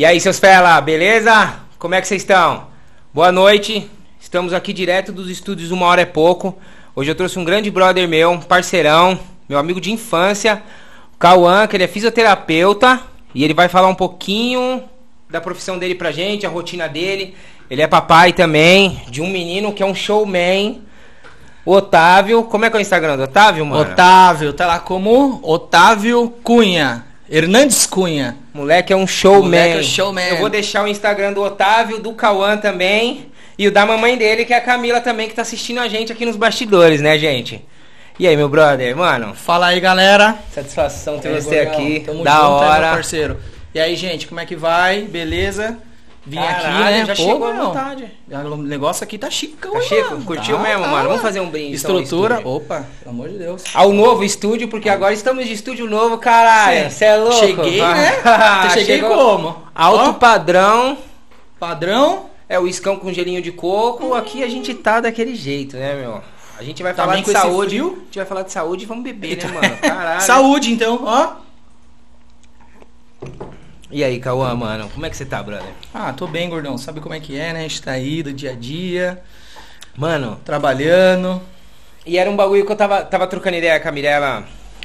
E aí, seus fela, beleza? Como é que vocês estão? Boa noite. Estamos aqui direto dos estúdios Uma Hora é Pouco. Hoje eu trouxe um grande brother meu, um parceirão, meu amigo de infância, o Cauã, que ele é fisioterapeuta. E ele vai falar um pouquinho da profissão dele pra gente, a rotina dele. Ele é papai também de um menino que é um showman. Otávio. Como é que é o Instagram do Otávio, mano? Otávio, tá lá como Otávio Cunha. Hernandes Cunha. Moleque é um showman. Moleque é showman. Eu vou deixar o Instagram do Otávio, do Cauã também. E o da mamãe dele, que é a Camila também, que tá assistindo a gente aqui nos bastidores, né, gente? E aí, meu brother, mano? Fala aí, galera. Satisfação ter É, você gordão, aqui. Tamo da junto, aí, hora. meu parceiro. E aí, gente, como é que vai? Beleza? Vim aqui, Caralho, né? já Pô, chegou à vontade. O negócio aqui tá chicão, Tá chico? mano? Curtiu Tá, mesmo, tá. mano? Vamos fazer um brinde. então, Estrutura. estúdio. Opa, pelo amor de Deus. Ao novo estúdio, porque agora estamos de estúdio novo, caralho. Você é louco? Cheguei, né? Ah, cheguei chegou como? Alto Ó, padrão. padrão. É o iscão com gelinho de coco. Aqui a gente tá daquele jeito, né, meu? A gente vai falar Também de saúde. A gente vai falar de saúde e vamos beber, né, mano? Caralho. Saúde, então, ó. E aí, Cauã, mano? Como é que você tá, brother? Ah, tô bem, gordão. Sabe como é que é, né? A gente tá aí do dia a dia, Mano, trabalhando. e era um bagulho que eu tava, tava trocando ideia com a Mirella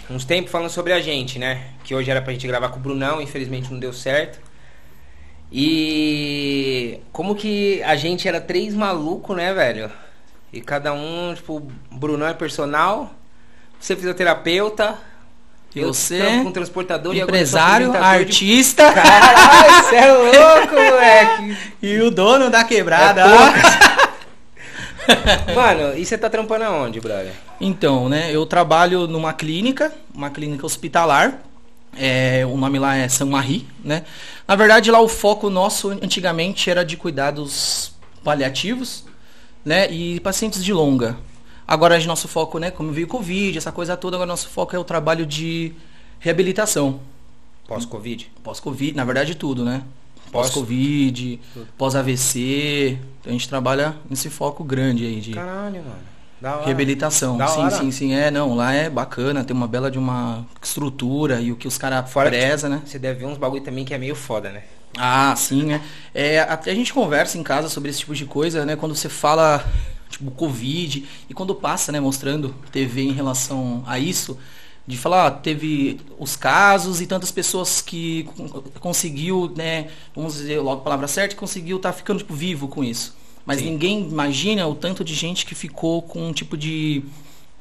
uns tempos falando sobre a gente, né? Que hoje era pra gente gravar com o Brunão, infelizmente não deu certo. E como que a gente era três malucos, né, velho? E cada um, tipo, o Brunão é personal, você é fisioterapeuta, eu você, com transportador e empresário, de- artista Caralho, você é louco, moleque! e o dono da quebrada. É. Mano, e você tá trampando aonde, brother? Então, né, eu trabalho numa clínica, uma clínica hospitalar. É, o nome lá é São Marie, né? Na verdade, lá o foco nosso antigamente era de cuidados paliativos, né? E pacientes de longa. Agora, nosso foco, né? Como veio o Covid, essa coisa toda, agora nosso foco é o trabalho de reabilitação. Pós-Covid? Pós-Covid, na verdade tudo, né? Pós- Pós-Covid, pós-AVC. Então a gente trabalha nesse foco grande aí de Caralho, mano. Da hora. reabilitação. Da sim, hora. sim, sim. É, não, lá é bacana, tem uma bela de uma estrutura e o que os caras prezam, né? Você deve ver uns bagulho também que é meio foda, né? Ah, sim, né? É, até a gente conversa em casa sobre esse tipo de coisa, né? Quando você fala, tipo, Covid, e quando passa, né, mostrando TV em relação a isso, de falar, ah, teve os casos e tantas pessoas que con- conseguiu, né, vamos dizer logo a palavra certa, conseguiu estar ficando, tipo, vivo com isso. Mas Sim. ninguém imagina o tanto de gente que ficou com um tipo de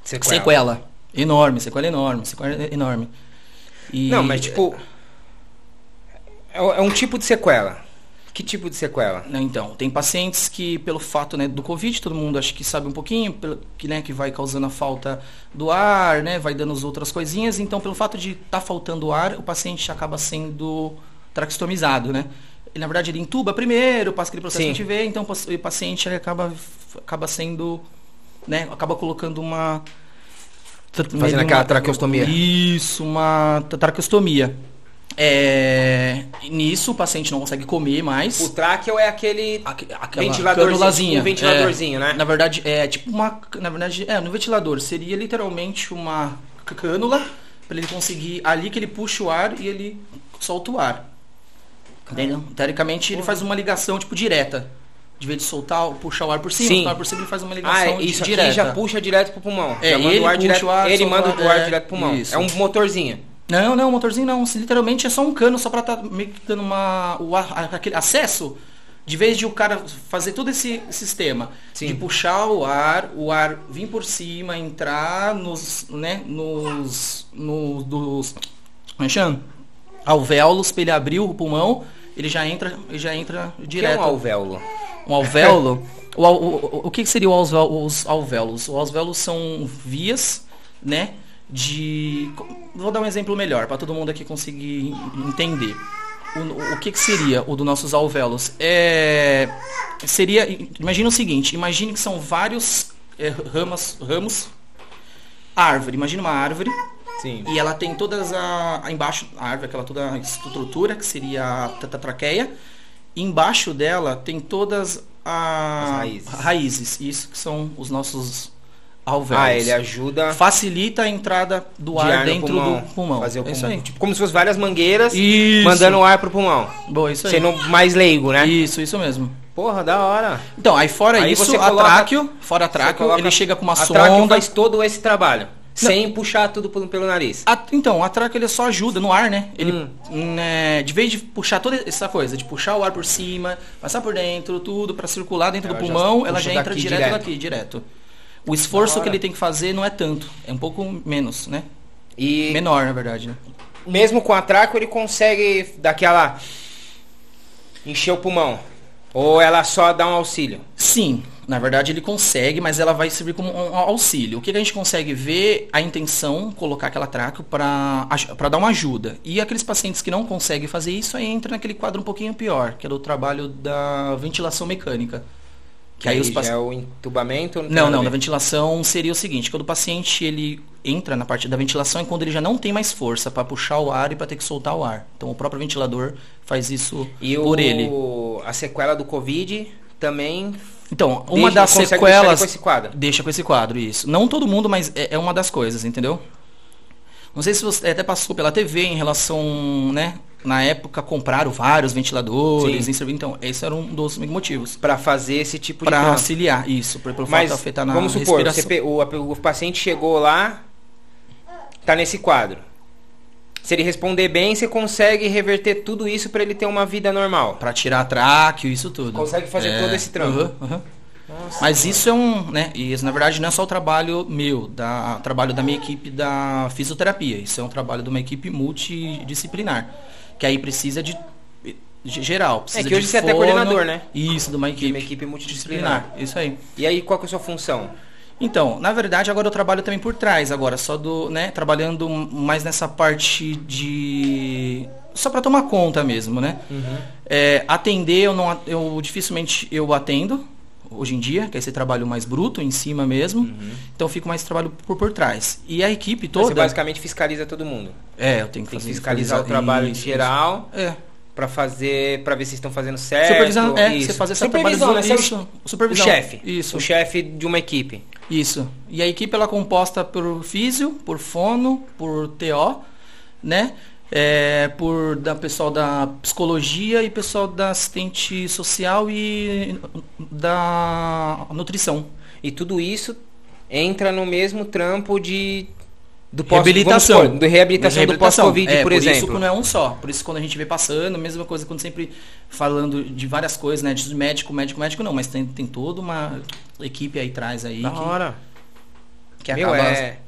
Sequela. sequela. Enorme, sequela enorme, sequela enorme. E- Não, mas tipo. É, é um tipo de sequela. Que tipo de sequela? Então, tem pacientes que, pelo fato né, do Covid, todo mundo acho que sabe um pouquinho, que, né, que vai causando a falta do ar, né, vai dando as outras coisinhas. Então, pelo fato de estar faltando ar, o paciente acaba sendo traqueostomizado, né? Ele, na verdade, ele entuba primeiro, passa aquele processo Sim. que a gente vê, então o paci- o paciente acaba, acaba sendo, né, acaba colocando uma... Fazendo aquela traqueostomia. Isso, uma tra- traqueostomia. É, nisso, o paciente não consegue comer mais. O tráqueo é aquele. Aque- Ventiladorzinho, um ventiladorzinho, É, né? Na verdade, é tipo uma. Na verdade, é, no ventilador seria literalmente uma cânula para ele conseguir. Ali que ele puxa o ar e ele solta o ar. Entendeu? Teoricamente, ele faz uma ligação tipo direta. De vez de soltar, puxar o ar por cima, Sim. soltar por cima, ele faz uma Ah, ligação é, isso direta. já puxa direto pro pulmão. É, já manda ele o ar direto. o ar, ele manda o ar ar, direto pro pulmão. isso. É um motorzinho. Não, não, motorzinho não. Literalmente é só um cano só pra estar meio que dando uma, o aquele acesso. De vez de o cara fazer todo esse sistema Sim. de puxar o ar, o ar vir por cima, entrar nos, né, nos, no, dos, como é alvéolos para ele abrir o pulmão, ele já entra, ele já entra O que é direto. um alvéolo? Um alvéolo. o, o, o- o que seria os alvéolos? Os alvéolos são vias, né? De. Vou dar um exemplo melhor para todo mundo aqui conseguir entender. O, o que, que seria o dos nossos alvéolos? É, seria. Imagina o seguinte, imagine que são vários é, ramas, ramos. Árvore, imagina uma árvore Sim. e ela tem todas a, embaixo a árvore, aquela toda a estrutura que seria a tetratraqueia. E embaixo dela tem todas a- As raízes. raízes. Isso que são os nossos alvéolos. Ah, ele ajuda Facilita a entrada do ar, ar dentro pulmão, do pulmão. Fazer o É isso pulmão. aí. Tipo, como se fosse várias mangueiras Isso. mandando o ar pro pulmão. Boa, isso aí. Sendo mais leigo, né? Isso, isso mesmo. Porra, da hora. Então, aí fora Aí isso, você a coloca- tráqueo, fora a tráqueo, coloca- ele chega com uma a sonda. faz todo esse trabalho. Sem puxar tudo pelo, pelo nariz. A- então, a tráqueo ele só ajuda no ar, né? Ele, Hum. né, de vez de puxar toda essa coisa, de puxar o ar por cima, passar por dentro, tudo pra circular dentro Ela do pulmão, ela já entra direto, direto. daqui, direto. O esforço que ele tem que fazer não é tanto, é um pouco menos, né? E Menor, na verdade, né? mesmo com a tráqueo ele consegue daquela encher o pulmão. Ou ela só dá um auxílio. Sim, na verdade ele consegue, mas ela vai servir como um auxílio. O que que a gente consegue ver a intenção, colocar aquela tráqueo para dar uma ajuda. E aqueles pacientes que não conseguem fazer isso, aí entra naquele quadro um pouquinho pior, que é do trabalho da ventilação mecânica. Que aí os paci- é o entubamento. Não, não, ver. na ventilação seria o seguinte, quando o paciente ele entra na parte da ventilação é quando ele já não tem mais força para puxar o ar e para ter que soltar o ar. Então o próprio ventilador faz isso E por o, ele. a sequela do Covid também Então, uma deixa- das sequelas com esse quadro. Deixa com esse quadro, isso. Não todo mundo, mas é, é uma das coisas, entendeu? Não sei se você até passou pela TV em relação, né? Na época compraram vários ventiladores, Sim. então esse era um dos motivos Pra fazer esse tipo de para auxiliar isso, por, pelo fato afetar na vamos supor, respiração. o, o paciente chegou lá, tá nesse quadro. Se ele responder bem, você consegue reverter tudo isso pra ele ter uma vida normal. Para tirar tráqueo, isso tudo. Consegue fazer todo esse trampo. aham. Mas isso é um, né? E isso, na verdade não é só o trabalho meu, da trabalho da minha equipe da fisioterapia. Isso é um trabalho de uma equipe multidisciplinar, que aí precisa de, de geral. Precisa que hoje de você é até coordenador, né? Isso, de uma De equipe, uma equipe multidisciplinar. disciplinar. Isso aí. E aí, qual que é a sua função? Então, na verdade, agora eu trabalho também por trás, agora, só do, né, trabalhando mais nessa parte de. Só para tomar conta mesmo, né? É, atender, eu, não, eu dificilmente eu atendo hoje em dia, que é esse trabalho mais bruto, em cima mesmo. Então, eu fico mais trabalho por, por trás. E a equipe Então, Você toda. basicamente fiscaliza todo mundo. É, eu tenho que Tem que fazer- fiscalizar o fiscalizar- trabalho isso, geral isso. É. pra fazer, para ver se estão fazendo certo. Supervisão, é, isso. você fazer essa Supervisão, né? trabalho- Você é o- isso, o supervisão. chefe. Isso. O chefe de uma equipe. Isso. E a equipe ela é composta por físio, por fono, por TO, né? É, por da pessoal da psicologia e pessoal da assistente social e da nutrição. E tudo isso entra no mesmo trampo de do pós reabilitação. supor, do reabilitação, do Reabilitação. pós-Covid, É, por, Isso exemplo. que não é um só. Por isso quando a gente vê passando, mesma coisa quando sempre falando de várias coisas, né? De médico, médico, médico não, mas tem, tem toda uma equipe aí atrás aí Da que, hora. que Meu, acaba é,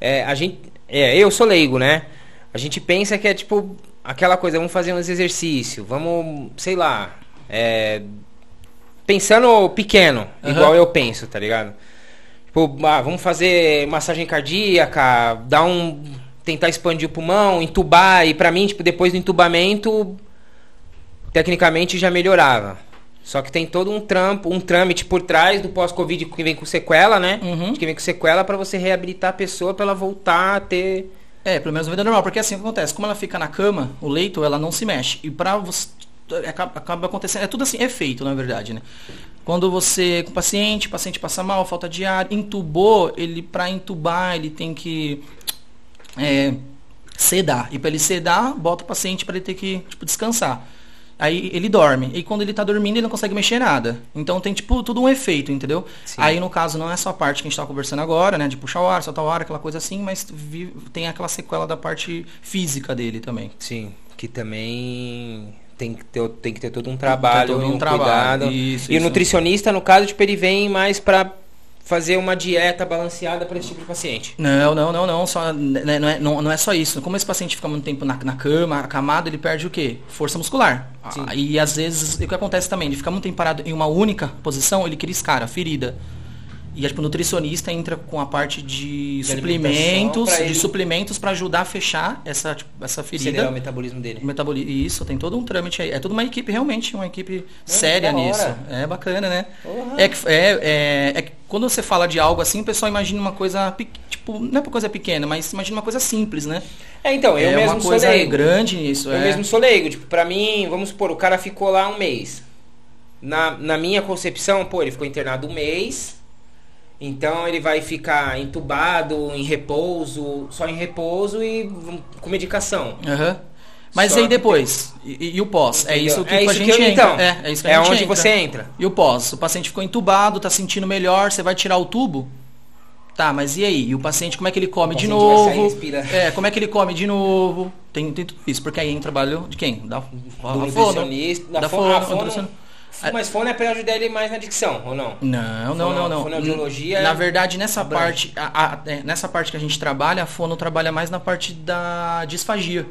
é, a gente, é, eu sou leigo, né? A gente pensa que é tipo aquela coisa, vamos fazer uns exercícios, vamos, sei lá, é, pensando pequeno, Aham. igual eu penso, tá ligado? Tipo, ah, vamos fazer massagem cardíaca, dar um, tentar expandir o pulmão, entubar e pra mim, tipo, depois do entubamento, tecnicamente já melhorava. Só que tem todo um trampo, um trâmite por trás do pós-Covid que vem com sequela, né? Uhum. Que vem com sequela pra você reabilitar a pessoa pra ela voltar a ter. É, pelo menos vida normal, porque assim que acontece, como ela fica na cama, o leito ela não se mexe. E pra você. Acaba, acaba acontecendo. É tudo assim, é feito, na verdade, né? Quando você, com o paciente, o paciente passa mal, falta de ar, entubou, ele, pra entubar, ele tem que é, sedar. E pra ele sedar, bota o paciente pra ele ter que, tipo, descansar. Aí ele dorme. E quando ele tá dormindo, ele não consegue mexer nada. Então tem, tipo, tudo um efeito, entendeu? Sim. Aí, no caso, não é só a parte que a gente tá conversando agora, né? De puxar o ar, soltar o ar, aquela coisa assim, mas tem aquela sequela da parte física dele também. Sim. Que também tem que ter, tem que ter todo um trabalho, todo um um trabalho, cuidado. isso, e o isso. nutricionista, no caso, tipo, ele vem mais pra fazer uma dieta balanceada pra esse tipo de paciente. Não, não, não, não. Só, né, não, é, não, não é só isso. Como esse paciente fica muito tempo na, na cama, acamado, ele perde o quê? Força muscular. Sim. Ah, e às vezes, o que acontece também? Ele fica muito tempo parado em uma única posição, ele cria escara, ferida. E tipo, o nutricionista entra com a parte de, De suplementos, de ele- suplementos para ajudar a fechar essa, tipo, essa ferida. Acelerar o metabolismo dele. O metaboli- Isso, tem todo um trâmite aí. É toda uma equipe, realmente, uma equipe séria nisso. É bacana, né? Porra. É que, é, é, quando você fala de algo assim, o pessoal imagina uma coisa, tipo, não é uma coisa pequena, mas imagina uma coisa simples, né? É, então, eu é mesmo uma sou coisa leigo. grande nisso. Eu é. mesmo sou leigo. Tipo, pra mim, vamos supor, o cara ficou lá um mês. Na, na minha concepção, pô, ele ficou internado um mês. Então ele vai ficar entubado, em repouso, só em repouso e com medicação. Aham. Mas Só aí depois? E, e o pós? É Entendeu? isso que É a isso gente que eu- entra. então, é, é isso que é a gente onde entra. você entra. E o pós? O paciente ficou entubado, tá sentindo melhor, você vai tirar o tubo? Tá, mas e aí? E o paciente, como é que ele come de sair novo? respira. É, como é que ele come de novo? Tem, tem tudo isso, porque aí entra o trabalho de quem? Da, Do a da, Da a fono- nutricionista. Mas fono é pra ajudar ele mais na dicção, ou não? Não, não, Fono- não, não. fonoaudiologia Na verdade, nessa parte, a- a- é, nessa parte que a gente trabalha, a fono trabalha mais na parte da disfagia.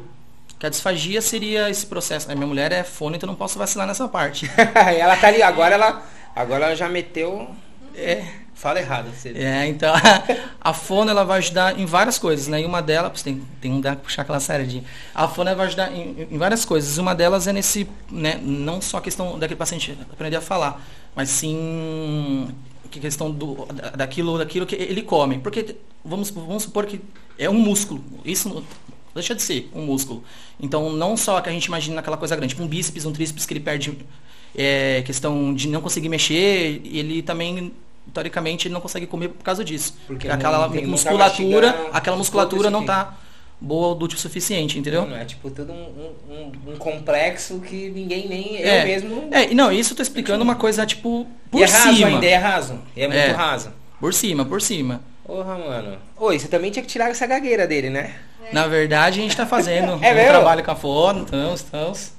Que a disfagia seria esse processo. A minha mulher é fono, então eu não posso vacilar nessa parte. ela tá ali, agora ela, agora ela já meteu... É, fala errado. Você... É, então a fono ela vai ajudar em várias coisas, né? E uma delas, tem, tem um que puxar aquela de. A fono ela vai ajudar em, em várias coisas. Uma delas é nesse, né? Não só a questão daquele paciente aprender a falar, mas sim que questão do, da- daquilo, daquilo que ele come. Porque vamos, vamos supor que é um músculo. Isso deixa de ser um músculo. Então não só que a gente imagina aquela coisa grande, tipo um bíceps, um tríceps que ele perde é, questão de não conseguir mexer, ele também teoricamente ele não consegue comer por causa disso. Porque não- aquela não tá musculatura, aquela musculatura não aqui. tá boa do tipo suficiente, entendeu? Não é tipo tudo um, um- um- complexo que ninguém nem eu É, mesmo. é, e não, isso eu tô explicando uma coisa tipo por e é raso cima. ainda, é raso. É muito É. raso. Por cima, por cima. Porra, mano. Oi, você também tinha que tirar essa gagueira dele, né? Na verdade, a gente tá fazendo É um mesmo? trabalho com a fono, estamos, estamos.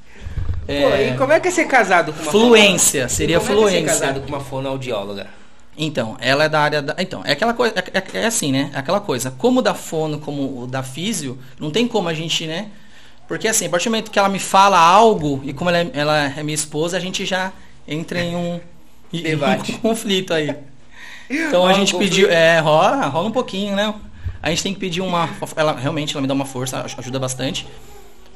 É, Pô, e como é que é ser casado com uma Fluência, fono- seria como é que é ser fluência. casado com uma fonoaudióloga? Então, ela é da área da. Então, é aquela coisa. É, é- é assim, né? É aquela coisa. Como o da fono, como o da físio, não tem como a gente, né? Porque assim, a partir do momento que ela me fala algo, e como ela é, ela é minha esposa, a gente já entra em um, em Debate. um conflito aí. Então Rola a gente pediu. É, rola, rola um pouquinho, né? A gente tem que pedir uma. Ela realmente ela me dá uma força, aj- ajuda bastante.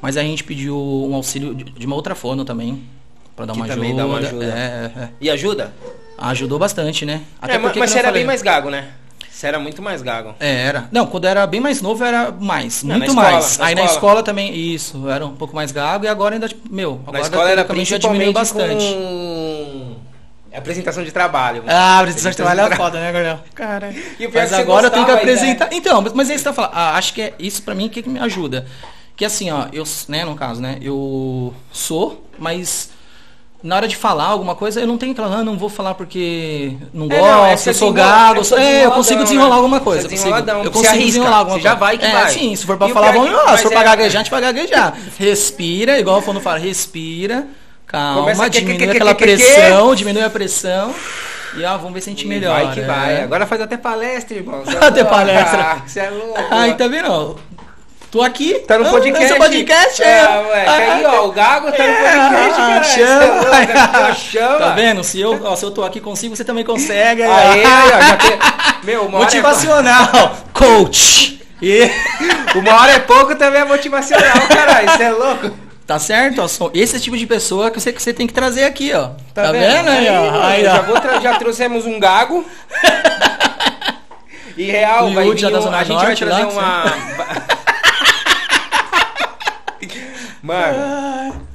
Mas a gente pediu um auxílio de, uma outra fono também. Pra dar uma também ajuda. dá uma ajuda. É, é, é. E ajuda? Ajudou bastante, né? é, mas porque, mas você era falei- bem mais gago, né? Você era muito mais gago. É, era. Não, quando era bem mais novo era mais, Não, muito escola, mais. na Aí na escola. escola também, isso, era um pouco mais gago e agora ainda, tipo, meu, agora Na escola era já diminuiu principalmente bastante. com apresentação de trabalho. Ah, precisa de trabalho é foda, né, Gordão? Cara. E o pior é Mas você agora eu tenho que apresentar. Então, mas- aí você tá falando, ah, acho que é isso pra mim o que, que me ajuda. Que assim, ó, eu, né, no caso, né, eu sou, mas na hora de falar alguma coisa, eu não tenho aquela, ah, não vou falar porque não É, gosto, não, é eu sou gago, é eu é, eu consigo desenroladão, desenrolar né? alguma coisa. é eu consigo, eu consigo arrisca, desenrolar alguma você já coisa. vai que é, vai. Sim, se for E pra o falar, vamos, ó, mas se for pra é- gaguejar, a gente vai gaguejar. Respira, igual Fono fala, respira, calma, Começa a que- que- diminui que- aquela que- que- que- pressão, diminui a pressão. E ó, vamos ver se a gente E melhora. Vai que vai. é. Agora faz até palestra, irmão. Você é Até palestra. Ah, Você é louco. Aí, tá vendo? Tô aqui. Tá no ah, podcast. Seu podcast, é. é. moleque. Aí, ó, o Gago tá no É, podcast, ah. Você é chama. chama. Tá vendo? Se eu, ó, se eu tô aqui consigo, você também consegue. aí, ó. Já tem... Meu, é... Motivacional. Coach. E... uma hora é pouco também é motivacional, caralho. Você é louco. Tá certo? Esse tipo de pessoa que você, que você tem que trazer aqui, ó. Tá, Tá, vendo? vendo? aí, ó? Aí, já, ó. vou tra- já trouxemos um gago. E real, O vai vir já da um, a gente vai Norte trazer lá, uma... Mano,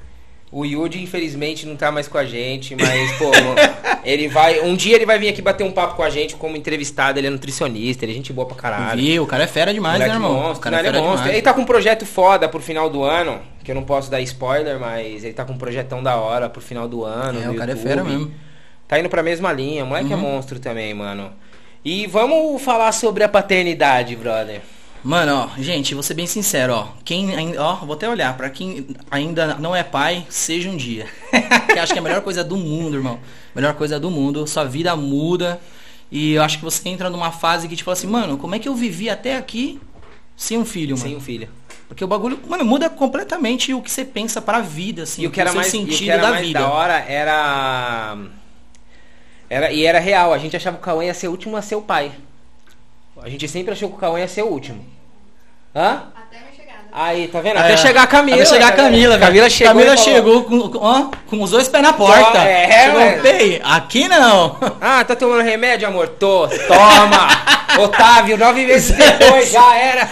o Yudi infelizmente não tá mais com a gente, mas, pô, ele vai... Um dia ele vai vir aqui bater um papo com a gente como entrevistado, ele é nutricionista, ele é gente boa pra caralho. Viu? O cara é fera demais, Moleque né, irmão? monstro, o cara é ele é fera monstro. demais. Ele tá com um projeto foda pro final do ano, que eu não posso dar spoiler, mas ele tá com um projetão da hora pro final do ano. É, o cara é YouTube. fera mesmo. Tá indo pra mesma linha, o moleque é Uhum. monstro também, mano. E vamos falar sobre a paternidade, brother. Mano, ó, gente, vou ser bem sincero, ó. Quem ainda, ó, vou até olhar, pra quem ainda não é pai, seja um dia. que acho que é a melhor coisa do mundo, irmão. Melhor coisa do mundo, sua vida muda. E eu acho que você entra numa fase que, tipo assim, mano, como é que eu vivi até aqui sem um filho, mano? Sem um filho. Porque o bagulho, mano, muda completamente o que você pensa pra vida, assim, e o que era seu mais, e o sentido que era da mais vida. da hora era... era. E era real, a gente achava que o Cauã ia ser o último a ser o pai. A gente sempre achou que o Cauã ia ser o último. Hã? Até minha chegada. Aí, tá vendo? É, Até chegar a Camila. Até chegar a? Camila. Camila chegou. Camila chegou com, com, com os dois pés na porta. É, chegou, velho. "Pei, aqui não. Ah, tá tomando remédio, amor? Tô. Toma! Otávio, nove meses depois, já era.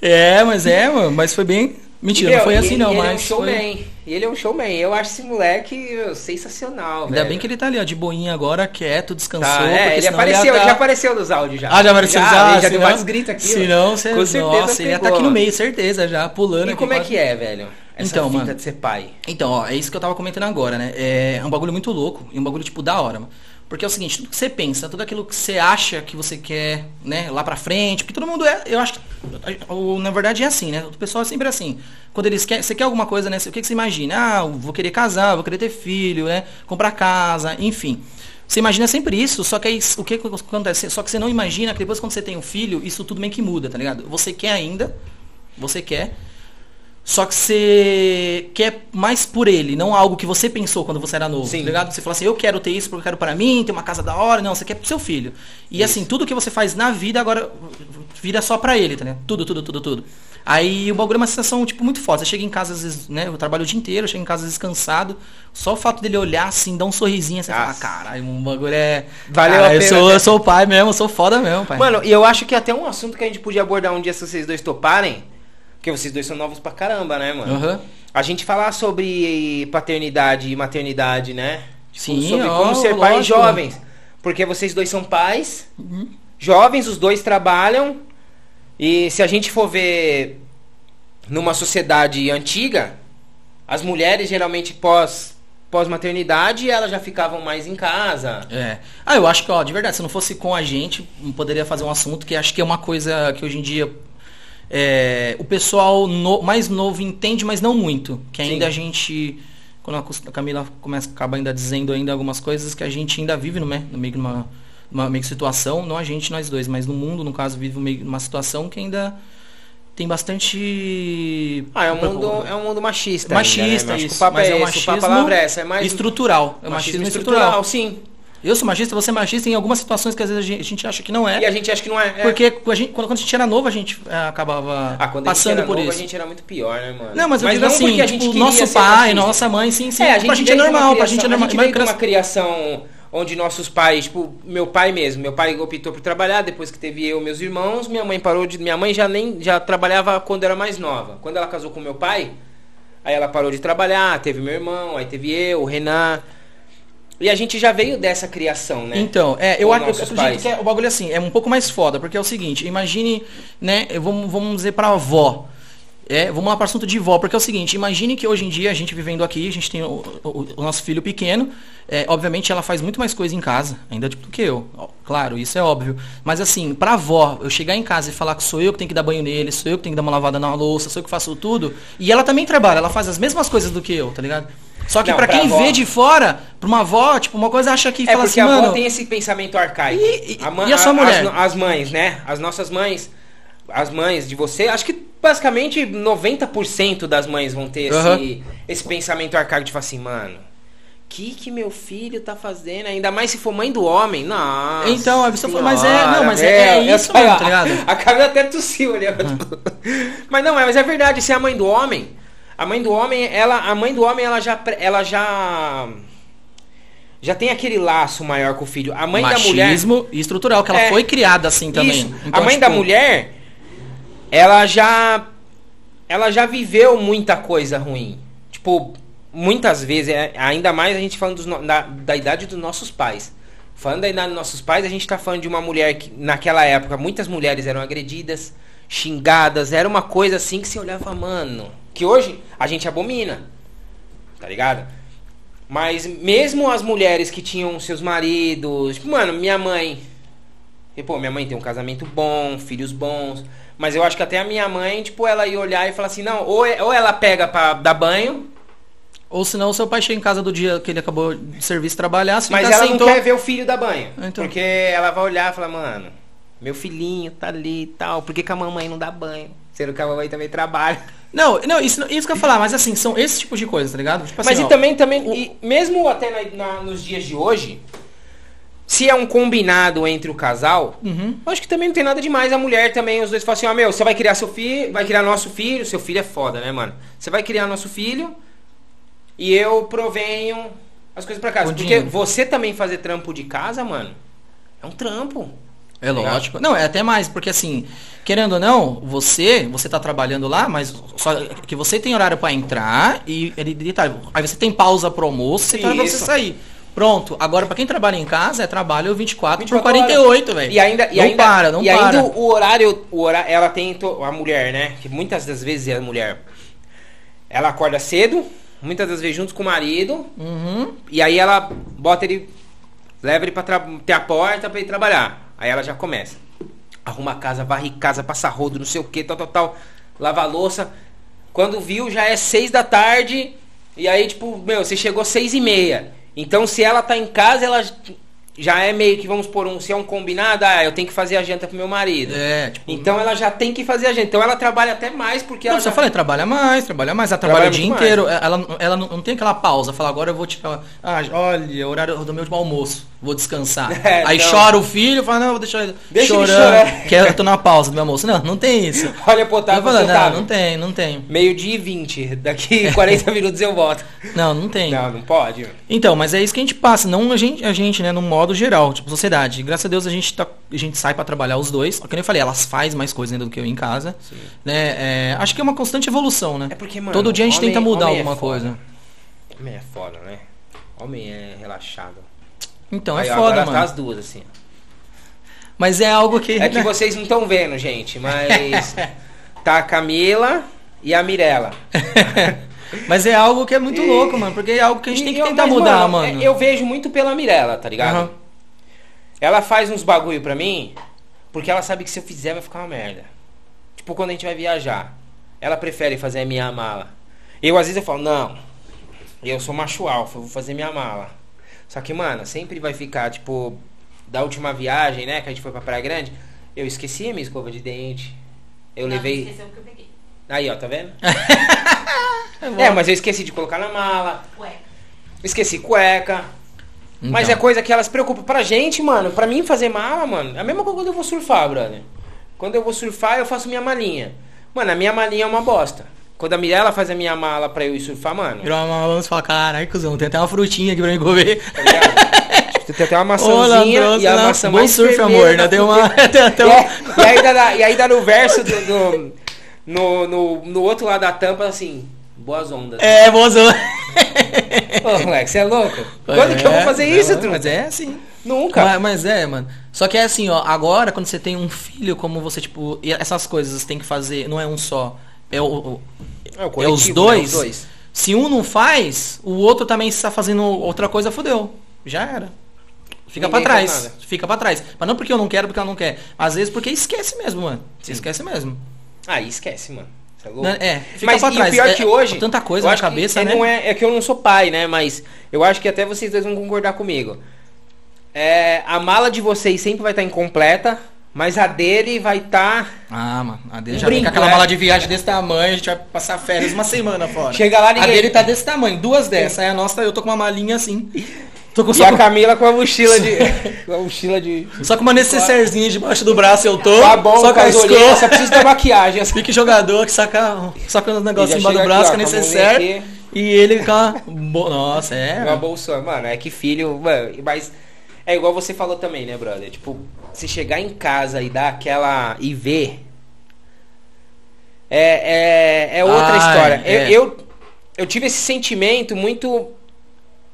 É, mas é, mano, mas foi bem. Mentira, Meu, não foi e assim ele- não, ele mas. É um foi... showman. ele é um showman. Eu acho esse moleque meu, sensacional, Ainda velho. bem que ele tá ali, ó, de boinha agora, quieto, descansou. Tá, é, porque ele apareceu, ele tá- já apareceu nos áudios já. Ah, já apareceu já, nos áudios, ele Já deu senão- vários gritos aqui. Se não, você, Com certeza nossa, ele ia pegou. aqui no meio, certeza, já pulando E como é quase. que é, velho? Essa Então, mano. de ser pai. Então, ó, é isso que eu tava comentando agora, né? É um bagulho muito louco e um bagulho, tipo, da hora, mano. Porque é o seguinte, tudo que você pensa, tudo aquilo que você acha que você quer, né, lá pra frente, porque todo mundo é, eu acho que, o- na verdade é assim, né? O pessoal é sempre assim. Quando eles querem, você quer alguma coisa, né? O que, que você imagina? Ah, vou querer casar, vou querer ter filho, né? Comprar casa, enfim. Você imagina sempre isso, só que aí o que acontece? Só que você não imagina que depois quando você tem um filho, isso tudo meio que muda, tá ligado? Você quer ainda, você quer, só que você quer mais por ele, não algo que você pensou quando você era novo, Sim. tá ligado? Você fala assim, eu quero ter isso porque eu quero para mim, ter uma casa da hora. Não, você quer pro seu filho. E assim, tudo que você faz na vida agora vira só pra ele, tá ligado? Tudo, tudo, tudo, tudo. Aí o bagulho é uma sensação, tipo, muito forte. Você chega em casa, às vezes, né? Eu trabalho o dia inteiro, eu chego em casa, às vezes, cansado. Só o fato dele olhar assim, dar um sorrisinho, você fala, Nossa. caralho, um bagulho é. Valeu Cara, a eu pena, sou, né? eu sou o pai mesmo, eu sou foda mesmo, pai. Mano, e eu acho que até um assunto que a gente podia abordar um dia se vocês dois toparem. Porque vocês dois são novos pra caramba, né, mano? Aham. A gente falar sobre paternidade e maternidade, né? Tipo, Sim, sobre ó, como ser pais jovens. Porque vocês dois são pais, Uhum. jovens, os dois trabalham. E se a gente for ver numa sociedade antiga, as mulheres geralmente pós pós maternidade elas já ficavam mais em casa. É. Ah, eu acho que, ó, de verdade, se não fosse com a gente, não poderia fazer um assunto que acho que é uma coisa que hoje em dia é, o pessoal no- mais novo entende, mas não muito. Que ainda Sim. a gente. Quando a Camila começa, acaba ainda dizendo ainda algumas coisas que a gente ainda vive no, no meio de uma, uma meio situação, não a gente, nós dois, mas no mundo, no caso, vive meio numa situação que ainda tem bastante. Ah, é um mundo, é um mundo machista. Machista, ainda, né? Acho que isso. o papo mas é, é um machismo é essa, é mais estrutural. É um machismo, estrutural. sim. Eu sou machista, você é machista em algumas situações que às vezes a gente, gente acha que não E é. a gente acha que não é. é. Porque a gente- quando, a gente era novo, a gente é, acabava ah, passando gente por novo, isso. a gente era muito pior, né, mano? Não, mas eu digo não assim, a tipo, gente nosso pai, nossa mãe, sim, sim. É, a pra gente gente é normal, pra gente é criação- normal. A gente mas veio uma criação onde nossos pais, tipo, meu pai mesmo, meu pai optou por trabalhar depois que teve eu e meus irmãos, minha mãe parou de, minha mãe já nem já trabalhava quando era mais nova. Quando ela casou com meu pai, aí ela parou de trabalhar, teve meu irmão, aí teve eu, o Renan. E a gente já veio dessa criação, né? Então, é, eu acho que é- o bagulho assim, é um pouco mais foda, porque é o seguinte, imagine, né, vamos, vamos dizer pra avó. É, vamos lá para o assunto de vó, porque é o seguinte, imagine que hoje em dia a gente vivendo aqui, a gente tem o, o- o nosso filho pequeno, é, obviamente ela faz muito mais coisa em casa, ainda do que eu, ó, claro, isso é óbvio. Mas assim, pra avó, eu chegar em casa e falar que sou eu que tenho que dar banho nele, sou eu que tenho que dar uma lavada na louça, sou eu que faço tudo, e ela também trabalha, ela faz as mesmas coisas do que eu, tá ligado? Só que pra quem avó- vê de fora, pra uma avó, tipo, uma coisa acha que É fala porque assim, a avó mano, tem esse pensamento arcaico. E- e- ma- e a sua mulher? As, as mães, né? As nossas mães, as mães de você, acho que basicamente 90% das mães vão ter Aham. esse, esse pensamento arcaico de falar assim, mano, que que meu filho tá fazendo? Ainda mais se for mãe do homem. Nossa. Então, a pessoa fala, mas é- não, mas é- é meu. isso Eu- mesmo, tá ligado? A Camila até tossiu ali. Mas não, é, mas é verdade, se é a mãe do homem, a mãe do homem, ela, a mãe do homem, ela já, ela já, já tem aquele laço maior com o filho. A mãe da mulher, machismo e estrutural, que ela É. foi criada assim também. Então, a mãe da tipo, mulher, ela já, ela já viveu muita coisa ruim. Tipo, muitas vezes, é, ainda mais a gente falando dos da, da idade dos nossos pais. Falando da idade dos nossos pais, a gente tá falando de uma mulher que, naquela época, muitas mulheres eram agredidas, xingadas, era uma coisa assim que você olhava, mano, que hoje a gente abomina, tá ligado? Mas mesmo as mulheres que tinham seus maridos, tipo, mano, minha mãe, e, pô, minha mãe tem um casamento bom, filhos bons. Mas eu acho que até a minha mãe, tipo, ela ia olhar e falar assim, não, ou, é- ou ela pega pra dar banho, Ou senão o seu pai chega em casa do dia que ele acabou de serviço trabalhar, se mas ela sentou. não quer ver o filho dar banho. Então. Porque ela vai olhar e falar, mano, meu filhinho tá ali e tal, por que, que a mamãe não dá banho? Sendo que a mamãe também trabalha. Não, não, isso, isso que eu ia falar, mas assim, são esses tipos de coisas, tá ligado? Tipo Mas assim, e ó, também, também e mesmo até na- na- nos dias de hoje, se é um combinado entre o casal, Uhum. acho que também não tem nada demais a mulher também, os dois falam assim, ó, meu, você vai criar seu filho, vai criar nosso filho, seu filho é foda, né, mano? Você vai criar nosso filho e eu provenho as coisas pra casa. O Porque dinheiro. você também fazer trampo de casa, mano, é um trampo. É lógico. Não, é até mais, porque assim, querendo ou não, você, você tá trabalhando lá, mas só que você tem horário para entrar e ele detalhe, aí você tem pausa pro almoço, você tá pra você sair. Pronto. Agora para quem trabalha em casa é trabalho 24, 24 por 48, velho. E ainda, e não ainda, para, não e para. ainda o horário, o horário, ela tem a mulher, né? Que muitas das vezes é a mulher. Ela acorda cedo, muitas das vezes junto com o marido, Uhum. e aí ela bota ele, leva ele pra tra- ter a porta pra ele trabalhar. Aí ela já começa. Arruma casa, varre casa, passa rodo, não sei o que, tal, tal, tal. Lava a louça. Quando viu, já é seis da tarde. E aí, tipo, meu, você chegou seis e meia. Então, se ela tá em casa, ela já é meio que, vamos por um, se é um combinado, ah, eu tenho que fazer a janta pro meu marido. É, tipo, Então ela já tem que fazer a janta. Então ela trabalha até mais porque Não, ela. você já- falei, trabalha mais, trabalha mais, ela trabalha, Trabalha o dia inteiro. Ela, ela não, não tem aquela pausa, fala, agora eu vou tirar. Ah, olha, horário do meu almoço, vou descansar. É, Aí não. chora o filho, fala, não, vou deixar ele Deixa chorando, chorar. que eu tô na pausa do meu almoço. Não, não tem isso. Olha Otávio, falo, não, não tem, não tem. Meio-dia e 20. Daqui 40 minutos eu volto. Não, não tem. Não, não pode. Então, mas é isso que a gente passa, não a gente, a gente, né, no modo geral, tipo, sociedade. Graças a Deus a gente, tá, a gente sai pra trabalhar os dois. Como eu falei, elas fazem mais coisa ainda do que eu em casa. Né? É, acho que é uma constante evolução, né? É porque, mano. Todo dia a gente homem- tenta mudar homem é alguma foda. coisa. Homem é foda, né? Homem é relaxado. Então, é Aí, ó, foda, agora mano. Tá as duas, assim. Mas é algo que. É que vocês não estão vendo, gente, mas. Tá a Camila e a Mirella. Mas é algo que é muito E- louco, mano. Porque é algo que a gente tem E que eu- tentar mas, mudar, mano. é, Eu vejo muito pela Mirella, tá ligado? Aham. Ela faz uns bagulho pra mim, porque ela sabe que se eu fizer vai ficar uma merda. Tipo, quando a gente vai viajar, ela prefere fazer a minha mala. Eu, às vezes, eu falo, não, eu sou macho alfa, eu vou fazer minha mala. Só que, mano, sempre vai ficar, tipo, da última viagem, né, que a gente foi pra Praia Grande, eu esqueci a minha escova de dente. Eu Não, levei... Esqueceu que eu peguei. Aí, ó, tá vendo? é, mas eu esqueci de colocar na mala, Ué. esqueci cueca. Mas é Então. coisa que elas preocupam pra gente, mano. Pra mim fazer mala, mano, é a mesma coisa quando eu vou surfar, brother. Quando eu vou surfar, eu faço minha malinha. Mano, a minha malinha é uma bosta. Quando a Mirella faz a minha mala pra eu ir surfar, mano, Virou uma balança e fala, caralho, cuzão, tem até uma frutinha aqui pra mim comer. tá ligado? Tem até uma Ô, maçãzinha ladroso, e a maçã Bom mais surf, amor, né? Tem uma- tem até E um- é- e, aí dá, e aí dá no verso do... do- no, no, no outro lado da tampa, assim, boas ondas. É, mozão. Ô, moleque, você é louco? Quando que eu vou fazer isso, é, truta? Mas é assim. Nunca. Mas, mas é, mano. Só que é assim, ó, agora quando você tem um filho, como você, tipo, e essas coisas você tem que fazer, não é um só. É, o, É, o é os coletivo, dois. né? Os dois. Se um não faz, o outro também está fazendo outra coisa, fudeu. Já era. Fica faz trás. Fica pra trás. Mas não porque eu não quero, porque ela não quer. Às vezes porque esquece mesmo, mano. Você esquece mesmo. Aí esquece, mano. É louco. Né? É, fica Mas pra trás. o pior É, que hoje. Tanta coisa na acho que cabeça, é, né? Não é, é que eu não sou pai, né? Mas eu acho que até vocês dois vão concordar comigo. É, a mala de vocês sempre vai estar incompleta, mas a dele vai estar. Ah, mano. A dele já vem brinco, com aquela né? mala de viagem desse tamanho, a gente vai passar férias uma semana fora. Chega lá, ninguém- A dele tá desse tamanho, duas dessas. Aí a nossa, eu tô com uma malinha assim. Tô com E a Camila com a mochila de. com a mochila de. só com uma necessairezinha debaixo do braço eu tô. Tá bom, só com as escola. só preciso da maquiagem. assim. Pique jogador que saca, saca E já embaixo do braço, aqui, que é ó, com a aqui. E ele com a... Nossa, é. Uma bolsa, mano, é que filho, mano, mas é igual você falou também, né, brother? Tipo, se chegar em casa e dar aquela e ver é, é, é outra Ah, história. é. Eu, eu eu tive esse sentimento muito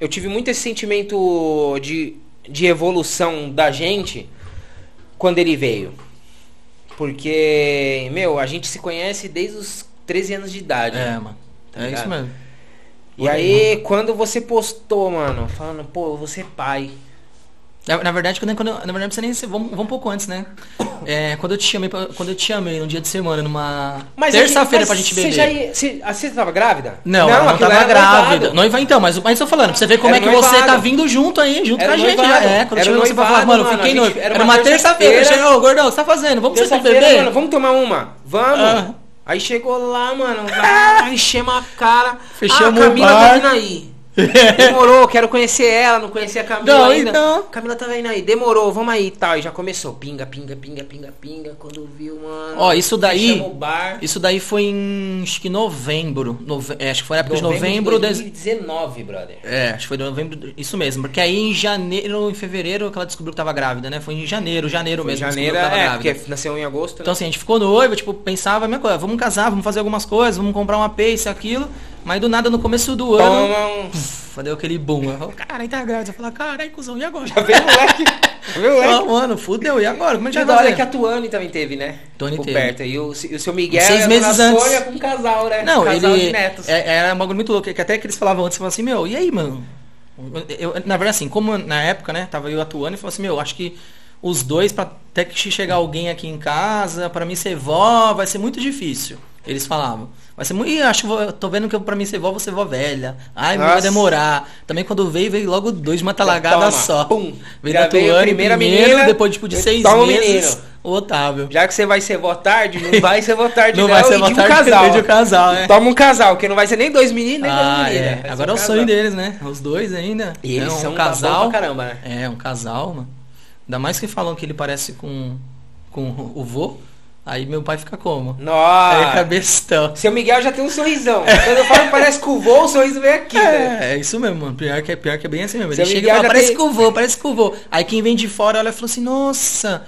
eu tive muito esse sentimento de de evolução da gente quando ele veio. Porque, meu, a gente se conhece desde os 13 anos de idade. É, né? mano. Tá é ligado? isso mesmo. E aí, quando você postou, mano, falando, pô, eu vou ser pai. Na, na verdade, quando, quando, na verdade, você nem. Vamos, vamos um pouco antes, né? É, quando eu te chamei, pra- quando eu te chamei no dia de semana, numa terça-feira pra gente beber. Você já ia, você, você tava grávida? Não, não aquilo tava grávida. noivado. Noiva então, mas, mas tô falando, pra você ver como Era é que você noivado. tá vindo junto aí, junto Era com a gente. noivado. Já. É, quando Era chegou você pra falar, noivado, mano, mano, fiquei noivo. era uma terça-feira. Eu cheguei, ô, gordão, você tá fazendo? Vamos pra você Terça-feira, beber? mano, vamos tomar uma? Vamos. Ah. Aí chegou lá, mano, enchemos a cara. Fechamos ah, a Camila tá vindo aí. Demorou, quero conhecer ela, não conhecia a Camila Não, ainda. então. Camila tá vendo aí, demorou, vamos aí e tal. E já começou, pinga, pinga, pinga, pinga, pinga. Quando viu, mano. Ó, isso daí-. Isso daí foi em, acho que novembro. Nove- é, acho que foi na época de Novembro novembro. de des- 2019, brother. É, acho que foi em novembro. Isso mesmo. Porque aí em janeiro, em fevereiro, que ela descobriu que tava grávida, né? Foi em janeiro, janeiro Foi mesmo. janeiro, que é, tava grávida. porque nasceu em agosto, Então né? assim, a gente ficou noivo, tipo, pensava a mesma coisa, vamos casar, vamos fazer algumas coisas, vamos comprar uma pace, aquilo. Mas do nada, no começo do ano, um... deu aquele boom. Eu falo, caralho, tá grávida. Eu falo, caralho, cuzão, e agora? Já veio o moleque. Já veio o moleque. falo, mano, fudeu, e agora? Como a gente vai é que fazer? a Tuane também teve, né? Tuane Por teve. perto. E o, o seu Miguel Seis a meses antes. Com um casal, né? Não, casal ele. de netos. É, era um bagulho muito louco, que até que eles falavam antes, falavam assim, meu, e aí, mano? Eu, na verdade, assim, como na época, né, tava eu atuando e falou assim, meu, acho que os dois, pra até que chegar alguém aqui em casa, pra mim ser vó, vai ser muito difícil. Eles falavam. Vai ser muito. Ih, acho que tô vendo que pra mim ser vó, ser vó velha. Ai, vai demorar. Também quando veio, veio logo dois talagada Toma, só. pum. Veio Já da veio a primeira primeiro, menina, depois tipo de seis toma o meses, menino. o Otávio. Já que você vai ser vó tarde, não vai ser vó tarde, Não vai ser e vó de um tarde, porque casal. de um casal, é. Toma um casal, que não vai ser nem dois meninos, nem Ah, duas meninas. é. vai ser Agora é um o casal. sonho deles, né? Os dois ainda. E eles é um são casal. pra caramba, né? É, um casal, mano. Ainda mais que falam que ele parece com, com o vô. Aí meu pai fica como? Aí é Nossa. cabeção. Seu Miguel já tem um sorrisão. Quando eu falo que parece com o vô, o sorriso vem aqui, velho. É, é isso mesmo, mano. Pior que, é- pior que é bem assim mesmo. Ele Seu chega e Miguel fala, parece tem- com o vô, parece com o vô. Aí quem vem de fora olha e fala assim, nossa,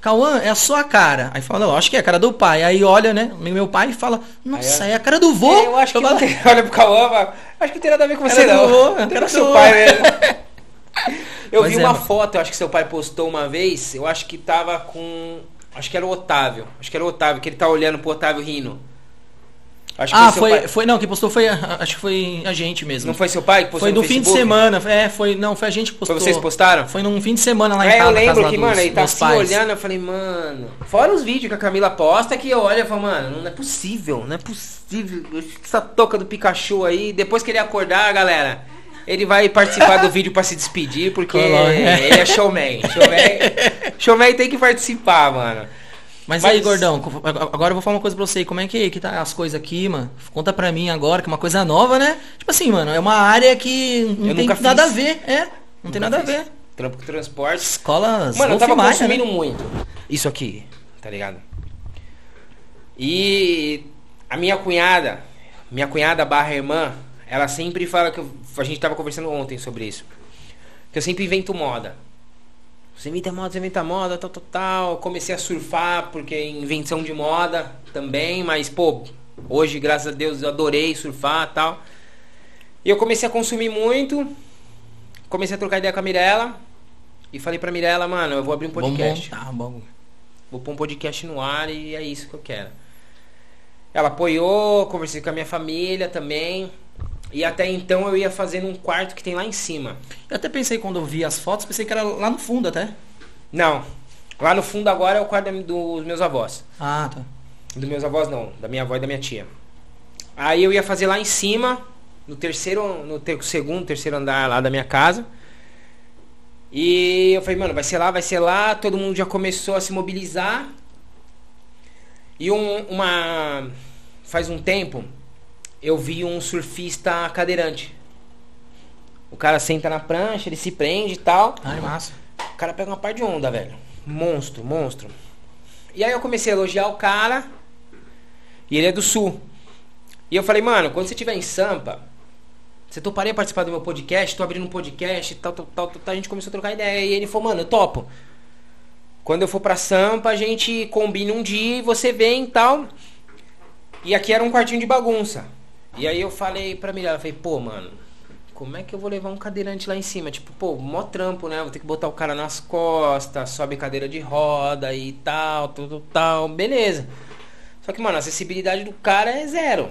Cauã, é a sua cara. Aí fala, não, acho que é a cara do pai. Aí olha, né, meu pai e fala, nossa, Aí, é a cara do vô. É, eu acho que falo, não tem, olha pro Cauã, acho que não tem nada a ver com você não. vô, Tem cara do seu vô. pai mesmo. Eu vi é, uma mano. foto, eu acho que seu pai postou uma vez, eu acho que tava com, acho que era o Otávio, acho que era o Otávio, que ele tá olhando pro Otávio rindo. Acho que Ah, foi, pai- foi, não, quem postou foi, a- acho que foi a gente mesmo. Não foi seu pai que postou Foi no no fim de semana, é, foi, não, foi a gente que Foi postou. vocês que postaram? Foi num fim de semana lá em É, casa, eu na casa lembro que, dos mano, ele tá assim pais. olhando, eu falei, mano. Fora os vídeos que a Camila posta, que eu olho e falo, mano, não é possível, não é possível. Essa toca do Pikachu aí, depois que ele acordar, galera, ele vai participar do vídeo pra se despedir, porque Coloca. ele é showman. Showman, showman tem que participar, mano. Mas, Mas- aí, gordão, agora eu vou falar uma coisa pra você. Como é que, que tá as coisas aqui, mano? Conta pra mim agora, que é uma coisa nova, né? Tipo assim, mano, é uma área que não Eu tem nunca nada fiz. a ver. É, não tem nada a ver. Trampo com transporte. Escolas Mano, eu tava Wolf Maia, consumindo né? muito isso aqui, tá ligado? E a minha cunhada, minha cunhada barra irmã, ela sempre fala que eu- a gente tava conversando ontem sobre isso. Que eu sempre invento moda. Você inventa moda, você inventa moda, tal, tal, tal. Comecei a surfar porque é invenção de moda também, mas pô, hoje, graças a Deus, eu adorei surfar tal. E eu comecei a consumir muito. Comecei a trocar ideia com a Mirella. E falei pra Mirella, mano, eu vou abrir um podcast. Vamos montar, bom. Vou pôr um podcast no ar e é isso que eu quero. Ela apoiou, conversei com a minha família também. E até então eu ia fazer num quarto que tem lá em cima. Eu até pensei quando eu vi as fotos, pensei que era lá no fundo até. Não. Lá no fundo agora é o quarto dos meus avós. Ah, tá. Dos meus avós não, da minha avó e da minha tia. Aí eu ia fazer lá em cima, no terceiro, no ter- segundo, terceiro andar lá da minha casa. E eu falei, mano, vai ser lá, vai ser lá. Todo mundo já começou a se mobilizar. E um, uma. Faz um tempo, eu vi um surfista cadeirante. O cara senta na prancha, ele se prende e tal. Ai, massa. O cara pega uma par de onda, velho. Monstro, monstro. E aí eu comecei a elogiar o cara. E ele é do sul. E eu falei, mano, quando você estiver em Sampa, você toparia participar do meu podcast? Tô abrindo um podcast e tal, tal, tal, tal, tal. A gente começou a trocar ideia. E ele falou, mano, eu topo. Quando eu for pra Sampa, a gente combina um dia e você vem e tal. E aqui era um quartinho de bagunça. E aí eu falei pra Mirella, falei, pô, mano, como é que eu vou levar um cadeirante lá em cima? Tipo, pô, mó trampo, né? Vou ter que botar o cara nas costas, sobe cadeira de roda e tal, tudo tal, beleza. Só que, mano, a acessibilidade do cara é zero.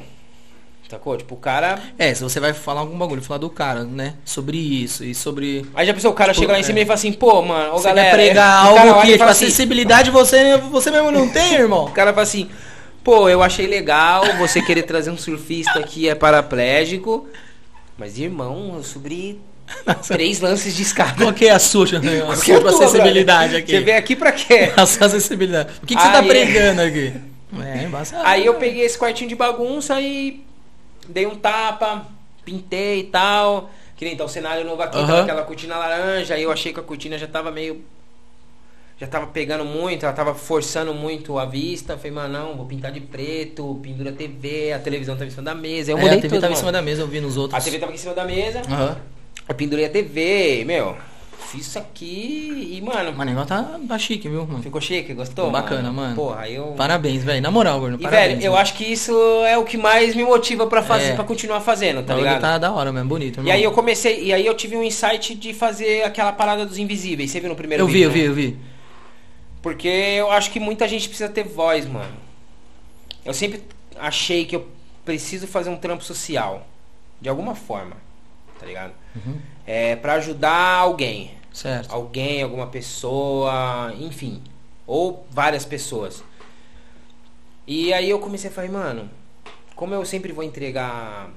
Sacou? Tipo, o cara. É, se você vai falar algum bagulho, falar do cara, né? Sobre isso e sobre. Aí já pensou, o cara Tipo, chega lá em cima é. e fala assim, pô, mano, ô Você galera. quer pregar algo que, tipo, fala assim, acessibilidade você, você mesmo não tem, irmão? O cara fala assim, pô, eu achei legal você querer trazer um surfista que é paraplégico. Mas, irmão, eu subi três lances de escada. Qual que é a sua, a é sua a tua, acessibilidade brother? aqui? Você veio aqui pra quê? A sua acessibilidade. O que, que você tá pregando aqui? É, embaçado. Aí eu peguei esse quartinho de bagunça e dei um tapa, pintei e tal. Que nem tá o cenário novo aqui, tá aquela cortina laranja. Aí eu achei que a cortina já tava meio. Já tava pegando muito, ela tava forçando muito a vista. Falei, mano, não, vou pintar de preto, pendura a TV, a televisão tava em cima da mesa. Eu É, mudei a TV tudo, tava em mano. cima da mesa, eu vi nos outros. A TV tava aqui em cima da mesa, Aham. eu pendurei a TV, meu. Fiz isso aqui e, mano, Mas o negócio tá, tá chique, viu, mano? ficou chique, gostou? Bacana, mano. Porra, aí eu. Parabéns, velho. Na moral, Bruno. E, parabéns. velho, eu mano. acho que isso é o que mais me motiva pra fazer, É. para continuar fazendo, tá ligado? tá da hora mesmo, bonito. E irmão. aí eu comecei, e aí eu tive um insight de fazer aquela parada dos invisíveis. Você viu no primeiro Eu vi, vídeo? eu vi, né? eu vi. Porque eu acho que muita gente precisa ter voz, mano. Eu sempre achei que eu preciso fazer um trampo social. De alguma forma. Tá ligado? Uhum. É, pra ajudar alguém. Certo. Alguém, alguma pessoa, enfim. Ou várias pessoas. E aí eu comecei a falar, mano, como eu sempre vou entregar.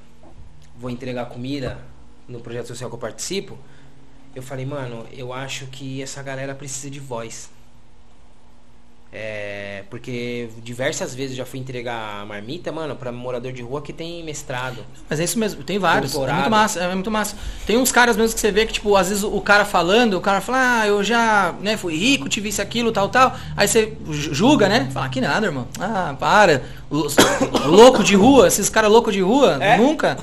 Vou entregar comida no projeto social que eu participo, eu falei, mano, eu acho que essa galera precisa de voz. É, porque diversas vezes já fui entregar marmita, mano, pra morador de rua que tem mestrado. Mas é isso mesmo, tem vários. É muito massa, é muito massa. Tem uns caras mesmo que você vê que, tipo, às vezes o cara falando, o cara fala, ah, eu já, né, fui rico, tive isso, aquilo, tal, tal. Aí você ju- julga, né? Fala, que nada, irmão. Ah, para. Louco de rua, esses caras loucos de rua, É. nunca.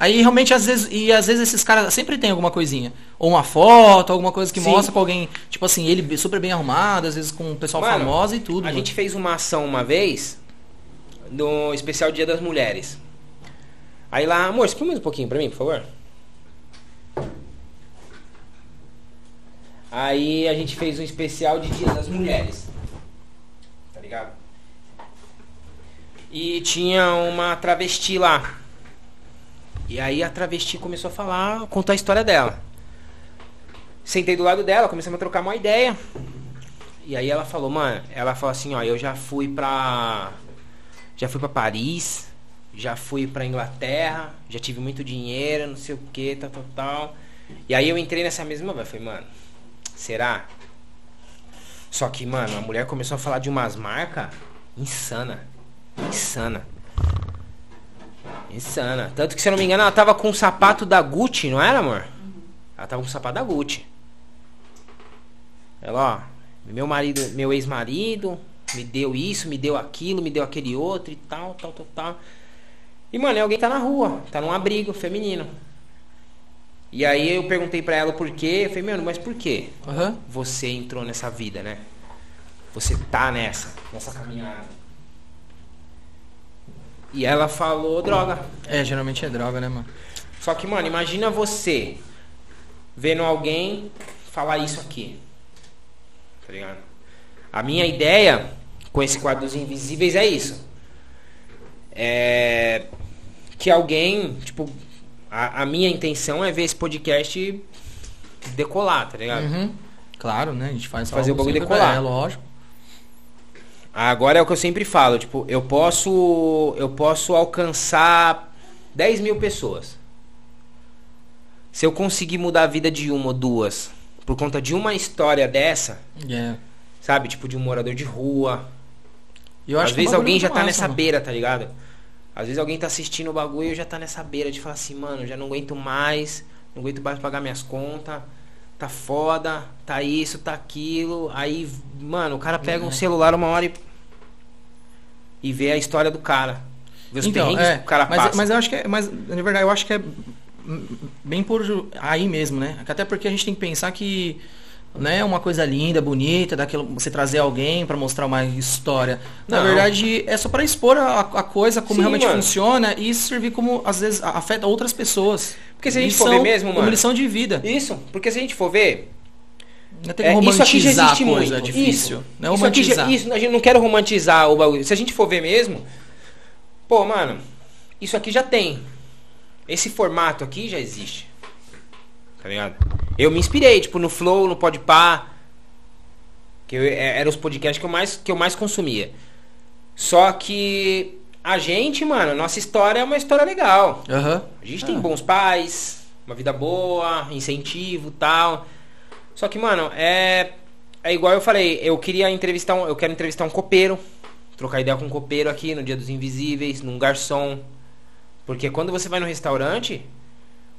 Aí realmente, às vezes, e às vezes esses caras sempre tem alguma coisinha. Ou uma foto, alguma coisa que Sim. mostra com alguém, tipo assim, ele super bem arrumado, às vezes com um pessoal Mano, famoso e tudo. A mano. gente fez uma ação uma vez no especial Dia das Mulheres. Aí lá, amor, mais um pouquinho pra mim, por favor? Aí a gente fez um especial de Dia das Mulheres. Tá ligado? E tinha uma travesti lá. E aí a travesti começou a falar, contar a história dela. Sentei do lado dela, começamos a trocar uma ideia. E aí ela falou, mano, ela falou assim, ó, eu já fui pra. Já fui pra Paris, já fui pra Inglaterra, já tive muito dinheiro, não sei o que, tal, tal, tal. E aí eu entrei nessa mesma, eu falei, mano, será? Só que, mano, a mulher começou a falar de umas marcas insana. Insana. Insana. Tanto que, se eu não me engano, ela tava com um sapato da Gucci, não era, amor? Ela tava com um sapato da Gucci. Ela, ó, meu marido, meu ex-marido me deu isso, me deu aquilo, me deu aquele outro e tal, tal, tal, tal. E, mano, alguém tá na rua, tá num abrigo feminino. E aí eu perguntei pra ela o porquê, eu falei, mano, mas por quê? Aham. você entrou nessa vida, né? Você tá nessa, nessa caminhada. E ela falou droga. É, geralmente é droga, né, mano? Só que, mano, imagina você vendo alguém falar isso aqui. Tá ligado? A minha ideia com esse quadro dos invisíveis é isso. É que alguém, tipo, a, a minha intenção é ver esse podcast decolar, tá ligado? Uhum. Claro, né? A gente faz Fazer o bagulho decolar. É, lógico. Agora é o que eu sempre falo, tipo, eu posso eu posso alcançar 10 mil pessoas. Se eu conseguir mudar a vida de uma ou duas por conta de uma história dessa, É. sabe? Tipo, de um morador de rua. Eu acho Às que vezes bagulho alguém é já tá massa, nessa mano. beira, tá ligado? Às vezes alguém tá assistindo o bagulho e já tá nessa beira de falar assim, mano, já não aguento mais, não aguento mais pagar minhas contas, tá foda, tá isso, tá aquilo. Aí, mano, o cara pega um Uhum. celular uma hora e. e vê a história do cara. Vê os Então, é, que o cara mas, passa. mas eu acho que é, mas na verdade eu acho que é bem por aí mesmo, né? Até porque a gente tem que pensar que né, é uma coisa linda, bonita, daquilo você trazer alguém pra mostrar uma história. Na Não. verdade, é só pra expor a, a coisa como Sim, realmente mano. funciona e isso servir como às vezes afeta outras pessoas. Porque se a gente lição, for ver mesmo, mano. lição de vida. Isso, porque se a gente for ver, É, isso aqui já romantizar existe coisa, muito. é difícil. Isso. Não é isso aqui já, romantizar. isso, a gente não quero romantizar o bagulho. Se a gente for ver mesmo, pô, mano, isso aqui já tem. Esse formato aqui já existe. Tá ligado? Eu me inspirei, tipo, no Flow, no Podpah, que eu, é, eram os podcasts que eu mais que eu mais consumia. Só que a gente, mano, nossa história é uma história legal. Aham. A gente tem bons pais, uma vida boa, incentivo tal. Só que, mano, é. É igual eu falei, eu queria entrevistar um. Eu quero entrevistar um copeiro. Trocar ideia com um copeiro aqui no Dia dos Invisíveis, num garçom. Porque quando você vai no restaurante,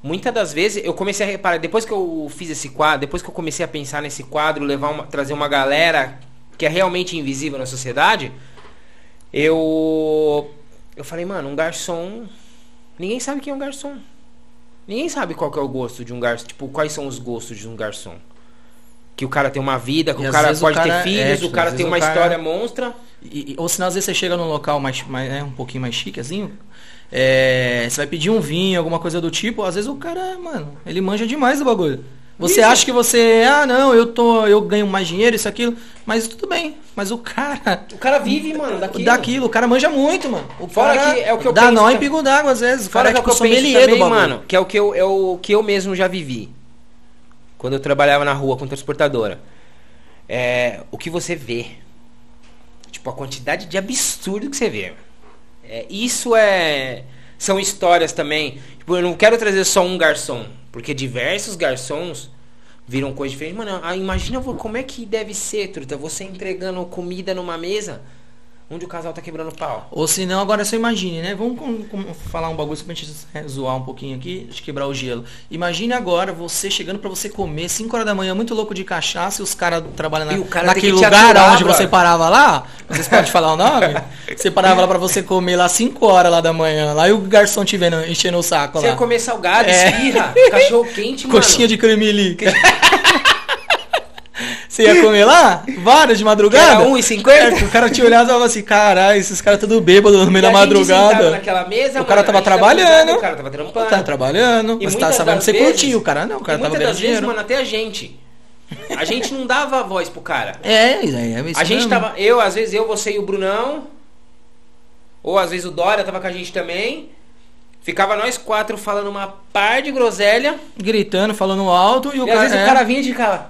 muitas das vezes eu comecei a reparar, depois que eu fiz esse quadro, depois que eu comecei a pensar nesse quadro, levar uma, trazer uma galera que é realmente invisível na sociedade, eu eu falei, mano, um garçom, ninguém sabe quem é um garçom. Ninguém sabe qual que é o gosto de um garçom, tipo, quais são os gostos de um garçom. Que o cara tem uma vida, que E o cara vezes o pode cara ter é, filhos, tipo, o cara tem uma cara- história monstra. E, ou senão às vezes você chega num local mais, mais né, um pouquinho mais chiquezinho, é, você vai pedir um vinho, alguma coisa do tipo, às vezes o cara, mano, ele manja demais do bagulho. Você Isso. acha que você, ah, não, eu tô, eu ganho mais dinheiro, isso aquilo, mas tudo bem. Mas o cara O cara vive, mano, daquilo. daquilo, o cara manja muito, mano. O Fora cara que é o que eu dá penso nó em pingo d'água às vezes. O Fora cara é que é o tipo que eu penso sommelier do também, bagulho. mano, que é o que eu, é o que eu mesmo já vivi. Quando eu trabalhava na rua com transportadora. É, o que você vê. Tipo, a quantidade de absurdo que você vê. É, isso é. São histórias também. Tipo, eu não quero trazer só um garçom. Porque diversos garçons viram coisa diferente. Mano, ah, imagina como é que deve ser, truta. Você entregando comida numa mesa onde o casal tá quebrando pau. Ou se não, agora você imagine, né? Vamos com- com- falar um bagulho só pra gente é, zoar um pouquinho aqui, de quebrar o gelo. Imagine agora você chegando pra você comer 5 horas da manhã, muito louco de cachaça, e os caras trabalhando E na, cara naquele que lugar aturar, onde você brother. parava lá. Vocês podem falar o nome? Você parava lá pra você comer lá 5 horas lá da manhã, lá e o garçom te vendo, enchendo o saco Você ia lá. comer salgado, É. esfirra, cachorro quente, mano. Coxinha de cremili. Você ia comer lá? Várias de madrugada? era 1,50? É, o cara te olhava e falava assim, caralho, esses caras tudo bêbado no meio da madrugada. naquela mesa, O cara mano, tava trabalhando. usando, O cara tava trampando. Tá trabalhando, E mas muitas sabendo você curtiu, o cara não, o cara tava ganhando das vezes, dinheiro. mano, até a gente. A gente não dava voz pro cara. É, é, é isso A gente mesmo. tava. Eu, às vezes, eu, você e o Brunão. Ou às vezes o Dória tava com a gente também. Ficava nós quatro falando uma par de groselha. Gritando, falando alto e o e às cara... vezes é. o cara vinha de cara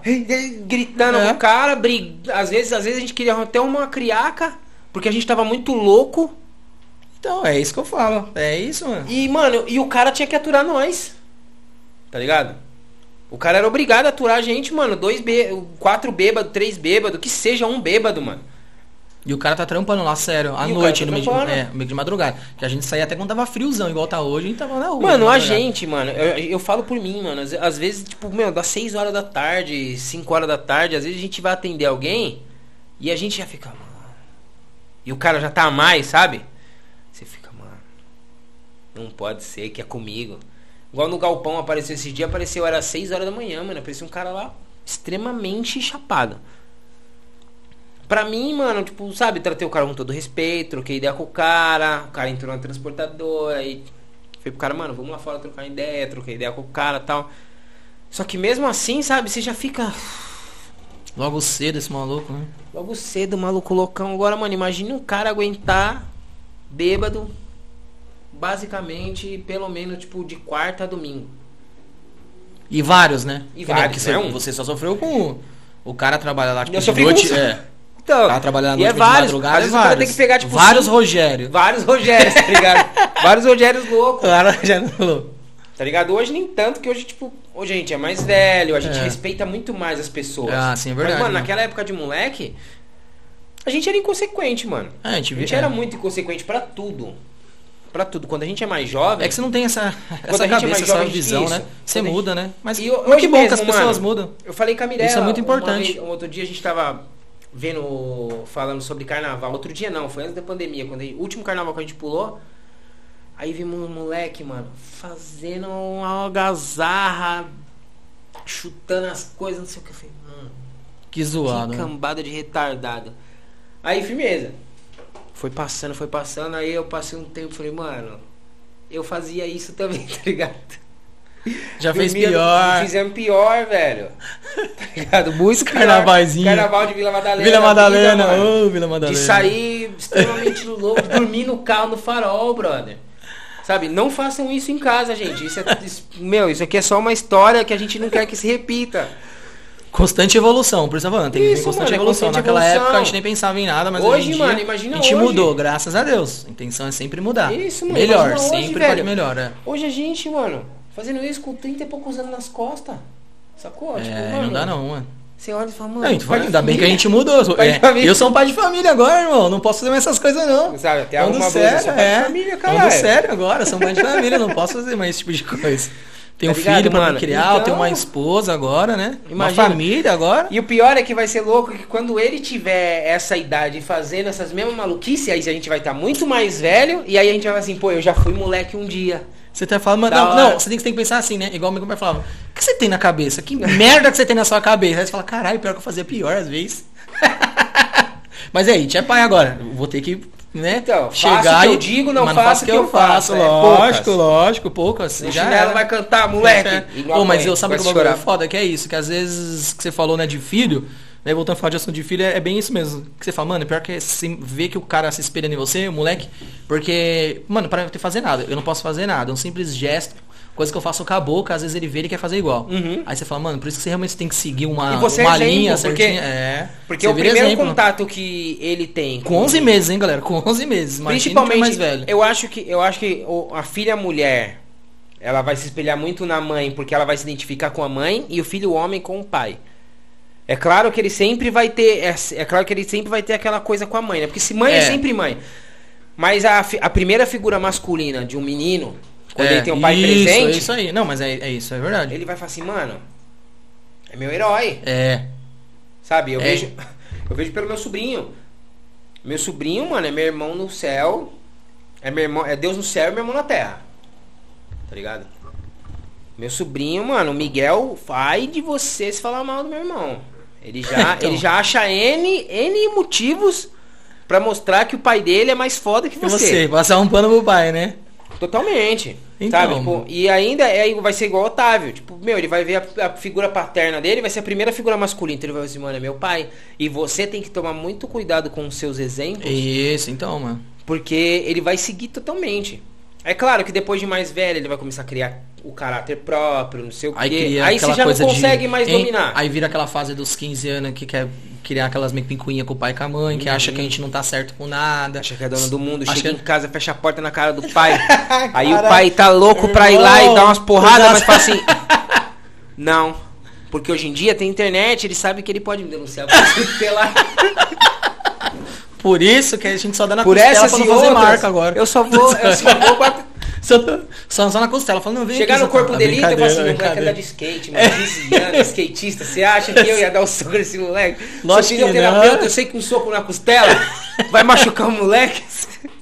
gritando É. com o cara. Brig... Às, vezes, às vezes a gente queria até uma criaca. Porque a gente tava muito louco. Então, é isso que eu falo. É isso, mano. E, mano, e o cara tinha que aturar nós. Tá ligado? O cara era obrigado a aturar a gente, mano. Dois bê... quatro bêbados, três bêbados, que seja um bêbado, mano. E o cara tá trampando lá, sério, à E noite, tá no meio, de, é, no meio de madrugada. Que a gente saía até quando tava friozão, igual tá hoje, a gente tava na rua. Mano, a gente, mano, eu, eu falo por mim, mano. Às, às vezes, tipo, meu, das 6 horas da tarde, 5 horas da tarde, às vezes a gente vai atender alguém e a gente já fica, mano. E o cara já tá a mais, sabe? Você fica, mano. Não pode ser que é comigo. Igual no galpão apareceu esse dia, apareceu, era 6 horas da manhã, mano. Apareceu um cara lá extremamente chapado. Pra mim, mano, tipo, sabe, tratei o cara com todo respeito, troquei ideia com o cara, o cara entrou na transportadora, aí Falei pro cara, mano, vamos lá fora trocar ideia, troquei ideia com o cara e tal. Só que mesmo assim, sabe, você já fica Logo cedo esse maluco, né? logo cedo, maluco loucão. Agora, mano, imagine um cara aguentar bêbado, basicamente, pelo menos, tipo, de quarta a domingo. E vários, né? E vários, você, né? Um. você só sofreu com o, o cara trabalha lá, tipo, Eu de com noite. os- É. Então, O cara trabalha na e é vários. Às é vezes vários. tem que pegar, tipo, vários cinco- Rogério. vários Rogérios, tá ligado? vários Rogérios loucos. Já não falou. Tá ligado? Hoje nem tanto, que hoje, tipo, hoje a gente é mais velho, a gente É. respeita muito mais as pessoas. Ah, sim, é verdade, Mas, mano, mano. naquela época de moleque, a gente era inconsequente, mano. É, a gente, A gente é. era muito inconsequente pra tudo. Pra tudo. Quando a gente é mais jovem. É que você não tem essa, essa gente é cabeça, mais essa jovem, visão, isso. né? Você Quando muda, né? Mas, E mas que bom que mesmo, as pessoas mano, mudam. Eu falei com a Mirella. Isso é muito importante. vez- um outro dia a gente tava vendo, falando sobre carnaval. Outro dia não, foi antes da pandemia. Quando o último carnaval que a gente pulou. Aí vimos um moleque, mano, fazendo uma algazarra, chutando as coisas, não sei o que. Eu falei, mano, Que zoado. que né? cambada de retardado. Aí, firmeza. Foi passando, foi passando. Aí eu passei um tempo e falei, mano, eu fazia isso também, tá ligado? Já fez Dormia- pior. Fizemos pior, velho. Tá ligado? Muito pior. Carnavaizinho. Carnaval de Vila Madalena. Vila Madalena, mano. ô Vila Madalena. De sair extremamente louco, dormir no carro no farol, brother. Sabe? Não façam isso em casa, gente. Isso é, isso- meu, isso aqui é só uma história que a gente não quer que se repita. Constante evolução, por isso eu falando, tem Isso, constante mano, é evolução. constante Naquela evolução. época a gente nem pensava em nada, mas Hoje, hoje em dia, mano, imagina a gente hoje. mudou, graças a Deus. A intenção é sempre mudar. Isso, mano, Melhor, hoje, sempre velho. pode melhorar. Hoje a gente, mano, fazendo isso com 30 e poucos anos nas costas. Sacou? É, Tipo, mano, não dá não, mano. Você olha e fala, mano. Não, então, ainda bem que a família. gente mudou. É, família. eu sou um pai de família agora, irmão. Não posso fazer mais essas coisas, não. Sabe, até Falando arruma a blusa, sério, de é. família, caralho. sério agora, sou um pai de família, não posso fazer mais esse tipo de coisa. Tem Tá um filho pra mano? criar, tem Então- uma esposa agora, né? Imagina. Uma família agora. E o pior é que vai ser louco que quando ele tiver essa idade fazendo essas mesmas maluquices, aí a gente vai estar muito mais velho, e aí a gente vai falar assim, pô, eu já fui moleque um dia. Você tá falando, mas não, não, você tem, que- tem que pensar assim, né? Igual o meu pai falava, o que você tem na cabeça? Que merda que você tem na sua cabeça? Aí você fala, caralho, pior que eu fazia pior às vezes. mas aí, tinha pai agora. Vou ter que, né? Então, que eu digo, não faça o que eu faço, é, lógico, poucas. lógico, poucas. O já chinelo era. vai cantar, moleque. É. E não Ô, mas eu sabe que o bagulho é foda? Que é isso, que às vezes que você falou, né, de filho, né, voltando a falar de assunto de filho, é, é bem isso mesmo. Que você fala, mano, pior que é você ver que o cara se espelha em você, o moleque, porque, mano, para não ter que fazer nada, eu não posso fazer nada, um simples gesto, coisa que eu faço com a boca, às vezes ele vê e quer fazer igual. Uhum. Aí você fala, mano, por isso que você realmente tem que seguir uma, você é uma exemplo, linha porque- certinha. É, Porque você o primeiro exemplo. contato que ele tem Com 11 meses, hein, galera? Com 11 meses. Que é Principalmente, mais velho. eu acho que eu acho que a filha mulher, ela vai se espelhar muito na mãe, porque ela vai se identificar com a mãe e o filho homem com o pai. É claro que ele sempre vai ter, é, é claro que ele sempre vai ter aquela coisa com a mãe, né? Porque se mãe é, É. sempre mãe. Mas a, a primeira figura masculina de um menino, quando É, ele tem um pai isso, presente, É isso aí. Não, mas é, é isso, é verdade. ele vai falar assim, mano, é meu herói. É. Sabe, eu É. vejo. Eu vejo pelo meu sobrinho. Meu sobrinho, mano, é meu irmão no céu. É meu irmão, é Deus no céu e meu irmão na terra. Tá ligado? Meu sobrinho, mano, o Miguel vai de você se falar mal do meu irmão. Ele já, Então. ele já acha N, N motivos pra mostrar que o pai dele é mais foda que E você. você, passar um pano pro pai, né? Totalmente. Então. Sabe? Tipo, e ainda é, vai ser igual o Otávio. Tipo, meu, ele vai ver a, a figura paterna dele, vai ser a primeira figura masculina. Então ele vai dizer, mano, é meu pai. E você tem que tomar muito cuidado com os seus exemplos, Isso, então, mano. porque ele vai seguir totalmente. É claro que depois de mais velho, ele vai começar a criar o caráter próprio, não sei o Aí quê. cria Aí você já não consegue de, mais hein? dominar. Aí vira aquela fase dos 15 anos que quer criar aquelas meio com o pai e com a mãe, que acha que a gente não tá certo com nada. Acha que é dono do mundo, Acha chega que- em casa, fecha a porta na cara do pai. aí o pai tá louco pra ir lá e dar umas porradas, mas fala assim. Não. Porque hoje em dia tem internet, ele sabe que ele pode me denunciar pela Por isso que a gente só dá na Por costela essas pra não fazer outras. marca agora. Eu só vou, eu só vou bater- Só, só, só na costela, falando, não, vem chegar aqui, no corpo tá dele e eu falo assim, o brincadeira, moleque anda brincadeira. de skate, mano, 15 anos, skatista. Você acha que eu ia dar o soco nesse moleque? Lógico Sou que fisioterapeuta, não. eu sei que um soco na costela vai machucar o moleque.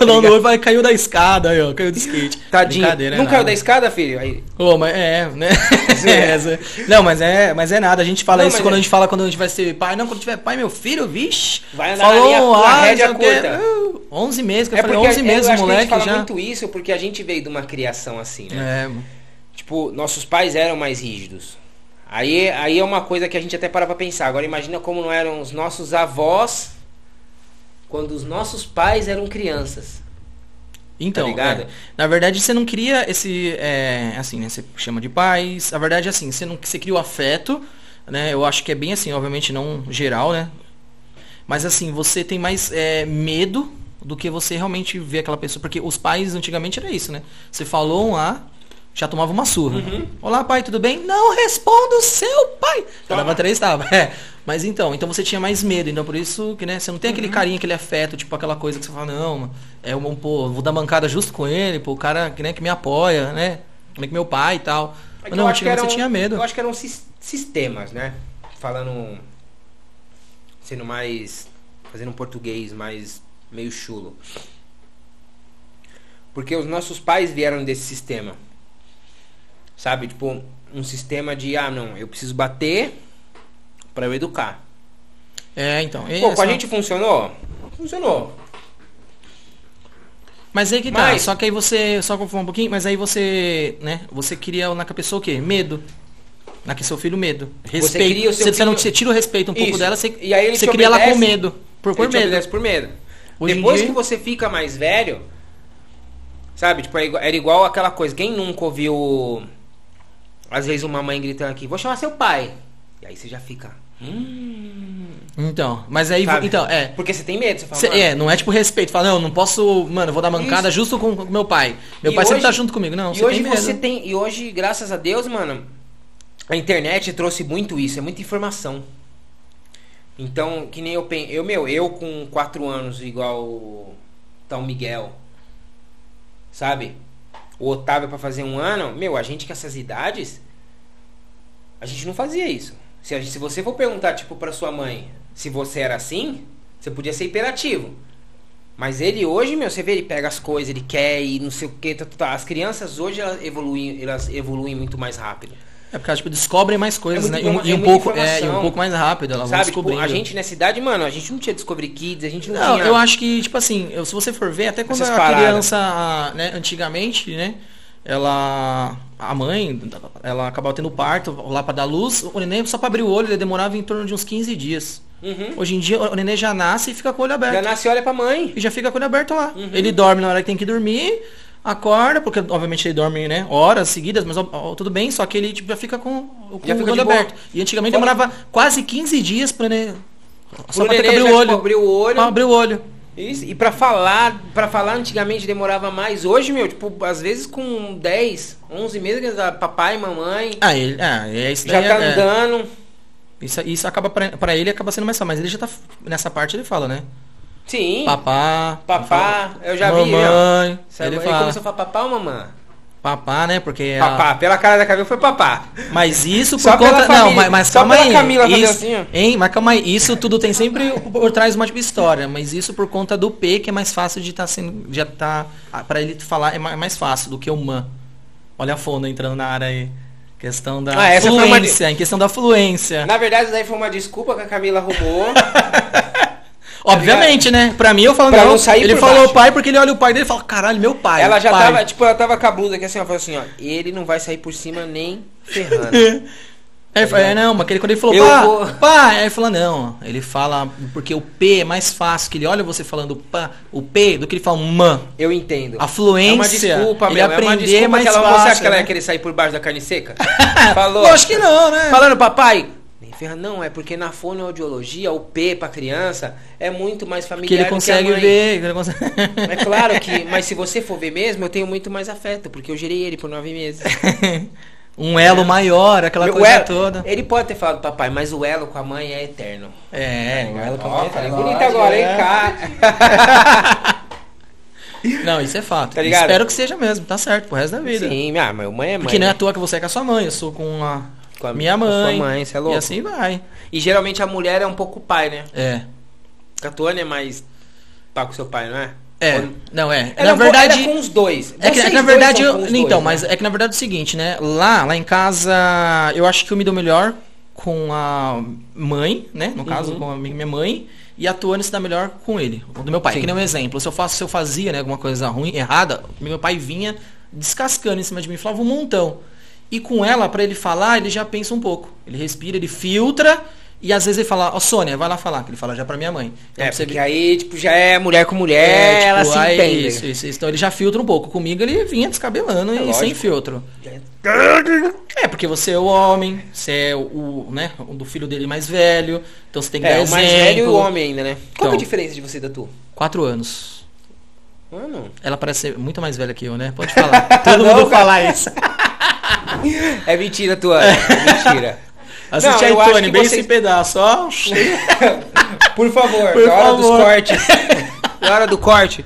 O Não, no vai caiu da escada aí, ó, caiu do skate. Tadinho. Brincadeira, é Não caiu nada. da escada, filho? Aí, Ô, mas é, né? É, essa- não, mas é, mas é nada. A gente fala Não, isso quando é- a gente fala quando a gente vai ser pai. Não, quando tiver pai, meu filho, vixe. Vai andar na linha- ah, rédea não curta. Uh, 11 meses, que eu É falei, porque 11 eu meses, acho que a moleque gente fala já. muito isso porque a gente veio de uma criação assim, né? É. Tipo, nossos pais eram mais rígidos. Aí, aí é uma coisa que a gente até para pra pensar. Agora imagina como não eram os nossos avós quando os nossos pais eram crianças. Então, Tá é. na verdade você não cria esse, é, assim, né, você chama de pais, na verdade assim, você não, você cria o afeto, né, eu acho que é bem assim, obviamente não geral, né, mas assim, você tem mais é, medo do que você realmente ver aquela pessoa, porque os pais antigamente era isso, né, você falou um A, já tomava uma surra. Uhum. Olá pai, tudo bem? Não responda o seu pai. Já dava três, tava. É. Mas então, então você tinha mais medo, então por isso que, né, você não tem Uhum. aquele carinho, aquele afeto, tipo aquela coisa que você fala, não, é um, pô, vou dar mancada justo com ele, pô, o cara que, né, que me apoia, né? Como é que meu pai e tal. É Mas não, eu acho que antigamente eram- você tinha medo. Eu acho que eram sis- sistemas, né? Falando. Sendo mais. Fazendo um português mais. meio chulo. Porque os nossos pais vieram desse sistema. Sabe? Tipo, um sistema de. Ah, não, eu preciso bater pra eu educar. É, então. Pô, com a gente funcionou? Funcionou. Mas aí que tá, Mas- só que aí você, só confundir um pouquinho, mas aí você, né, você cria na pessoa o quê? Medo. Na que seu filho, medo. Respeito. você, você não, filho- você tira o respeito um pouco Isso. dela, você, E aí ele você cria ela com medo. Por, por medo. por medo. Hoje Depois dia- que você fica mais velho, sabe? Tipo, é era igual aquela coisa. Quem nunca ouviu, às vezes, uma mãe gritando aqui, vou chamar seu pai. E aí você já fica. Hum, Então, mas aí, sabe? então, é. Porque você tem medo, você fala. Cê- "Mano, é, não é tipo respeito, fala, não, não posso, mano, vou dar mancada Isso. justo com o meu pai. Meu E pai sempre hoje- tá junto comigo. Não, e você hoje tem você tem. E hoje, graças a Deus, mano, a internet trouxe muito isso, é muita informação. Então, que nem eu. Eu, meu, eu com 4 anos, igual o Miguel. Sabe? O Otávio pra fazer um ano, meu, a gente com essas idades, a gente não fazia isso. Se, gente- se você for perguntar, tipo, pra sua mãe se você era assim, você podia ser hiperativo. Mas ele hoje, meu, você vê, ele pega as coisas, ele quer e não sei o que. Tá, tá, tá. As crianças hoje, elas evoluem, elas evoluem muito mais rápido. É porque elas tipo, descobrem mais coisas, É né? E é um pouco, é, e um pouco mais rápido, elas vão Sabe, tipo, descobrindo. a gente nessa idade, mano, a gente não tinha Discovery Kids, a gente não, Não, tinha... eu acho que, tipo assim, se você for ver, até quando Essas a paradas. criança, né, antigamente, né, ela, a mãe, ela acabava tendo parto lá pra dar luz, o neném só pra abrir o olho, ele demorava em torno de uns 15 dias. Uhum. Hoje em dia, o neném já nasce e fica com o olho aberto. Já nasce e olha pra mãe. E já fica com o olho aberto lá. Uhum. Ele dorme na hora que tem que dormir, acorda, porque obviamente ele dorme, né, horas seguidas, mas ó, ó, tudo bem, só que ele tipo, já fica com, com Já o fica olho aberto. E antigamente demorava quase 15 dias pra neném... Só pra ter que neném abrir o tipo, olho. abrir o olho. Pra abrir o olho. Isso, e pra falar, para falar antigamente demorava mais. Hoje, meu, tipo, às vezes com 10, 11 meses, tá papai, mamãe, Ah, ele, ah, é isso já tá é- andando. Isso, isso acaba pra, pra ele acaba sendo mais fácil, mas ele já tá nessa parte ele fala, né? Sim. Papá, Papá, eu já fala, vi, mamãe, Sabe, ele ele fala começou a falar papá ou mamãe? papá, né? Porque a- Papá, pela cara da Camila foi papá. mas isso por Só conta não, mas, mas só calma pela aí. Camila isso, assim, hein? Mas calma aí, isso tudo tem sempre por trás uma tipo história, mas isso por conta do P que é mais fácil de estar sendo já tá para ele falar é é mais fácil do que o man. Olha a fono entrando na área aí. Questão da Ah, foi uma fluência, em questão da fluência. Na verdade, daí foi uma desculpa que a Camila arrumou. Obviamente, né? Pra mim eu falo, Pra não, não sair ele falou baixo. pai porque ele olha o pai dele e fala, caralho, meu pai. ela já pai. tava, tipo, ela tava com a blusa aqui assim, ó, falou assim, ó, ele não vai sair por cima nem ferrando. É, é, não, mas quando ele falou, Eu pá, vou- pá, aí ele falou, não, ele fala, porque o P é mais fácil, que ele olha você falando pá, o P, do que ele fala man. Eu entendo. A fluência, É uma desculpa, ele meu. É uma aprender desculpa mais que ela, fácil, você acha que ela né? ia querer sair por baixo da carne seca? Falou. Lógico que não, né? Falando, papai. Ferra, não, é porque na fonoaudiologia, o P pra criança é muito mais familiar que ele que consegue mãe. ver. que ele consegue... É claro que, mas se você for ver mesmo, eu tenho muito mais afeto, porque eu gerei ele por nove meses. um elo maior, aquela Meu, coisa elo- toda. Ele pode ter falado papai, mas o elo com a mãe é eterno. É, o elo com a mãe, é bonito lógico, agora, hein, é. cara? Não, isso é fato. Tá? Espero que seja mesmo, tá certo, pro resto da vida. Sim, ah, mas mãe é mãe. Porque não é né? à toa que você é com a sua mãe, eu sou com a Com a- minha com a sua mãe. mãe, cê é louco. E assim vai. E geralmente a mulher é um pouco pai, né? É. A Tuane é mais pá com seu pai, não é? É, Ou- não é. Ela na verdade, ela é com os dois. É que, é que na verdade, eu, então, dois, mas né? é que na verdade é o seguinte, né? Lá, lá em casa, eu acho que eu me dou melhor com a mãe, né? No caso, Uhum. com a mi- minha mãe. E a Tuane se dá melhor com ele, do meu pai. Sim. Que nem um exemplo. Se eu faço, se eu fazia, né, alguma coisa ruim, errada, meu pai vinha descascando em cima de mim, falava um montão. E com ela, pra ele falar, ele já pensa um pouco. Ele respira, ele filtra. E às vezes ele fala, ó Sônia, vai lá falar, que ele fala já pra minha mãe. Então, É, você porque aí, tipo, já é mulher com mulher, é, tipo, ela se aí, entende. Isso, isso, isso. Então ele já filtra um pouco. Comigo ele vinha descabelando e lógico. sem filtro. É, porque você é o homem, você é o, o, né, o do filho dele mais velho, então você tem que É, dar o mais velho e o homem ainda, né? Qual que é a Então. diferença de você e da tu? Quatro anos. Mano. Ela parece ser muito mais velha que eu, né? Pode falar. Todo Não, mundo cara. fala isso. É mentira, tua. É mentira. Assiste Não, acho Tony, bem vocês- esse pedaço, ó. Por favor, Por na hora dos favor. cortes. na hora do corte.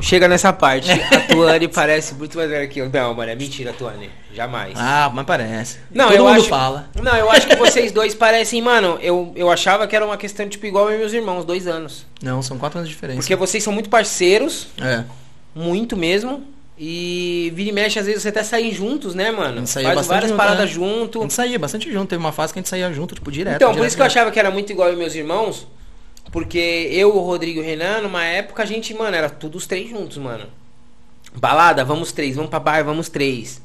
Chega nessa parte. A Tuane parece muito mais velha que eu. Não, mano, é mentira, Tuane. Jamais. Ah, mas parece. Não, Todo eu mundo acho, fala. Não, eu acho que vocês dois parecem, mano. Eu, eu achava que era uma questão, tipo, igual eu meus irmãos, dois anos. Não, são quatro anos de diferença. Porque vocês são muito parceiros, É. muito mesmo. E vira e mexe, às vezes você até saem juntos, né, mano? A gente saía Faz bastante várias junto, paradas né? junto. A gente saía bastante junto, teve uma fase que a gente saía junto, tipo, direto. Então, por direto, isso que eu direto. achava que era muito igual e meus irmãos. Porque eu, o Rodrigo e o Renan, numa época, a gente, mano, era tudo os três juntos, mano. Balada, vamos três. Vamos pra bar, vamos três.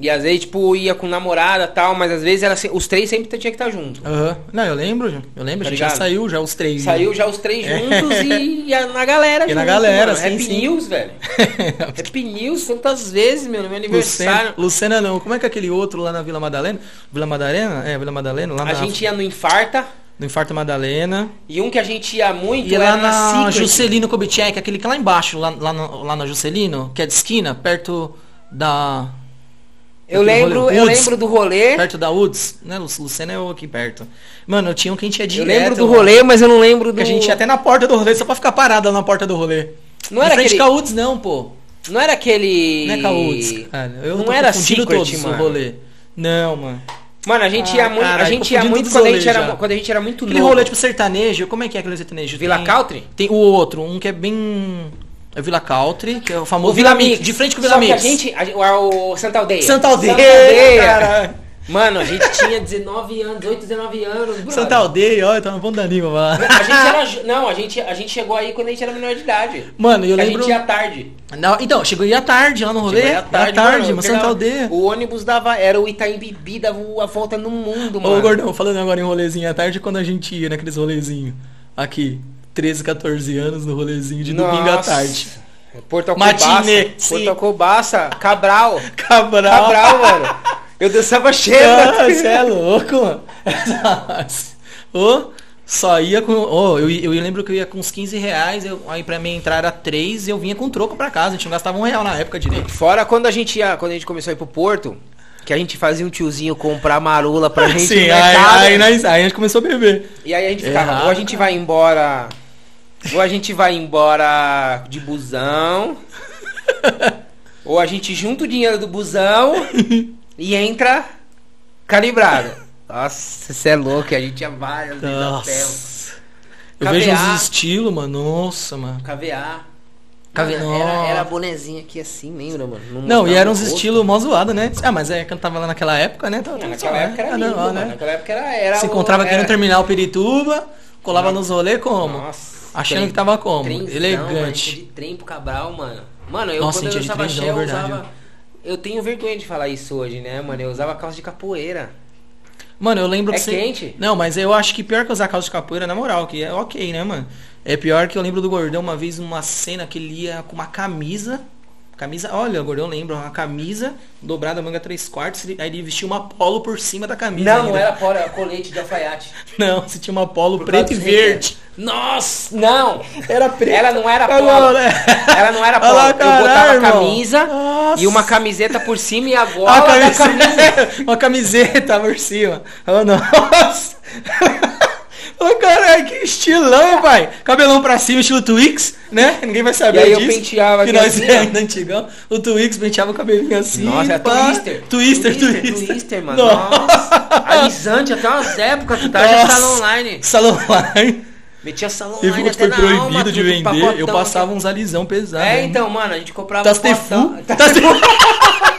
E às vezes, tipo, ia com namorada e tal, mas às vezes se- os três sempre tinha que estar junto. Aham. Não, eu lembro, eu lembro, Tá a gente já saiu já os três. Saiu já os três juntos e, e a- na galera E na galera, mano. sim, Happy sim. News, velho. Happy News tantas vezes, meu, no meu Lucena, aniversário. Lucena não, como é que é aquele outro lá na Vila Madalena? Vila Madalena? É, Vila Madalena, lá A na, gente ia no Infarta no Infarto Madalena. e um que a gente ia muito E era lá na Secret. Juscelino Kubitschek, aquele que é lá embaixo, lá, lá, no- lá na Juscelino, que é de esquina, perto da... Eu Aquele lembro, rolê- eu lembro do rolê. Perto da Woods, né? Lu- Lucena é o aqui perto. Mano, eu tinha um que a gente ia Eu direto. lembro do rolê, mas eu não lembro do. Que a gente ia até na porta do rolê, só pra ficar parada na porta do rolê. Não Em era frente aquele- Woods não, pô. Não era aquele. Não é cara. Eu não era Secret, todos mano. o rolê. Não, mano. Mano, a gente ia Ah, muito. a gente ia muito quando a gente, era, quando a gente era muito Aquele novo. rolê tipo sertanejo, como é que é aquele sertanejo? Vila Tem- Country? Tem o outro, um que é bem. É o Vila Country, que é o famoso O Vila Mix. De frente com o Só Vila que Mix. a gente. A, o Santa Aldeia. Santa Aldeia. Santa Aldeia. caralho. Mano, a gente tinha 19 anos, 18, 19 anos. brother. Santa Aldeia, olha, tá ponta da língua, mano. A gente era. Não, a gente, a gente chegou aí quando a gente era menor de idade. Mano, eu lembro. A gente ia tarde. Não, então, chegou aí à tarde lá no rolê. Chegou à tarde, à tarde, mano, mas Santa Aldeia. O ônibus dava. Era o Itaim Bibi, dava a volta no mundo, mano. Ô, Gordão, falando agora em rolezinho à tarde, quando a gente ia naqueles rolezinhos aqui, 13, 14 anos no rolezinho de domingo à tarde. Porto sim. Porto Alcobaça, Cabral. Cabral. Cabral, mano. Eu dançava Ah, cheio. Você é louco, mano. Ô, só ia com. Ô, eu, eu lembro que eu ia com uns 15 reais, eu, aí pra mim entrar era 3 e eu vinha com troco pra casa. A gente não gastava um real na época direito. Fora quando a gente ia, quando a gente começou a ir pro Porto, que a gente fazia um tiozinho comprar marula pra gente Sim, aí, aí, aí a gente começou a beber. E aí a gente ficava, Errado, ou a gente vai embora, ou a gente vai embora de busão, ou a gente junta o dinheiro do busão e entra calibrado. Nossa, você é louco, a gente ia várias vezes. Eu vejo KVA. uns estilos, mano. Nossa, mano. KVA. KVA. Era, era bonezinho aqui assim, lembra, mano? Não, mostrava e eram o uns estilos mó zoado, né? Ah, mas é que eu tava lá naquela época, né? Tava Não, tudo naquela época era né? lindo, mano. Naquela época era... era Se o- encontrava aqui era- no terminal Pirituba, colava nos rolê como? Nossa. Achando trem- que tava como? trenzão, Elegante. Mano, de trem pro Cabral, mano. Mano, eu Nossa, quando eu usava trenzão, Shell, eu verdade. usava... Eu tenho vergonha de falar isso hoje, né, mano? Eu usava calça de capoeira. Mano, eu lembro É que você... quente? Não, mas eu acho que pior que usar calça de capoeira, na moral, que é ok, né, mano? É pior que eu lembro do Gordão uma vez, uma cena que ele ia com uma camisa. Camisa, olha, o Gordão lembra, uma camisa dobrada, manga 3 quartos, aí ele vestia uma polo por cima da camisa. Não, não ainda. era polo, era colete de alfaiate. Não, você tinha uma polo Por preto e verde. Nossa, não! Era preto. Ela não era Agora, polo. né? Ela não era polo. lá, eu caralho, botava irmão. camisa Nossa. e uma camiseta por cima e a gola A da camisa- camisa. uma camiseta por cima. Oh, nossa. Ô, caralho, que estilão, pai. Cabelão pra cima, estilo Twix, né? Ninguém vai saber E aí eu disso. penteava que aqui nós assim, é ó. ainda antigão. O Twix penteava o cabelinho assim. Nossa, é pá. Twister. Twister, Twister, Twister. Mano. Nossa. Alisante até umas épocas, tu tá já Nossa. salão online. Salão online. Metia salão E online quando foi até na alma, proibido de tudo vender, pacotão eu passava uns alisão pesado. É, hein? então, mano, a gente comprava Tastefu. potão- Tastefu.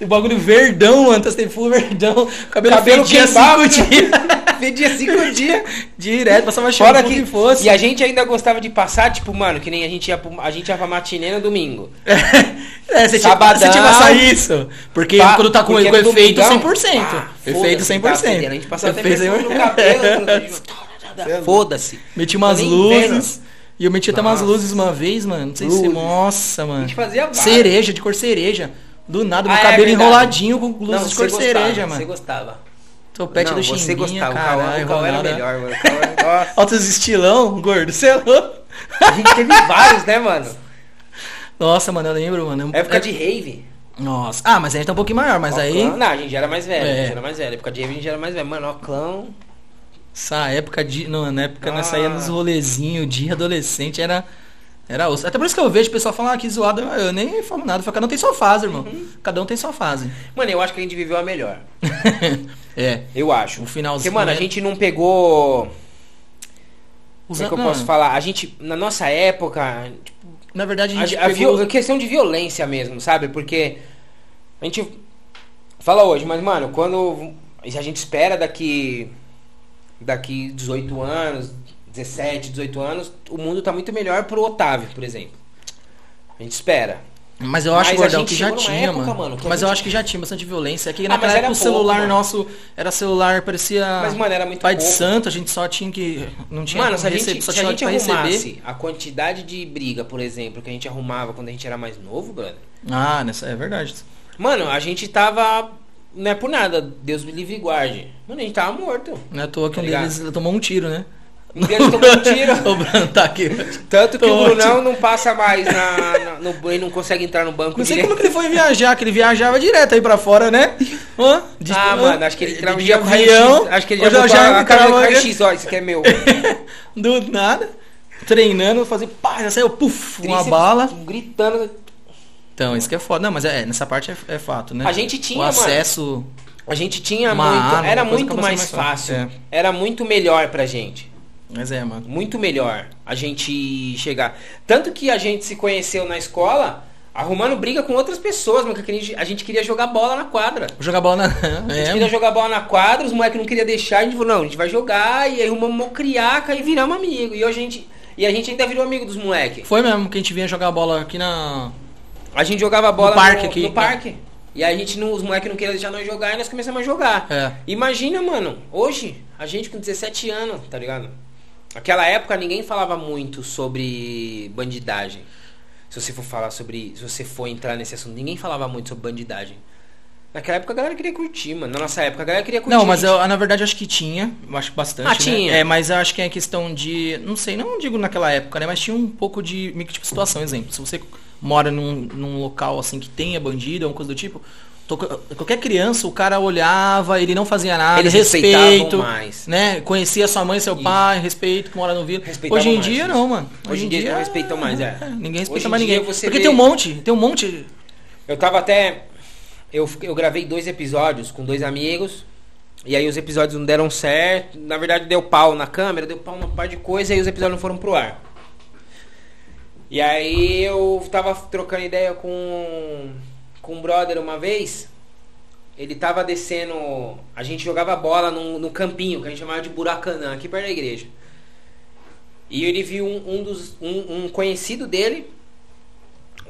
O bagulho verdão, mano. Tastefu verdão. Cabelo, Cabelo fedia cinco dias. Pedia cinco dias. Direto, passava Fora que, que fosse. E a gente ainda gostava de passar, tipo, mano, que nem a gente ia, pro- a gente ia pra matinê no domingo. É, você tinha, Sabadão. você tinha que passar isso. Porque Pá, quando tá com, porque com efeito domingão, 100%. pá, efeito foda-se, tá 100%. fedendo. A gente passava até perfume no 100%. cabelo. Foda-se. Meti umas luzes. E eu meti até umas luzes uma vez, mano. Não sei se. Nossa, A mano. gente fazia. Cereja, de cor cereja. Do nada, meu Ah, é cabelo verdade. enroladinho com luzes de cor você gostava, cereja, Você mano. gostava. Topete do você Chimbinha, gostava. Caralho. o Cauã era melhor, mano. Cauã- estilão, gordo. Você é louco? A gente teve vários, né, mano? Nossa, mano, eu lembro, mano. Época É- de rave. Nossa. Ah, mas a gente tá um pouquinho maior, mas aí. Não, a gente já era mais velho. É. A gente era mais velho. Época de rave a gente já era mais velho. Mano, ó, clã. Essa época de. Não, na época nós Ah. saía nos rolezinhos, dia adolescente, era. Era osso. Até por isso que eu vejo o pessoal falar ah, que zoado, eu nem falo nada. Eu falo, Cada um tem sua fase, irmão. Uhum. Cada um tem sua fase. Mano, eu acho que a gente viveu a melhor. é. Eu acho. O finalzinho. Porque, mano, a né? gente não pegou. Como Usa- é que eu não, posso falar? A gente, na nossa época, Na verdade, a a, gente a pegou... viol- questão de violência mesmo, sabe? Porque a gente fala hoje, mas, mano, quando a gente espera daqui daqui 18 anos, 17, 18 anos, o mundo tá muito melhor pro Otávio, por exemplo. A gente espera. Mas eu acho, Mas Gordão, que já tinha, época, mano. que mas eu gente- acho que já tinha bastante violência. É que Ah, época o celular nosso era celular, parecia. Mas, mano, era muito Pai de pouco. santo, a gente só tinha que. Não tinha Mano, se a gente, só se a gente pra receber. arrumasse a quantidade de briga, por exemplo, que a gente arrumava quando a gente era mais novo, brother. Ah, nessa, é verdade. Mano, a gente tava. Não é por nada, Deus me livre e guarde. Mano, a gente tava morto. Não é à toa que Tá um deles tomou um tiro, né? Tomou um tiro. o Bruno tá aqui. Tanto que Tô o Brunão ótimo. não passa mais na, na- no ele não consegue entrar no banco Não sei direito. como que ele foi viajar, que ele viajava direto aí pra fora, né? Hã? De- Ah, hã? mano, acho que ele entrava de já com avião. Acho que ele já a câmera entrava com raio-x, ó, isso aqui é meu. Do nada, treinando, fazer pá, já saiu, puf, uma Tríceps bala. Gritando. Então, isso que é foda. Não, mas é, nessa parte é, é fato, né? A gente tinha, o mano. acesso. A gente tinha Uma muito. arma, era muito mais mais fácil. fácil. Era muito melhor pra gente. Mas é, mano. Muito melhor a gente chegar. Tanto que a gente se conheceu na escola arrumando briga com outras pessoas, mano. A gente, queria jogar bola na quadra. Jogar bola na. A gente É, queria jogar bola na quadra, os moleques não queriam deixar, a gente falou, não, a gente vai jogar, e aí arrumamos uma criaca e viramos amigo. E hoje a gente. E a gente ainda virou amigo dos moleques. Foi mesmo que a gente vinha jogar bola aqui na. A gente jogava bola parque aqui. no parque. E a gente não, os moleques não queriam deixar nós jogar e nós começamos a jogar. É. Imagina, mano, hoje, a gente com 17 anos, tá ligado? Naquela época ninguém falava muito sobre bandidagem. Se você for falar sobre. Se você for entrar nesse assunto, ninguém falava muito sobre bandidagem. Naquela época a galera queria curtir, mano. Na nossa época a galera queria curtir. Não, mas eu, na verdade acho que tinha, eu acho que bastante. Ah, né? tinha. É, mas acho que é questão de. Não sei, não digo naquela época, né? Mas tinha um pouco de meio que tipo situação, exemplo. Se você mora num, num local assim que tenha bandido, alguma coisa do tipo. Qualquer criança, o cara olhava, ele não fazia nada, Eles respeito, mais. né? Conhecia sua mãe, seu Isso. pai, respeito, que mora no vila. Respeitavam Hoje em mais, dia não, mano. Hoje em dia eles não respeitam mais, é. Ninguém respeita Hoje mais dia ninguém. você Porque vê- tem um monte, tem um monte. Eu tava até. Eu, eu gravei dois episódios com dois amigos. E aí os episódios não deram certo. Na verdade deu pau na câmera, deu pau numa par de coisa e os episódios não foram pro ar. E aí eu tava trocando ideia com, com um brother uma vez. Ele tava descendo. A gente jogava bola no, no campinho, que a gente chamava de Buracanã, aqui perto da igreja. E ele viu um, um dos, um, um conhecido dele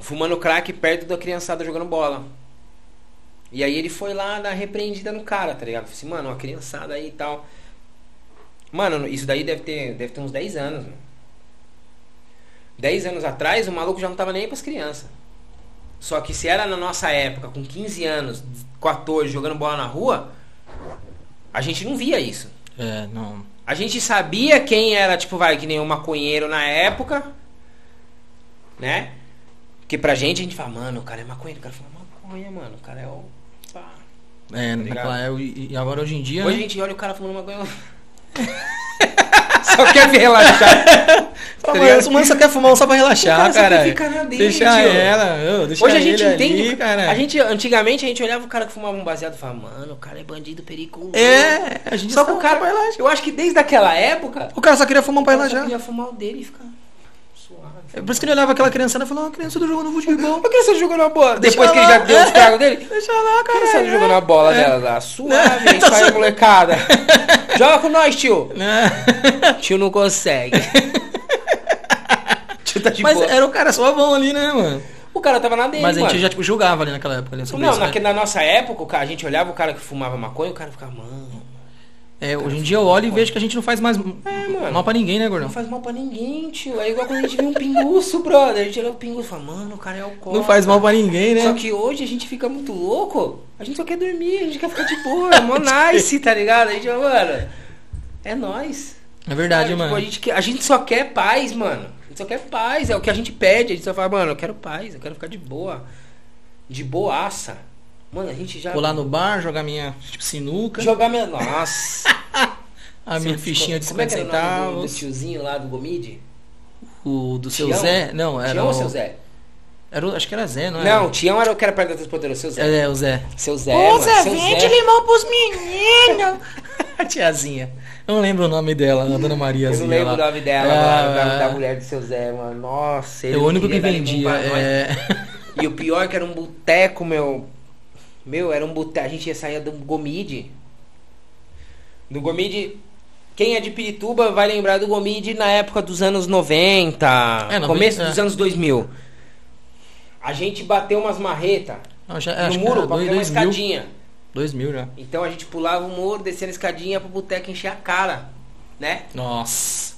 fumando crack perto da criançada jogando bola. E aí ele foi lá dar repreendida no cara, tá ligado? Falei assim, mano, uma criançada aí e tal. Mano, isso daí deve ter, deve ter uns 10 anos. Mano. 10 anos atrás, o maluco já não tava nem aí pras crianças. Só que se era na nossa época, com 15 anos, 14, jogando bola na rua, a gente não via isso. É, não. A gente sabia quem era, tipo, vai, que nem um maconheiro na época, né? Que pra gente a gente fala, mano, o cara é maconheiro, o cara fala maconha, mano, o cara é o. pá. É, ligado? naquela, é, e agora hoje em dia. Hoje a né? gente olha o cara fumando maconha. Só quer relaxar. Tá ligado? o mano só quer fumar um só pra relaxar, cara só cara. quer ficar na dele, Deixa tio. ela, deixa Hoje a gente entende. ali, cara. A gente, antigamente a gente olhava o cara que fumava um baseado e falava, mano, o cara é bandido perigoso. É, a gente Só que o cara. pra relaxar. Eu acho que desde aquela época. O cara só queria fumar um pra cara só relaxar. queria fumar o dele e ficar suave. É por isso que ele olhava aquela criançada e falava, ah, criança do jogando futebol. Que você jogando a bola? Deixa Depois que ele já deu os tragos dele? Deixa lá, Por que cara. você jogando a bola dela lá? Suave, isso aí, molecada. Joga com nós, tio. Tio não consegue. tio tá de Mas boa. era o cara só bom ali, né, mano? O cara tava na dele, Mas a gente mano. já, tipo, julgava ali naquela época. Ali, sobre Não, isso, na, né? na nossa época, o cara- a gente olhava o cara que fumava maconha, o cara ficava, mano, É, hoje em dia eu olho e vejo que a gente não faz mais É, mano. mal pra ninguém, né, não gordão? faz mal pra ninguém, tio. É igual quando a gente vê um pinguço, brother. A gente olha o pinguço e fala, mano, o cara é alcoólatra. Não faz mal pra ninguém, né? Só que hoje a gente fica muito louco, a gente só quer dormir, a gente quer ficar de boa, é mó nice, tá ligado? A gente, mano, é nóis. É verdade, Sabe, tipo, mano. a, gente a gente só quer paz, mano. A gente só quer paz, é o que a gente pede. A gente só fala, mano, eu quero paz, eu quero ficar de boa. De boaça. Mano, a gente já. Vou lá no bar, jogar minha tipo, sinuca, Jogar minha. Nossa! a minha fichinha de Como é 50 que era o nome do, do centavos. tiozinho lá do Gomide? O do seu Tião? Zé? Não, era. Tião ou o- seu Zé? Era acho que era Zé, não era? Não, Tião era o que era perto da transportadora, seu Zé. É, o Zé. Seu Zé. seu Zé. limão pros meninos. a tiazinha. Eu não lembro o nome dela, a dona Maria. Eu não lembro o nome dela, Ah, mano, o nome da mulher do seu Zé, mano. Nossa, É ele o único que vendia. É... E o pior é que era um boteco, meu. Meu, era um boteco. A gente ia sair do Gomide. Do Gomide. Quem é de Pirituba vai lembrar do Gomide na época dos anos 90. É, 90, começo é. dos anos 2000. A gente bateu umas marretas no muro pra fazer uma 2000, escadinha. 2000 já. Então a gente pulava o muro, descia a escadinha pro boteco encher a cara. Né? Nossa.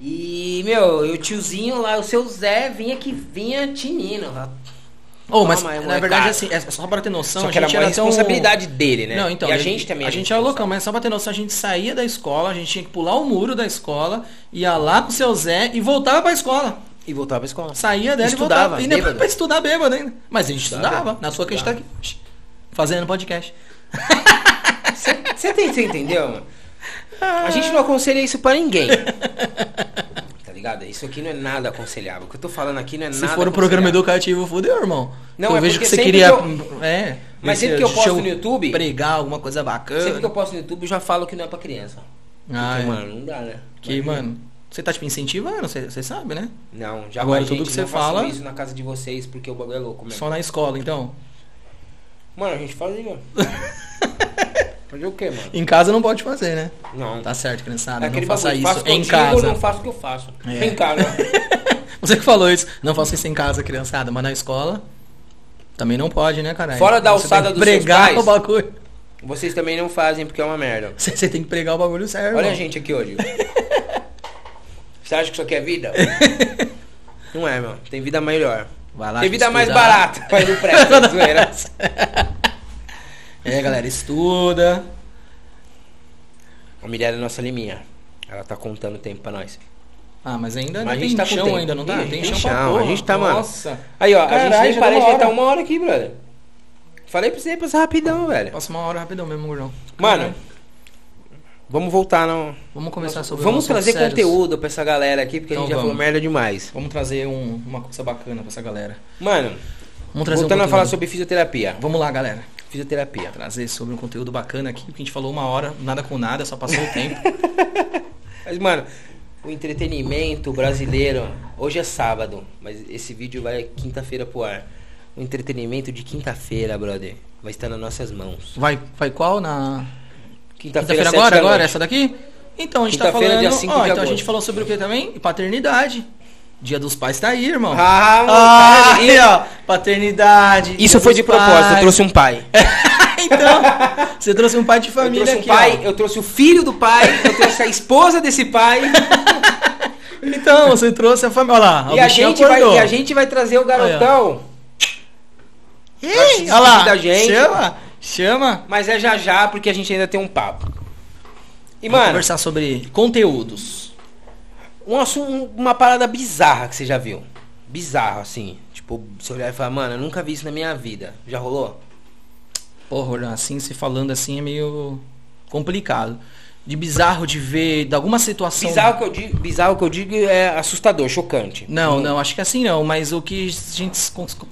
E, meu, o tiozinho lá, o seu Zé, vinha que vinha tinindo. Oh, mas Toma aí, na verdade, assim, é só pra ter noção, Só a que era gente uma era tão... responsabilidade dele, né? Não, então, e a eu- gente também. A gente era loucão, responsável. mas só pra ter noção, a gente saía da escola, a gente tinha que pular o muro da escola, ia lá pro seu Zé e voltava pra escola. E voltava pra escola. Saía dela Estudava, e voltava. E bêbado. pra estudar bêbado ainda. Mas a gente Estudava, estudava. Na sua que a gente tá aqui. Fazendo podcast. Você tem- você entendeu, mano? A gente não aconselha isso pra ninguém. Tá ligado? Isso aqui não é nada aconselhável. O que eu tô falando aqui não é Se nada for um programa educativo, fudeu, irmão. Não, eu é vejo que você queria. que É. Mas sempre se- que eu posto no YouTube- Pregar alguma coisa bacana. Sempre que eu posto no YouTube, eu já falo que não é pra criança. Ah, Porque, é. mano, não dá, né? Que, mano, você tá tipo incentivando, você, sabe, né? Não, já Agora, gente, tudo que você fala- isso na casa de vocês, porque o bagulho é louco mesmo. Só na escola, então. Mano, a gente fazia. Fazer o quê, mano? Em casa não pode fazer, né? Não. Tá certo, criançada. É não faça bagulho, isso faço eu em casa. não faço o que eu faço. É. Em casa. Você que falou isso. Não faça isso em casa, criançada. Mas na escola também não pode, né, caralho? Fora da Você alçada dos seus pregar pais. o bagulho. Vocês também não fazem porque é uma merda. Você, você tem que pregar o bagulho certo. Olha a gente aqui hoje. Você acha que isso aqui é vida? Não é, meu. Tem vida melhor. Vai lá, Tem vida mais estudar. barata, mas não presta, zoeira. É, galera, estuda. A Mirella é nossa liminha. Ela tá contando o tempo pra nós. Ah, mas ainda Mas não a gente tem tá chão ainda, não tá? Ih, Tem, tem chão, pra chão, a porra. gente tá, mano. Nossa. Aí, ó, a Caralho, gente nem parece, já tá hora. uma hora aqui, brother. Falei pra você passar rapidão, velho. Passa uma hora rapidão mesmo, gordão. Mano, vamos voltar no... Vamos começar sobre Vamos os trazer sérios. conteúdo pra essa galera aqui, porque a Então gente já falou vamos. merda demais. Vamos trazer um- uma coisa bacana pra essa galera. Mano, Vamos trazer voltando um a falar sobre fisioterapia. Vamos lá, galera. Fisioterapia. Trazer sobre um conteúdo bacana aqui, porque a gente falou uma hora, nada com nada, só passou o tempo. Mas, mano, o entretenimento brasileiro. Hoje é sábado, mas esse vídeo vai quinta-feira pro ar. O entretenimento de quinta-feira, brother, vai estar nas nossas mãos. Vai, vai qual? Na Quinta-feira, sete agora? Agora, essa daqui? Então, a gente tá falando. dia cinco ó, de então a gente falou sobre o que também? Paternidade. Dia dos pais tá aí, irmão. Ah, Ah, aí, ó. Paternidade. Isso foi de propósito, eu pais. trouxe um pai. então, você trouxe um pai de Eu família trouxe um aqui, pai, ó. eu trouxe o filho do pai, eu trouxe a esposa desse pai. Então, você trouxe a família. Olha lá, e, a gente vai, e a gente vai trazer o garotão. Se olha lá, da gente. chama, chama. Mas é já já, porque a gente ainda tem um papo. E, Vamos mano, conversar sobre conteúdos. um assunto, uma parada bizarra que você já viu. Bizarro, assim. Tipo, você olhar e falar, mano, eu nunca vi isso na minha vida. Já rolou? Porra, assim, se falando assim é meio complicado. De bizarro de ver, de alguma situação. Bizarro que eu digo, bizarro que eu digo é assustador, chocante. Não, não, acho que assim não, mas o que a gente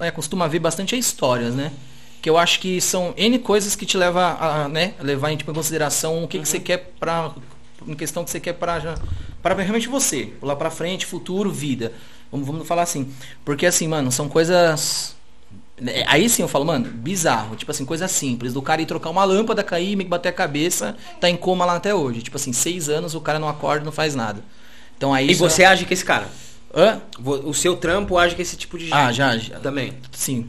é, costuma ver bastante é histórias, né? Que eu acho que são N coisas que te leva a, né, levar em, tipo, em consideração o que, que você quer pra. Em questão que você quer pra, pra realmente você. Lá pra frente, futuro, vida. Vamos, vamos falar assim. Porque assim, mano, são coisas. É, Aí sim eu falo, mano, bizarro. Tipo assim, coisa simples. Do cara ir trocar uma lâmpada, cair, que bater a cabeça, tá em coma lá até hoje. Tipo assim, seis anos o cara não acorda não faz nada. Então aí. E isso é- você age com esse cara? Hã? O seu trampo age com esse tipo de gente? Ah, já, já. Também. Sim.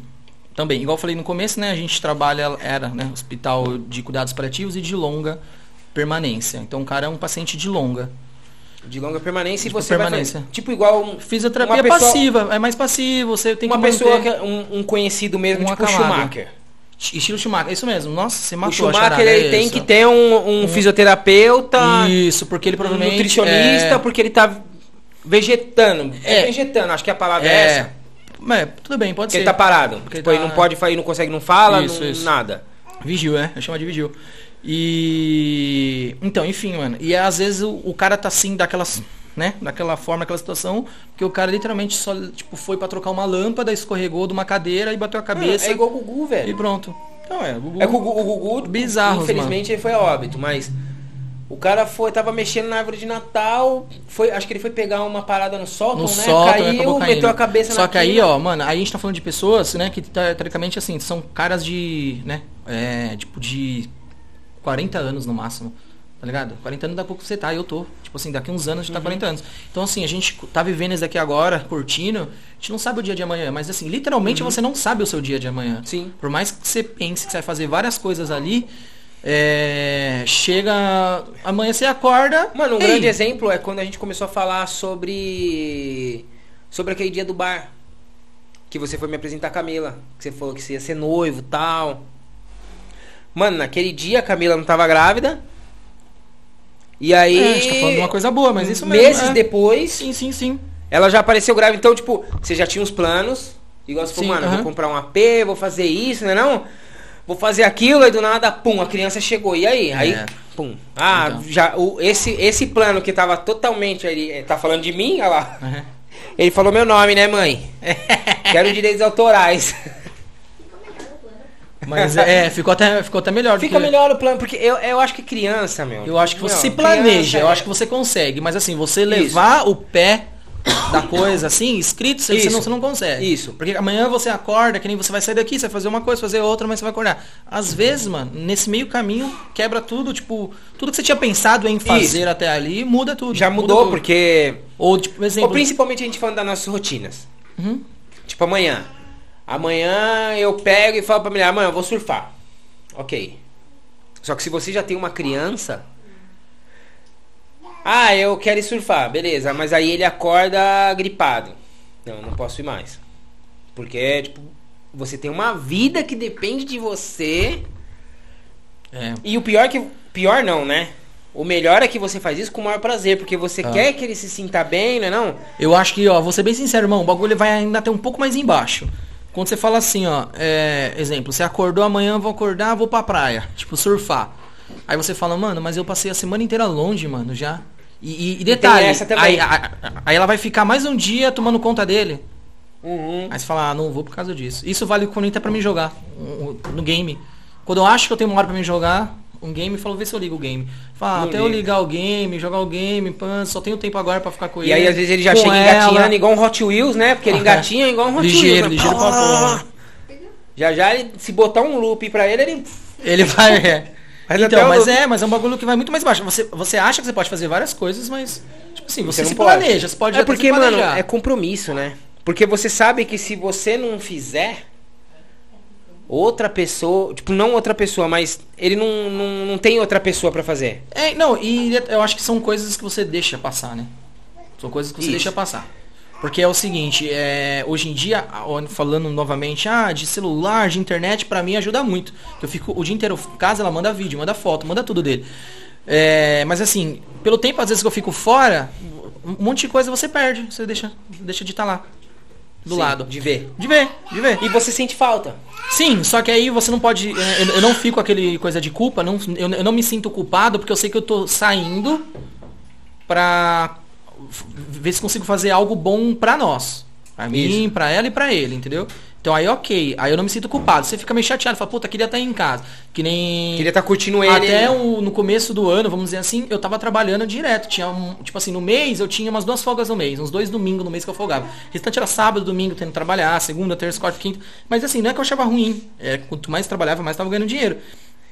Também, igual eu falei no começo, né? A gente trabalha, era, né? Hospital de cuidados paliativos e de longa permanência. Então o cara é um paciente de longa. De longa permanência e você permanência. vai... fazer- Tipo igual um, Fisioterapia Uma é pessoa- passiva, é mais passivo, você tem uma que pessoa, manter... que é um, um conhecido mesmo, Um tipo o acamado. Schumacher. Estilo Schumacher, isso mesmo. Nossa, você O matou a Schumacher, charada, ele é tem isso. que ter um, um fisioterapeuta, Isso, porque ele um provavelmente... nutricionista, é... porque ele tá vegetando. É, É. vegetando, acho que a palavra é, essa. é, tudo bem, pode Porque ser. ele tá parado. Porque tipo, ele ele tá- não pode falar, não consegue, não fala, Isso, não- isso. nada. Vigil, é? Eu chamo de vigil. E. Então, enfim, mano. E às vezes o, o cara tá assim, daquelas. Né? Daquela forma, daquela situação, que o cara literalmente só, tipo, foi pra trocar uma lâmpada, escorregou de uma cadeira e bateu a cabeça. É igual o Gugu, E velho. pronto. Então é, o Gugu. É o Gugu, o Gugu Bizarros, infelizmente, ele foi a óbito, mas o cara foi, tava mexendo na árvore de Natal, foi, acho que ele foi pegar uma parada no sótão, no né? sótão, né, Caiu, meteu a cabeça Só na que aí, ó, mano, aí a gente tá falando de pessoas, né, que teoricamente assim, são caras de, né, é, tipo de 40 anos no máximo. Tá ligado? 40 anos daqui a pouco você tá, eu tô. Tipo assim, daqui uns anos a gente tá Uhum. 40 anos. Então, assim, a gente tá vivendo isso daqui agora, curtindo. A gente não sabe o dia de amanhã, mas assim, literalmente você não sabe o seu dia de amanhã. Uhum. Sim. Por mais que você pense que você vai fazer várias coisas ali, é, chega. Amanhã você acorda. Mano, um ei, grande exemplo é quando a gente começou a falar sobre. sobre aquele dia do bar. Que você foi me apresentar a Camila. Que você falou que você ia ser noivo e tal. Mano, naquele dia a Camila não tava grávida. E aí. É, a gente tá falando de uma coisa boa, mas isso mesmo. Meses é. depois, Sim, sim, sim. ela já apareceu grávida. Então, tipo, você já tinha uns planos. Igual você falou, mano, aham. vou comprar um AP, vou fazer isso, né não? vou fazer aquilo, aí do nada, pum, a criança chegou. E aí? Aí, É. pum. Ah, Então. já, o, esse, esse plano que tava totalmente. Ele eh, tá falando de mim, olha lá. Uhum. Ele falou meu nome, né, mãe? Quero direitos autorais. Mas é, ficou até, ficou até melhor. Fica que- melhor o plano, porque eu, eu acho que criança, meu. Eu acho que você se planeja, eu é- acho que você consegue. Mas assim, você levar o pé da coisa assim, escrito, você, Isso. não, você não consegue. Isso. Porque amanhã você acorda, que nem você vai sair daqui, você vai fazer uma coisa, fazer outra, mas você vai acordar. Às vezes, mano, nesse meio caminho, quebra tudo, tipo, tudo que você tinha pensado em fazer até ali, muda tudo. Já muda mudou, tudo. porque. Ou, tipo, exemplo. Ou principalmente a gente falando das nossas rotinas. Uhum. Tipo, amanhã. Amanhã eu pego e falo pra mulher, amanhã eu vou surfar. Ok. Só que se você já tem uma criança. Ah, eu quero ir surfar, beleza. Mas aí ele acorda gripado. Não, eu não posso ir mais. Porque, tipo, você tem uma vida que depende de você. É. E o pior é que. Pior não, né? O melhor é que você faz isso com o maior prazer, porque você Ah. quer que ele se sinta bem, não é não? Eu acho que, ó, vou ser bem sincero, irmão, o bagulho vai ainda até um pouco mais embaixo. Quando você fala assim, ó, é, exemplo, você acordou amanhã, vou acordar, vou pra praia, tipo, surfar. Aí você fala, mano, mas eu passei a semana inteira longe, mano, já. E, e- e detalhe, também. aí, a- a- aí ela vai ficar mais um dia tomando conta dele. Uhum. Aí você fala, ah, não vou por causa disso. Isso vale quando entra pra mim jogar no game. Quando eu acho que eu tenho uma hora pra mim jogar um game, eu falo, vê se eu ligo o game. Fala, Não até eu liga. ligar o game, jogar o game, pã, só tenho tempo agora pra ficar com ele. E aí, às vezes, ele já chega ela. engatinhando igual um Hot Wheels, né? Porque ele engatinha igual um Hot Ligeiro, Wheels. né? ligeiro pra porra. Já já, ele, se botar um loop pra ele, ele... Ele vai. É. Mas então, mas é, mas é um bagulho que vai muito mais baixo. Você, você acha que você pode fazer várias coisas, mas. Tipo assim, você, não se pode. planeja, você pode É porque, mano, é compromisso, né? Porque você sabe que se você não fizer... Outra pessoa... Tipo, não outra pessoa, mas ele não, não, não tem outra pessoa pra fazer. É, não, e eu acho que são coisas que você deixa passar, né? São coisas que você Isso. deixa passar. Porque é o seguinte, é, hoje em dia, falando novamente, ah, de celular, de internet, pra mim ajuda muito. Eu fico o dia inteiro em casa, ela manda vídeo, manda foto, manda tudo dele. É, mas assim, pelo tempo às vezes que eu fico fora, um monte de coisa você perde, você deixa, deixa de estar lá. Do Sim, lado. De ver. De ver, de ver. E você sente falta. Sim, só que aí você não pode. é, Eu, eu não fico com aquele coisa de culpa, não, eu, eu não me sinto culpado porque eu sei que eu tô saindo pra ver se consigo fazer algo bom pra nós. Pra mim, pra ela e pra ele, entendeu? Então aí ok, aí eu não me sinto culpado. Você fica meio chateado, fala, puta, queria estar em casa. Que nem. Queria estar curtindo ele. Até o- no começo do ano, vamos dizer assim, eu tava trabalhando direto. Tinha um, tipo assim, no mês eu tinha umas duas folgas no mês, uns dois domingos no mês que eu folgava. O restante era sábado, domingo, tendo que trabalhar, segunda, terça, quarta, quinta. Mas assim, não é que eu achava ruim. É, quanto mais trabalhava, mais tava ganhando dinheiro.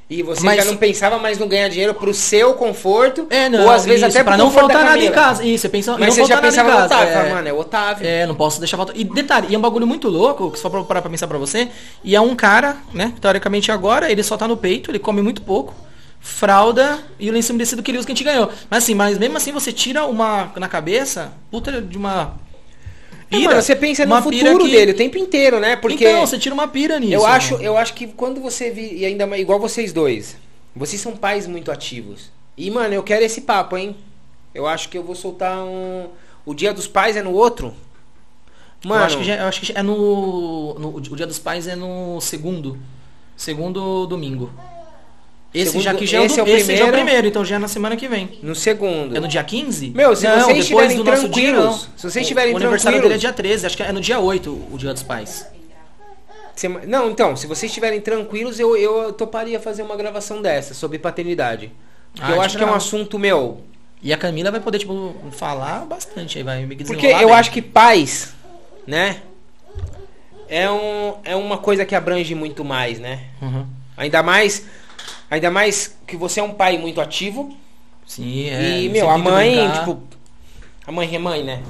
E você Mas- já não pensava mais no ganhar dinheiro pro seu conforto. É, não, ou às vezes isso, até pra pro não faltar nada em casa. Isso, você pensa, Mas não você já pensava no. Otávio. é. fala, Mano, é o Otávio. É, não posso deixar faltar. E detalhe, e é um bagulho muito louco, que se for parar pra pensar pra você, e é um cara, né, teoricamente agora, ele só tá no peito, ele come muito pouco, fralda e o lenço umedecido que ele usa que a gente ganhou. Mas assim, mas mesmo assim você tira uma na cabeça, puta de uma É, mano, você pensa no pira futuro que- dele o tempo inteiro, né? Porque Então, você tira uma pira nisso. eu acho, mano. eu acho que quando você vi, e ainda mais igual vocês dois, vocês são pais muito ativos. E mano, eu quero esse papo, hein? Eu acho que eu vou soltar um o Dia dos Pais é no outro. Mano, eu acho que, já, eu acho que é no, no- O Dia dos Pais é no segundo. Segundo domingo. Esse Segundo- já que já é o, esse é o esse já é o primeiro. primeiro, então já é na semana que vem. no segundo. É no dia 15? Meu, se Não, vocês depois estiverem do nosso dia, tranquilos, não. se vocês estiverem O aniversário tranquilos- dele é dia 13, acho que é no dia 8 o Dia dos Pais. Não, então, se vocês estiverem tranquilos, eu, eu toparia fazer uma gravação dessa sobre paternidade. Porque Ah, eu acho que é um assunto meu. E a Camila vai poder, tipo, falar bastante aí, vai me Porque eu bem. acho que pais, né? É, um, é uma coisa que abrange muito mais, né? Uhum. Ainda mais. Ainda mais que você é um pai muito ativo. Sim, é. e, meu, a mãe, brincar. tipo. A mãe é mãe, né?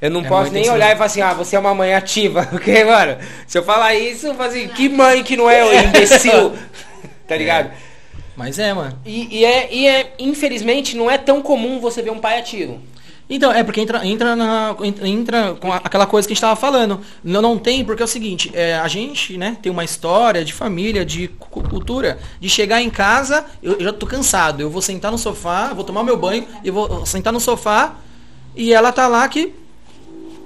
Eu não É, posso nem olhar e falar assim, ah, você é uma mãe ativa. Porque, mano, se eu falar isso, eu falo assim, que mãe que não é, ô imbecil? tá ligado? Mas é, mano. E, e é, e é, infelizmente, não é tão comum você ver um pai ativo. Então, é porque entra, entra, na, entra- com a- aquela coisa que a gente tava falando. Não, não tem, porque é o seguinte, é, a gente, né, tem uma história de família, de cu- cultura, de chegar em casa, eu, eu já tô cansado, eu vou sentar no sofá, vou tomar meu banho, e vou sentar no sofá, e ela tá lá que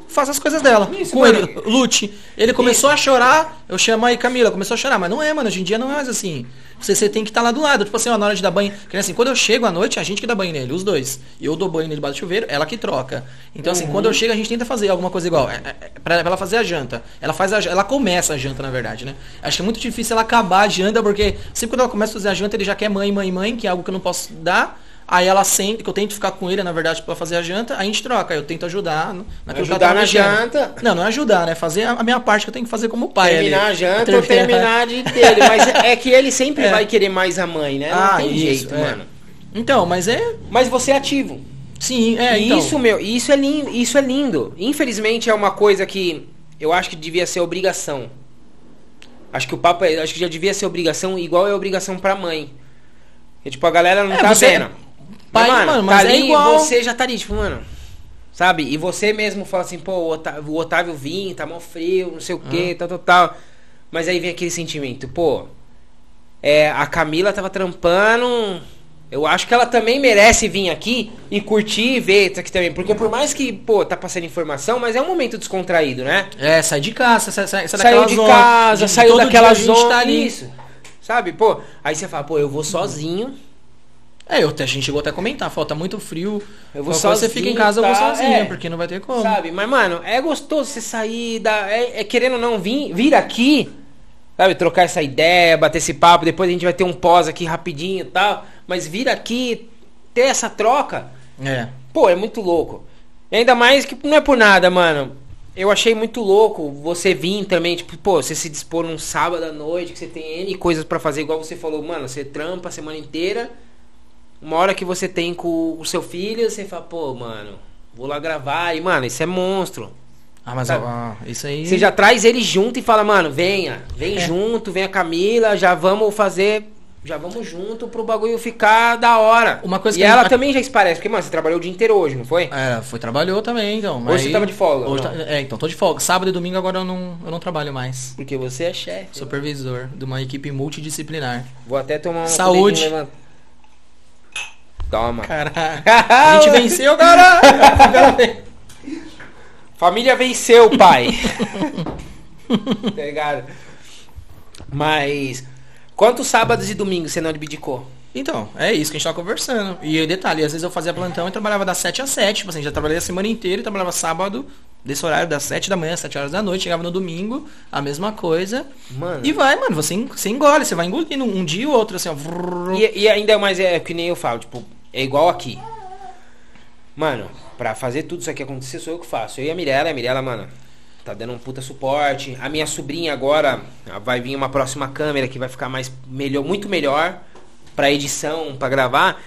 faço as coisas dela. Isso, com mano. ele, lute. Ele começou a chorar, eu chamo aí, Camila, começou a chorar. Mas não é, mano, hoje em dia não é mais assim. Você, você tem que estar lá do lado. Tipo assim, ó, na hora de dar banho. Que nem assim, quando eu chego à noite, a gente que dá banho nele, os dois. E eu dou banho nele debaixo do chuveiro, ela que troca. Então, assim, quando eu chego, a gente tenta fazer alguma coisa igual. É, é, é pra, ela fazer a janta. Ela faz a, ela começa a janta, na verdade, né? Acho que é muito difícil ela acabar a janta, porque sempre quando ela começa a fazer a janta, ele já quer mãe, mãe, mãe, que é algo que eu não posso dar. Aí ela sente, que eu tento ficar com ele, na verdade, pra fazer a janta, aí a gente troca. Eu tento ajudar naquilo que ela Ajudar tá na janta. Não, não é ajudar, né? Fazer a, minha parte que eu tenho que fazer como pai. terminar ali. a janta ou terminar de dele. Mas é que ele sempre É. vai querer mais a mãe, né? Não Ah, tem isso, jeito, é. mano. Então, mas é. Mas você é ativo. Sim, é. Então. Isso, meu, isso é lindo, isso é lindo. Infelizmente é uma coisa que eu acho que devia ser obrigação. Acho que o papo é, acho que já devia ser obrigação igual é obrigação pra mãe. E, tipo, a galera não É, tá você- vendo. Pai, mano, mano, mas tá é igual. você já tá ali, tipo, mano. Sabe? E você mesmo fala assim, pô, o Otávio, o Otávio vinha, tá mó frio, não sei o que, tal, tal, tal. Mas aí vem aquele sentimento, pô. É, a Camila tava trampando. Eu acho que ela também merece vir aqui e curtir e ver isso aqui também. Porque por mais que, pô, tá passando informação, mas é um momento descontraído, né? É, sai de casa, sai, sai, sai Saiu daquela de zona. casa, De- saiu daquela gente zona. tá ali. Isso. Sabe, pô? Aí você fala, pô, eu vou sozinho. É, eu, a gente chegou até a comentar, falta muito frio. Eu vou Falou, Você fica em casa, eu vou sozinho, tá? sozinha, É. porque não vai ter como. Sabe? Mas, mano, é gostoso você sair da. É, é querendo ou não vir, vir aqui, sabe? Trocar essa ideia, bater esse papo. Depois a gente vai ter um pós aqui rapidinho e tal. Mas vir aqui, ter essa troca, É. pô, é muito louco. E ainda mais que não é por nada, mano. Eu achei muito louco você vir também, tipo, pô, você se dispor num sábado à noite, que você tem N coisas pra fazer, igual você falou, mano, você trampa a semana inteira. Uma hora que você tem com o seu filho, você fala, pô, mano, vou lá gravar. E, mano, isso é monstro. Ah, mas ó, isso aí. Você já traz ele junto e fala, mano, venha, vem É. junto, vem a Camila, já vamos fazer. Já vamos junto pro bagulho ficar da hora. Uma coisa e ela gente- também já esparece, porque, mano, você trabalhou o dia inteiro hoje, não foi? É, foi, trabalhou também, então. Hoje você aí- tava de folga, Hoje tá- é, então, tô de folga. Sábado e domingo agora eu não, eu não trabalho mais. Porque você é chefe. Supervisor de uma equipe multidisciplinar. Vou até tomar um Saúde. Toma. Caraca. A gente venceu, cara! Família venceu, pai. tá ligado? Mas. Quantos sábados e domingos você não abdicou? Então, é isso que a gente tava conversando. E detalhe, às vezes eu fazia plantão e trabalhava das 7 às 7. Tipo assim, já trabalhei a semana inteira e trabalhava sábado, desse horário das 7 da manhã às 7 horas da noite. Chegava no domingo, a mesma coisa. Mano. E vai, mano, você, você engole, você vai engolindo um dia ou outro, assim, ó. E, e ainda mais é que nem eu falo, tipo, é igual aqui. Mano, pra fazer tudo isso aqui acontecer, sou eu que faço. Eu e a Mirella, a Mirella, mano, tá dando um puta suporte. A minha sobrinha agora ah, vai vir uma próxima câmera que vai ficar mais melhor, muito melhor pra edição, pra gravar.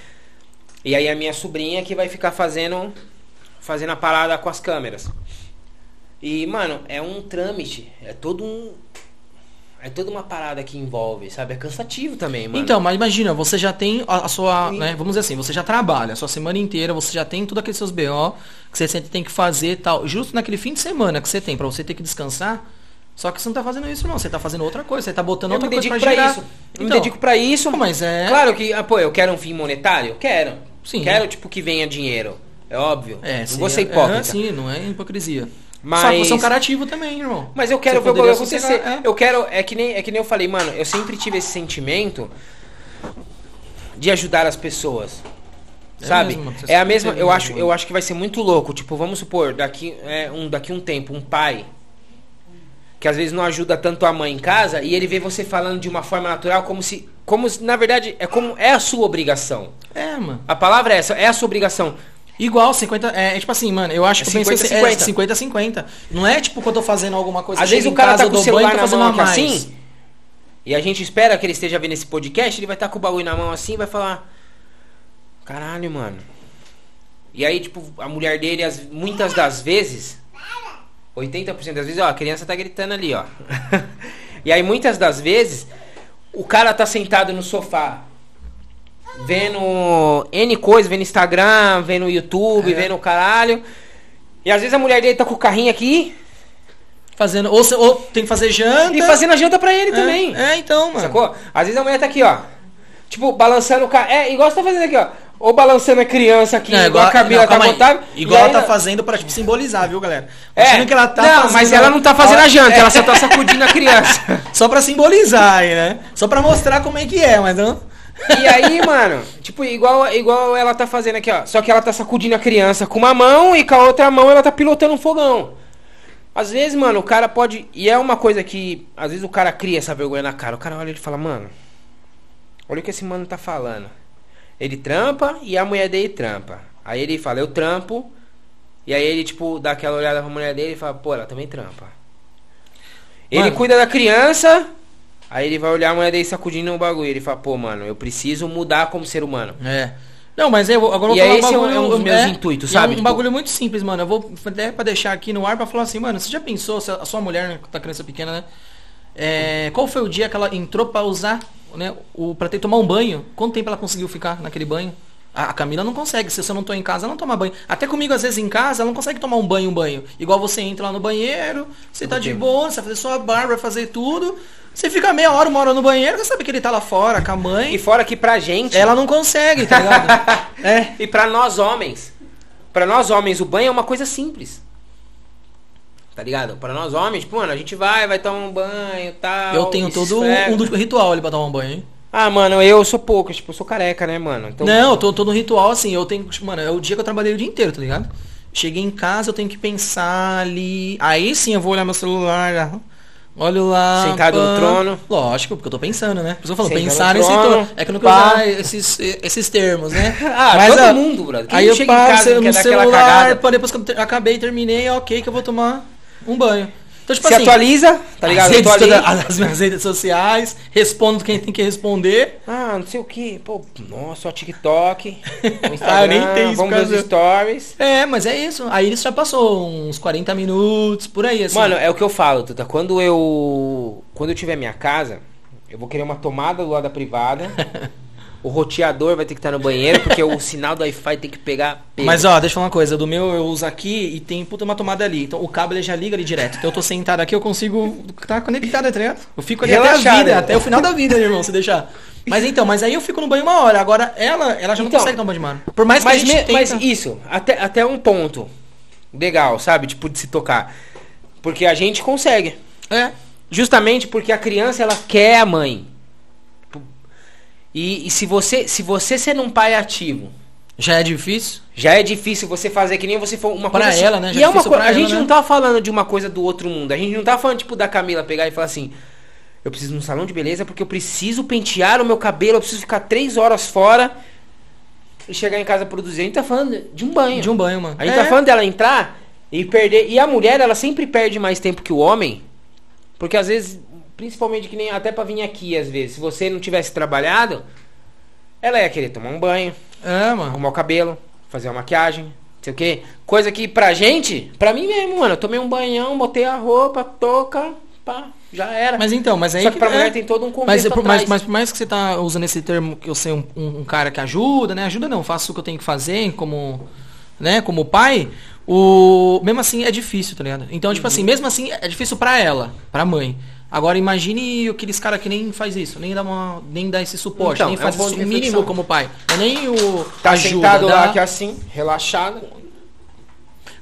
E aí a minha sobrinha que vai ficar fazendo fazendo a parada com as câmeras. E, mano, é um trâmite, é todo um é toda uma parada que envolve, sabe? É cansativo também, mano. Então, mas imagina, você já tem a, a sua, Sim. né, vamos dizer assim, você já trabalha a sua semana inteira, você já tem todos aqueles seus BO que você sempre tem que fazer e tal. Justo naquele fim de semana que você tem pra você ter que descansar, só que você não tá fazendo isso não, você tá fazendo outra coisa, você tá botando eu outra coisa dedico pra pra, isso. Eu me Então, dedico pra isso. Mas é- Claro que, ah, pô, eu quero um fim monetário? Quero. Sim. Quero, tipo, que venha dinheiro. É óbvio. É, não sim, vou ser é- hipócrita. É, sim, não é hipocrisia. Mas- Só que você é um cara ativo também, irmão. Mas eu quero ver o poderia bagulho acontecer. é. Eu quero. É que, nem, é que nem eu falei, mano, eu sempre tive esse sentimento de ajudar as pessoas. É sabe? mesmo, é a mesma. Eu acho, eu acho que vai ser muito louco. Tipo, vamos supor, daqui, é, um, daqui um tempo, um pai. Que às vezes não ajuda tanto a mãe em casa e ele vê você falando de uma forma natural, como se. Como se, na verdade, é como é a sua obrigação. É, mano. A palavra é essa, é a sua obrigação. Igual, 50. É, é tipo assim, mano, eu acho É que eu penso 50, assim, 50. é 50 50. Não é tipo quando eu tô fazendo alguma coisa Às vezes o cara casa, tá eu com o banho, celular tô na fazendo mão mais. assim. E a gente espera que ele esteja vendo esse podcast, ele vai estar com o bagulho na mão assim e vai falar: Caralho, mano. E aí, tipo, a mulher dele, as, muitas das vezes, 80% das vezes, ó, a criança tá gritando ali, ó. e aí, muitas das vezes, o cara tá sentado no sofá, vendo N coisa, vendo Instagram, vendo YouTube, É. vendo o caralho. E às vezes a mulher dele tá com o carrinho aqui Fazendo, ou, ou tem que fazer janta. e fazendo a janta pra ele é, também. É, então, mano. Sacou? Às vezes a mulher tá aqui, ó. Tipo, balançando o carro. É, igual você tá fazendo aqui, ó. ou balançando a criança aqui, Não, igual a Camila não, tá botada. Igual ela tá fazendo pra tipo, simbolizar, viu, galera? É, que ela tá não, fazendo mas ela não tá fazendo a janta, É, ela só tá sacudindo a criança. Só pra simbolizar aí, né? Só pra mostrar como é que é, mas não. E aí, mano, tipo, igual, igual ela tá fazendo aqui, ó. Só que ela tá sacudindo a criança com uma mão e com a outra mão ela tá pilotando um fogão. Às vezes, mano, o cara pode. E é uma coisa que. Às vezes o cara cria essa vergonha na cara. O cara olha e fala, mano. Olha o que esse mano tá falando. Ele trampa e a mulher dele trampa. Aí ele fala, eu trampo. E aí ele, tipo, dá aquela olhada pra mulher dele e fala, pô, ela também trampa. Ele Mano. cuida da criança. Aí ele vai olhar a mulher dele sacudindo o bagulho. Ele fala, pô, mano, eu preciso mudar como ser humano. É. Não, mas eu vou- agora eu vou falar esse é um- bagulho, é um dos meus intuitos, e é sabe? um Tipo- bagulho muito simples, mano. Eu vou até pra deixar aqui no ar pra falar assim, mano, você já pensou, se a sua mulher, né, tá criança pequena, né? É, qual foi o dia que ela entrou pra usar, né, o, pra ter tomar um banho? Quanto tempo ela conseguiu ficar naquele banho? A, Camila não consegue, se eu não tô em casa, ela não toma banho. Até comigo, às vezes, em casa, ela não consegue tomar um banho, um banho. Igual você entra lá no banheiro, você tá de boa, você vai fazer sua barba, vai fazer tudo. Você fica meia hora, uma hora no banheiro, você sabe que ele tá lá fora com a mãe. E fora que pra gente. Ela não consegue, tá ligado? é. E pra nós homens, pra nós homens, o banho é uma coisa simples. Tá ligado? Pra nós homens, tipo, mano, a gente vai, vai tomar um banho e tal. Eu tenho todo esfrega. um do- ritual ali pra tomar um banho, hein? Ah, mano, eu sou pouco, tipo, eu sou careca, né, mano? Então, Não, eu tô, tô no ritual assim, eu tenho. Mano, é o dia que eu trabalhei o dia inteiro, tá ligado? Cheguei em casa, eu tenho que pensar ali. Aí sim eu vou olhar meu celular. ah, Olho lá. Sentado no trono. Lógico, porque eu tô pensando, né? Por isso eu falo, Sentado pensar trono. É que eu não quero usar esses, esses termos, né? Ah, todo mundo, brother. Quem Aí eu e no celular, pá, depois que eu acabei, terminei, ok, que eu vou tomar um banho. Então, tipo se assim, atualiza, tá ligado? as, redes toda- as minhas redes sociais, respondo quem tem que responder. Ah, não sei o que. Pô, nossa, o TikTok. O Instagram, Ah, nem tenho isso, vamos ver os stories. É, mas é isso. Aí isso já passou uns 40 minutos, por aí, assim. Mano, é o que eu falo, Tuta. Quando eu. Quando eu tiver minha casa, eu vou querer uma tomada do lado da privada. o roteador vai ter que estar no banheiro, porque o sinal do Wi-Fi tem que pegar. Mas ó, deixa eu falar uma coisa, do meu eu uso aqui e tem puta uma tomada ali. Então o cabo ele já liga ali direto. Então eu tô sentado aqui, eu consigo tá conectado, tá ligado? Eu fico ali até a Relaxado, vida, até o final da vida, irmão, se deixar. Mas então, mas aí eu fico no banho uma hora. Agora ela, ela já não Então, consegue tomar banho de mano. Por mais que mas, a gente me- tenta... mas isso, até, até um ponto legal, sabe? Tipo, de se tocar. Porque a gente consegue. É. Justamente porque a criança, ela quer a mãe. E, e se você se você ser um pai ativo, Já é difícil. já é difícil você fazer que nem você for uma Pra coisa assim. ela, né? Já E é é uma coisa, pra a gente ela, não né? tá falando de uma coisa do outro mundo. A gente não tá falando tipo da Camila pegar e falar assim: "Eu preciso ir num salão de beleza porque eu preciso pentear o meu cabelo, eu preciso ficar três horas fora e chegar em casa produzir". A gente tá falando de um banho. De um banho, mano. A gente É. tá falando dela entrar e perder. E a mulher, ela sempre perde mais tempo que o homem. Porque às vezes, principalmente que nem até pra vir aqui, às vezes, se você não tivesse trabalhado, ela ia querer tomar um banho, É, mano. arrumar o cabelo, fazer uma maquiagem, não sei o quê. Coisa que pra gente, pra mim mesmo, mano, eu tomei um banhão, botei a roupa, toca, pá, já era. Mas então, mas aí Só que pra é. mulher tem todo um Mas, contexto mas, atrás. mas por mais que você tá usando esse termo que eu sei um, um- um cara que ajuda, né? Ajuda não, faço o que eu tenho que fazer como, né, como pai, o mesmo assim é difícil, tá ligado? Então, tipo Uhum. assim, mesmo assim é difícil pra ela, pra mãe. Agora imagine aqueles caras que nem faz isso, nem dá uma, nem dá esse suporte, Então, nem é um faz isso de o mínimo como pai. É nem o Tá ajuda, sentado dá- lá aqui assim, relaxado.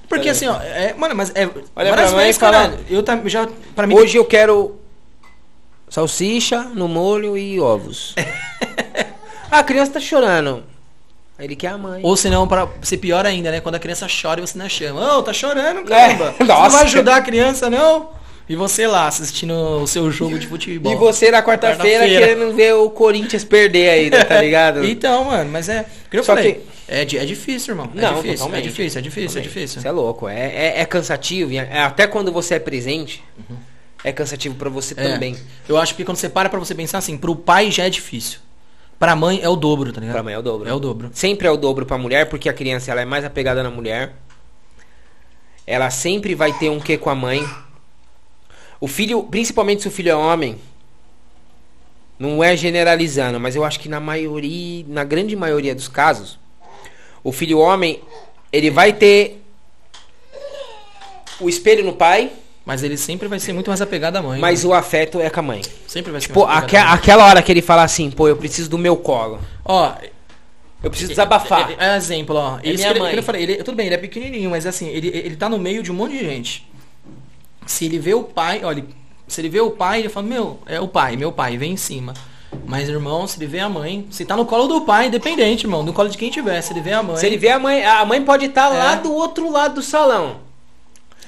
Porque assim, ó, é, mano, mas é Olha pra fala- cara, eu tá, já para mim Hoje eu quero salsicha no molho e ovos. a criança tá chorando. Ele quer a mãe. Ou senão, pra ser pior ainda, né? Quando a criança chora e você não chama. Ô, tá chorando, caramba. É, Você não nossa. vai ajudar a criança, não? E você lá, assistindo o seu jogo de futebol. E você na quarta-feira Quarta-feira. querendo ver o Corinthians perder ainda, tá ligado? Então, mano, mas é... eu Só falei, que- É, é difícil, irmão. É Não, difícil, totalmente. é difícil, é difícil, é difícil. Isso é louco, é, é, é cansativo. é- até quando você é presente, é cansativo pra você É. também. Eu acho que quando você para pra você pensar assim, pro pai já é difícil. Pra mãe é o dobro, tá ligado? Pra mãe é o dobro. É o dobro. Sempre é o dobro pra mulher, porque a criança ela é mais apegada na mulher. Ela sempre vai ter um quê com a mãe. O filho, principalmente se o filho é homem, não é generalizando, mas eu acho que na maioria, na grande maioria dos casos, o filho homem, ele vai ter o espelho no pai, Mas ele sempre vai ser muito mais apegado à mãe. mas né? o afeto é com a mãe. Sempre vai ser Tipo, mais mãe. aquela hora que ele fala assim, pô, eu preciso do meu colo. Ó, Eu preciso desabafar. É, é exemplo, ó. É Isso minha que ele- mãe. que eu falei, ele, tudo bem, ele é pequenininho, mas assim, ele, ele tá no meio de um monte de gente. Se ele vê o pai, olha, se ele vê o pai, ele fala, meu, é o pai, meu pai, vem em cima. Mas, irmão, se ele vê a mãe, se tá no colo do pai, independente, irmão, no colo de quem tiver, se ele vê a mãe, Se ele vê a mãe, a mãe pode estar lá É. do outro lado do salão.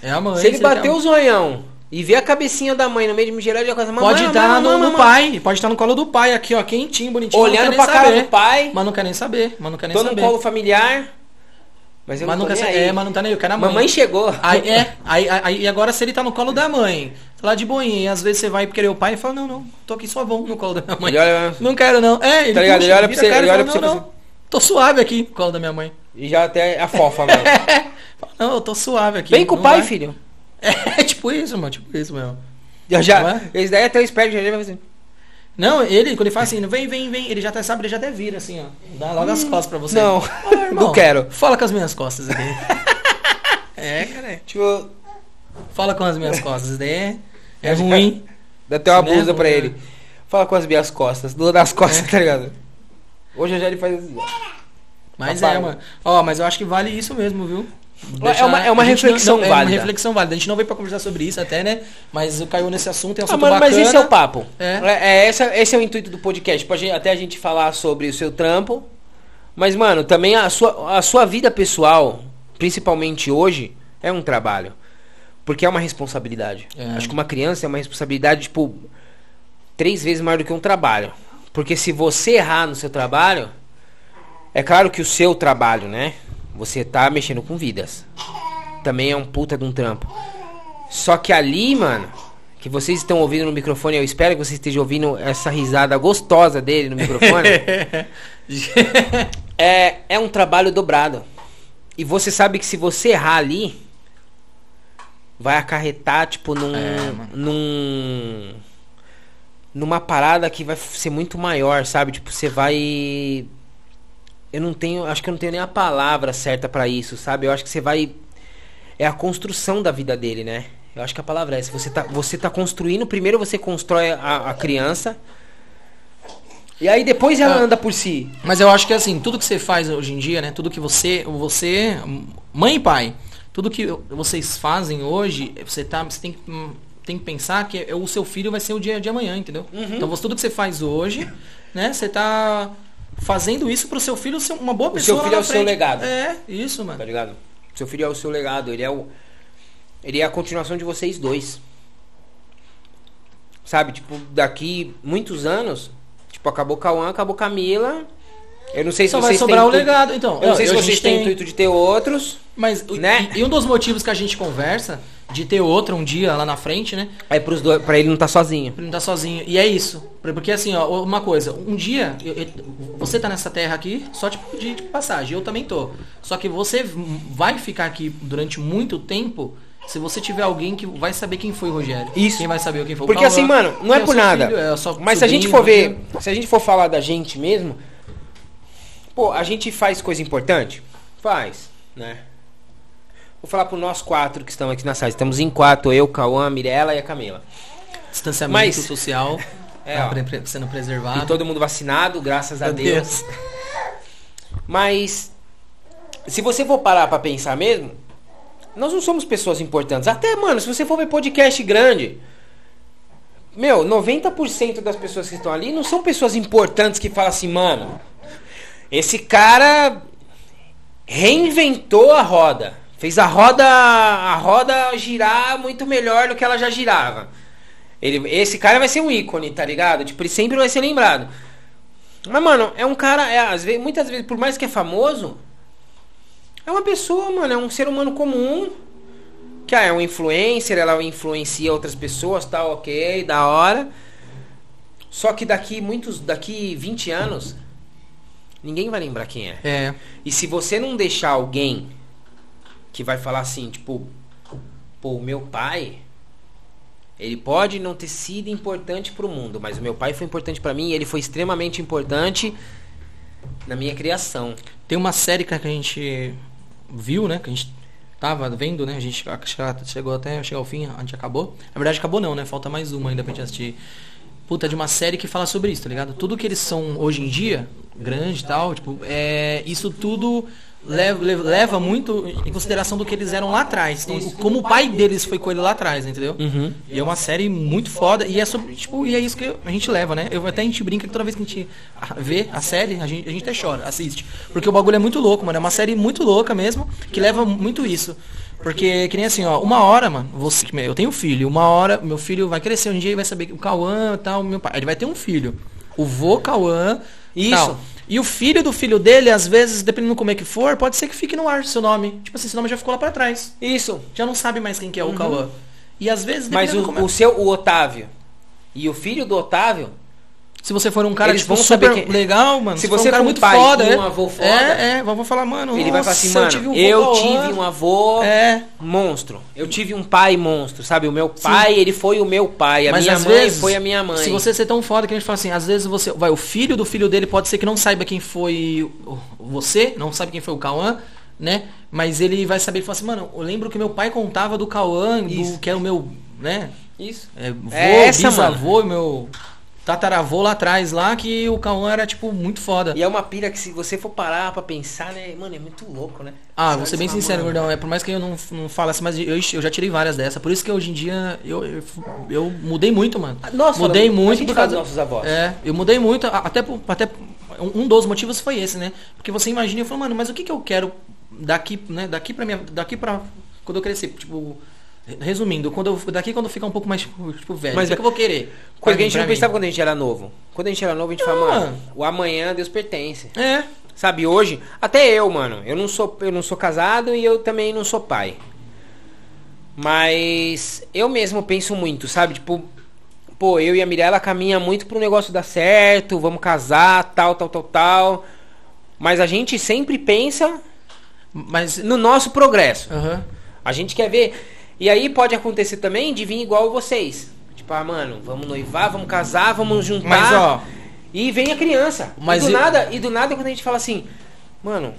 é a mãe. Se ele vê a- bater o zoião e ver a cabecinha da mãe no meio de me gerar de coisa, mamãe, Pode estar mamãe, no, no pai, pode estar no colo do pai, aqui, ó, quentinho, bonitinho. Olhando pra nem cara saber. do pai. Mas não quer nem saber, mas não quer nem Tô no saber. colo familiar. Mas eu mas não não saber, aí. é, mas não tá nem aí, eu quero a mãe. Mamãe chegou. Aí, é, aí, aí, agora se ele tá no colo da mãe, tá lá de boinha, às vezes você vai querer o pai e fala, não, não, tô aqui só bom no colo da minha mãe. Olha- Não quero não. É, ele, Tá ligado? puxa, Ele olha pra você- cara ele olha fala, pra não, você não, tô suave aqui no colo da minha mãe. E já até a fofa, mano. Não, eu tô suave aqui. Vem com o não pai, vai. filho. É, tipo isso, mano, tipo isso, meu. Já, Não já. é? Esse daí até esperto, já já vai assim. Não, ele, quando ele fala assim, vem, vem, vem, ele já até sabe, ele já até vira assim, ó. Dá logo as costas pra você. Não, irmão, não quero. Fala com as minhas costas aqui. é, cara. Tipo, Fala com as minhas costas, daí é, é ruim. dá até uma Né, blusa pra né? ele. Fala com as minhas costas, do das costas, tá ligado? Hoje já ele faz assim. Mas Papai. é, mano. Ó, mas eu acho que vale isso mesmo, viu? É uma- é uma a gente reflexão não, É válida. uma reflexão válida. A gente não veio pra conversar sobre isso até, né? Mas caiu nesse assunto, é um Ah, assunto mano, mas bacana. esse é o papo. É. É, é, essa- esse é o intuito do podcast. Pode até a gente falar sobre o seu trampo. Mas, mano, também a sua, a sua vida pessoal, principalmente hoje, é um trabalho. Porque é uma responsabilidade. É. Acho que uma criança é uma responsabilidade, tipo, três vezes maior do que um trabalho. Porque se você errar no seu trabalho, é claro que o seu trabalho, né? Você tá mexendo com vidas. Também é um puta de um trampo. Só que ali, mano, que vocês estão ouvindo no microfone, eu espero que vocês estejam ouvindo essa risada gostosa dele no microfone. é, é um trabalho dobrado. E você sabe que se você errar ali, vai acarretar, tipo, num. É, num. numa parada que vai ser muito maior, sabe? Tipo, você vai. Eu não tenho. Acho que eu não tenho nem a palavra certa pra isso, sabe? Eu acho que você vai. É a construção da vida dele, né? Eu acho que a palavra é essa. Você tá, você tá construindo. Primeiro você constrói a, a criança. E aí depois ela Ah. anda por si. Mas eu acho que assim, tudo que você faz hoje em dia, né? Tudo que você, você, mãe e pai, tudo que vocês fazem hoje, você tá, você tem, que, tem que pensar que é- o seu filho vai ser o dia de amanhã, entendeu? Uhum. Então você- tudo que você faz hoje, né? Você tá fazendo isso pro seu filho ser uma boa O pessoa. seu lá filho é o seu frente. legado. É, isso, Tá mano. ligado? Seu filho é o seu legado. Ele é o. Ele é a continuação de vocês dois. Sabe? Tipo, daqui muitos anos. Tipo, acabou Cauã, acabou Camila. Eu não sei se Só vai vocês sobrar têm o legado, então. Eu não sei se vocês têm tem- intuito de ter outros. Mas o- né? e, e um dos motivos que a gente conversa de ter outro um dia lá na frente, né? É pros dois, pra ele não estar sozinho. Pra ele não tá sozinho. E é isso. Porque assim, ó, uma coisa, um dia, eu- eu- você tá nessa terra aqui só tipo de, de passagem, eu também tô. Só que você vai ficar aqui durante muito tempo se você tiver alguém que vai saber quem foi o Rogério. Isso. Quem vai saber quem foi o Porque assim, mano, não é o por nada. filho, é Mas se a gente for ver, se a gente for falar da gente mesmo, pô, a gente faz coisa importante? Faz, né? Vou falar pro nós quatro que estão aqui na sala. Estamos em quatro, eu, Cauã, Mirella e a Camila. Distanciamento Mas- social É, tá ó. sendo preservado. E todo mundo vacinado, graças a Meu Deus. Mas se você for parar pra pensar mesmo, nós não somos pessoas importantes. Até, mano, se você for ver podcast grande, meu, 90% das pessoas que estão ali não são pessoas importantes que falam assim, mano, esse cara reinventou a roda. Fez a roda a roda girar muito melhor do que ela já girava. Ele, esse cara vai ser um ícone, tá ligado? Tipo, ele sempre vai ser lembrado. Mas, mano, é um cara, é, às vezes, muitas vezes, por mais que é famoso, é uma pessoa, mano, é um ser humano comum. Que ah, é um influencer, ela influencia outras pessoas, tal, ok, da hora. Só que daqui muitos, daqui 20 anos, ninguém vai lembrar quem é. É. E se você não deixar alguém que vai falar assim, tipo, pô, o meu pai, ele pode não ter sido importante pro mundo, mas o meu pai foi importante pra mim ele foi extremamente importante na minha criação. Tem uma série que a gente viu, né? Que a gente tava vendo, né? A gente chegou até chegar ao fim, a gente acabou. Na verdade acabou não, né? Falta mais uma ainda pra gente assistir. puta, de uma série que fala sobre isso, tá ligado? Tudo que eles são hoje em dia, grande e tal, tipo, é, isso tudo leva, leva, muito em consideração do que eles eram lá atrás. Então, como o pai deles foi com ele lá atrás, entendeu? Uhum. E é uma série muito foda. E é sobre, tipo, e é isso que a gente leva, né? Eu, até a gente brinca que toda vez que a gente vê a série, a gente, a gente até chora, assiste. Porque o bagulho é muito louco, mano. É uma série muito louca mesmo, que leva muito isso. Porque, que nem assim, ó, uma hora, mano, você, eu tenho filho, uma hora, meu filho vai crescer um dia e vai saber que o Cauã e tal, meu pai. Ele vai ter um filho. O vô Cauã. Isso. Tal. E o filho do filho dele, às vezes, dependendo como é que for, pode ser que fique no ar seu nome. Tipo assim, seu nome já ficou lá pra trás. Isso. Já não sabe mais quem que é o Uhum. Cauã. E às vezes, Mas o, é- o seu, o Otávio e o filho do Otávio, se você for um cara Eles tipo, vão super saber quem- legal, mano. Se for você um cara for um muito pai foda, e é. um avô foda, É, é, vamos falar, mano. ele vai falar assim, nossa, mano, um eu tive, Cauã. um avô É. monstro. Eu tive um pai monstro, sabe? O meu pai, ele foi o meu pai. A Mas minha mãe vezes, foi a minha mãe. Se você ser tão foda que a gente fala assim, às vezes você. Vai, o filho do filho dele pode ser que não saiba quem foi você, não sabe quem foi o Cauã, né? Mas ele vai saber e falar assim, mano, eu lembro que meu pai contava do Cauã, do, que era o meu, né? Isso. É, vô, É essa, bisavô, meu tataravô lá atrás, lá, que o Cauã era, tipo, muito foda. E é uma pira que se você for parar pra pensar, né? Mano, é muito louco, né? Ah, Você vou ser bem sincero, mano, gordão. É, por mais que eu não, não fale assim, mas eu, eu já tirei várias dessas. Por isso que hoje em dia eu, eu, eu mudei muito, mano. Nossa, mudei fala- a muito gente por causa dos nossos avós. É, eu mudei muito, a- até até um dos motivos foi esse, né? Porque você imagina e fala, mano, mas o que que eu quero daqui, né? Daqui para minha, daqui para quando eu crescer, tipo, resumindo, quando eu, daqui quando eu ficar um pouco mais tipo, tipo, velho, Mas o que, é- que eu vou querer? Coisa que a gente não pensava quando a gente era novo. Quando a gente era novo, a gente fala, Ah. mano, o amanhã Deus pertence. É, Sabe, hoje, até eu, mano, eu não sou, eu não sou casado e eu também não sou pai. Mas eu mesmo penso muito, sabe? Tipo, pô, eu e a Mirella caminha muito pro negócio dar certo, vamos casar, tal, tal, tal, tal. Mas a gente sempre pensa mas no nosso progresso. aham. A gente quer ver. E aí pode acontecer também de vir igual vocês. Tipo, ah, mano, vamos noivar, vamos casar, vamos juntar. Mas ó, E vem a criança. Mas e do eu- nada, e do nada quando a gente fala assim, mano,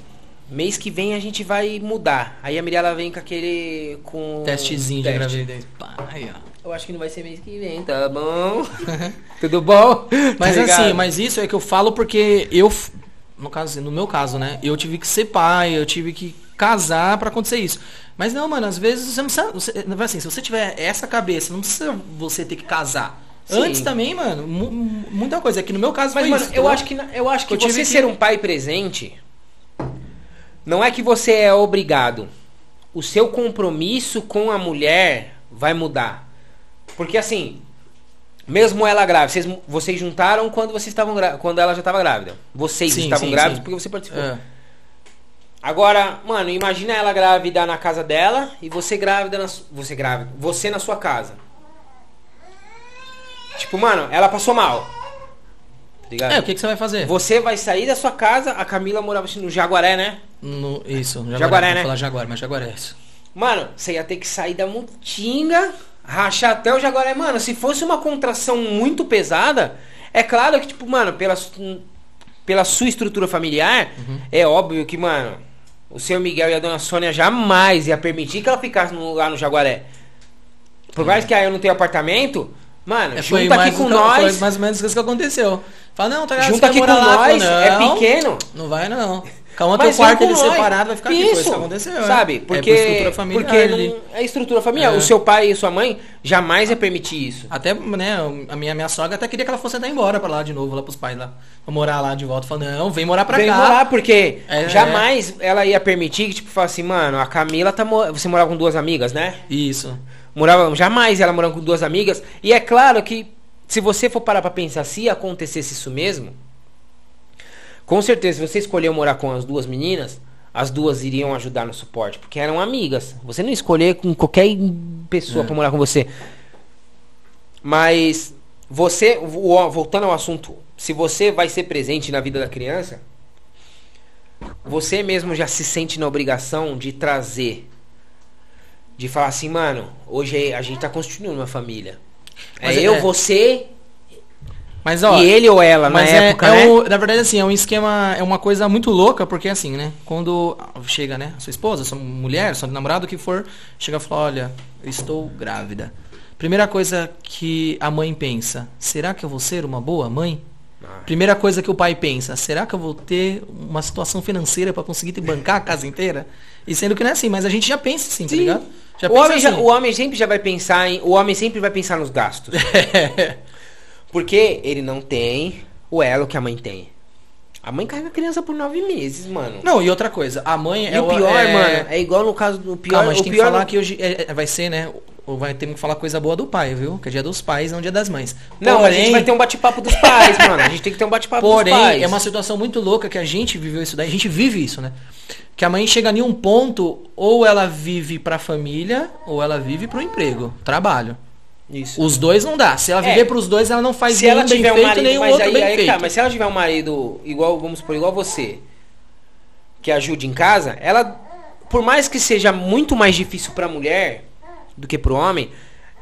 mês que vem a gente vai mudar. Aí a Mirella vem com aquele com testezinho de teste. gravidez. Pá, aí, ó. Eu acho que não vai ser mês que vem, tá bom? Tudo bom? Mas Tá assim, mas isso é que eu falo porque eu, no caso, no meu caso, né? Eu tive que ser pai, eu tive que casar pra acontecer isso. Mas não, mano, às vezes você não precisa, você, assim, se você tiver essa cabeça, não precisa você ter que casar. Sim. Antes também, mano, mu- mu- muita coisa. É que no meu caso Mas, foi mano, isso. eu acho que eu acho que Eu você que- ser um pai presente não é que você é obrigado. O seu compromisso com a mulher vai mudar. Porque assim, mesmo ela grávida, vocês, vocês juntaram quando vocês estavam quando ela já estava grávida. Vocês Sim, estavam sim, grávidos sim. porque você participou. É. Agora, mano, imagina ela grávida na casa dela e você grávida na você grávida, você na sua casa. Tipo, mano, ela passou mal. Tá ligado? É, o que, que você vai fazer? Você vai sair da sua casa, a Camila morava no Jaguaré, né? No, isso, Jaguaré, Jaguaré, vou né? falar Jaguaré, mas Jaguaré é isso. Mano, você ia ter que sair da Mutinga, rachar até o Jaguaré. Mano, se fosse uma contração muito pesada, é claro que, tipo, mano, pela, pela sua estrutura familiar, Uhum. é óbvio que, mano, o seu Miguel e a dona Sônia jamais ia permitir que ela ficasse no, lá no Jaguaré. Por mais que aí eu não tenha apartamento, mano, É, junta aqui com que- Foi nós. mais ou menos isso que aconteceu. Fala, não, tá ligado? Junta aqui com lá? nós, é não, pequeno. Não vai não. Teu Mas quarto vem ele nós. separado vai ficar aqui. Foi isso que Isso, aconteceu. é. Sabe? É Porque, por estrutura familiar porque ali. é estrutura familiar. É. O seu pai e sua mãe jamais ia permitir isso. Até, né, a minha, minha sogra até queria que ela fosse até embora pra lá de novo, lá pros pais lá. Pra morar lá de volta. Falando, não, vem morar pra Vem cá. morar, porque É, jamais ela ia permitir que, tipo, falasse assim, mano, a Camila tá. Você morava com duas amigas, né? Isso. Morava, jamais ela morava com duas amigas. E é claro que, se você for parar pra pensar, se acontecesse isso mesmo, com certeza, se você escolheu morar com as duas meninas, as duas iriam ajudar no suporte, porque eram amigas. Você não escolher com qualquer pessoa É. pra morar com você. Mas você, vo- voltando ao assunto, se você vai ser presente na vida da criança, você mesmo já se sente na obrigação de trazer, de falar assim, mano, hoje a gente tá constituindo uma família. É Mas eu, é- você Mas ó. e ele ou ela na Mas é, época, é né? um- na verdade, assim, é um esquema, é uma coisa muito louca, porque assim, né? Quando chega, né, sua esposa, sua mulher, seu namorado, o que for, chega e fala, olha, eu estou grávida. Primeira coisa que a mãe pensa, será que eu vou ser uma boa mãe? Ah. Primeira coisa que o pai pensa, será que eu vou ter uma situação financeira para conseguir te bancar a casa inteira? E sendo que não é assim, mas a gente já pensa assim, tá Sim. ligado? Já o, pensa homem já- assim. o homem sempre já vai pensar em. O homem sempre vai pensar nos gastos. Porque ele não tem o elo que a mãe tem. A mãe carrega a criança por nove meses, mano. Não, e outra coisa, a mãe e é o pior, é... mano, é igual no caso do pior. Calma, a gente o tem que falar no- que hoje é- é- vai ser, né? Ou vai ter que falar coisa boa do pai, viu? Que é dia dos pais, não dia das mães. Não, a gente vai ter um bate-papo dos pais, mano. A gente tem que ter um bate-papo Porém, dos pais. é uma situação muito louca que a gente viveu isso daí, a gente vive isso, né? Que a mãe chega em um ponto, ou ela vive pra família, ou ela vive pro emprego, trabalho. Isso. Os dois não dá. Se ela É. viver pros dois, ela não faz se nenhum ela bem tiver um feito, marido, mas outro aí, bem aí feito. tá, mas se ela tiver um marido igual, vamos supor, igual você, que ajude em casa, ela, por mais que seja muito mais difícil pra mulher do que pro homem,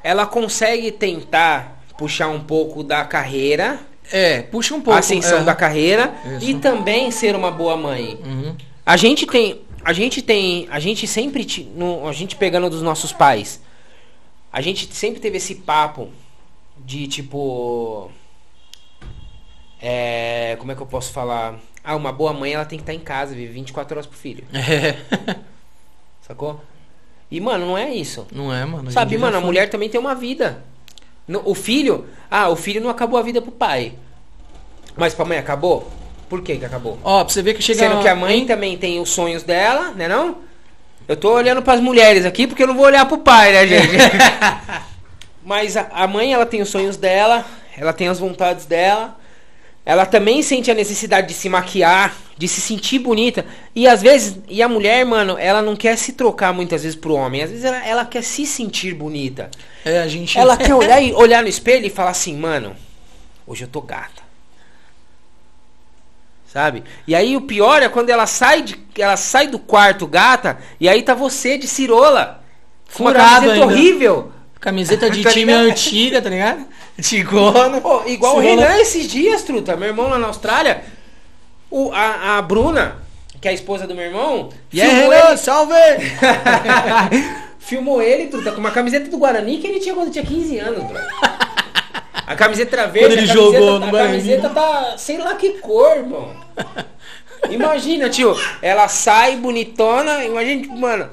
ela consegue tentar puxar um pouco da carreira, É, puxa um a pouco. ascensão é. da carreira Isso. e também ser uma boa mãe. Uhum. A gente tem, a gente tem, a gente sempre, no, a gente pegando dos nossos pais, a gente sempre teve esse papo de tipo, é, como é que eu posso falar? Ah, uma boa mãe ela tem que estar em casa, vive 24 horas pro filho, É. sacou? E mano, não é isso. Não é, mano. Sabe, mano, a mulher também tem uma vida. O filho, ah, o filho não acabou a vida pro pai. Mas pra mãe acabou? Por que que acabou? Ó, pra você ver que chega. Sendo que a mãe também tem os sonhos dela, né não? Eu tô olhando pras mulheres aqui porque eu não vou olhar pro pai, né, gente? Mas a, a mãe, ela tem os sonhos dela, ela tem as vontades dela. Ela também sente a necessidade de se maquiar, de se sentir bonita. E às vezes, e a mulher, mano, ela não quer se trocar muitas vezes pro homem. Às vezes ela, ela quer se sentir bonita. É, a gente. Ela quer olhar, e- olhar no espelho e falar assim, mano, hoje eu tô gata. Sabe? E aí o pior é quando ela sai, de, ela sai do quarto gata e aí tá você de cirola. Com uma Furado camiseta ainda. horrível. Camiseta de Tá time ligado? antiga, tá ligado? Tigona. Pô, igual o Cirola. Renan esses dias, truta. Meu irmão lá na Austrália. O, a, a Bruna, que é a esposa do meu irmão. E aí, Renan, ele- salve! Filmou ele, truta, com uma camiseta do Guarani que ele tinha quando tinha 15 anos, bro. A camiseta era verde, Quando ele a camiseta, jogou no a camiseta tá sei lá que cor, irmão. Imagina, tio, ela sai bonitona, imagina, tipo, mano.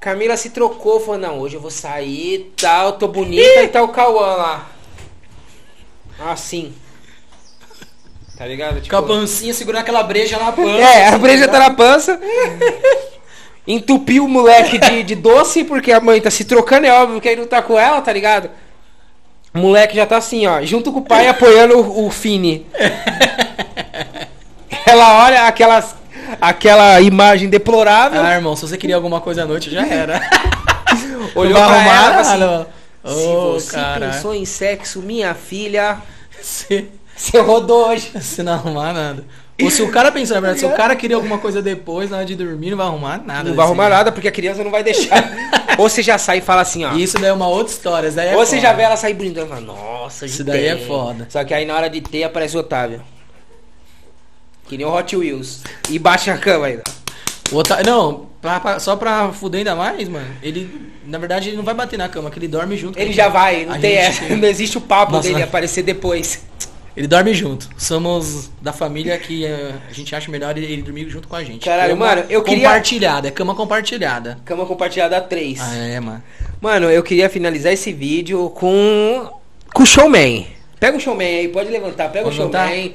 Camila se trocou, falou, não, hoje eu vou sair, tal, tô bonita e tá o Cauã lá. Assim. Tá ligado? Tipo, Com a pancinha segurando aquela breja na pança. é, a breja tá na pança. Entupiu o moleque de, de doce, porque a mãe tá se trocando, é óbvio que aí não tá com ela, tá ligado? O moleque já tá assim, ó, junto com o pai apoiando o, o Fini. Ela olha aquelas, aquela imagem deplorável, Ah, irmão, se você queria alguma coisa à noite, já era. olhou pra ela assim, nada, se você caralho. pensou em sexo, minha filha, Você, você rodou hoje. você não arrumar nada. Ou se o cara na verdade, se o cara queria alguma coisa depois, na hora de dormir, não vai arrumar nada. Não vai arrumar jeito. nada, porque a criança não vai deixar. Ou você já sai e fala assim, ó. Isso daí é uma outra história. É Ou você foda. já vê ela sair bonita e fala, nossa, Isso daí é tem. foda. Só que aí na hora de ter aparece o Otávio. Que nem o Hot Wheels. E baixa a cama ainda. O Ota- Não, pra- pra- só pra fuder ainda mais, mano. Ele, na verdade, ele não vai bater na cama, que ele dorme junto. com Ele já vai, não tem essa. Não existe o papo Nossa. dele aparecer depois. Ele dorme junto. Somos da família que eh, a gente acha melhor ele dormir junto com a gente. Caralho, Cama mano, eu queria- Compartilhada, é cama compartilhada. Cama compartilhada 3. Ah, é, mano. Mano, eu queria finalizar esse vídeo com. Com o showman. Pega o showman aí, pode levantar, pega Pode o levantar? showman.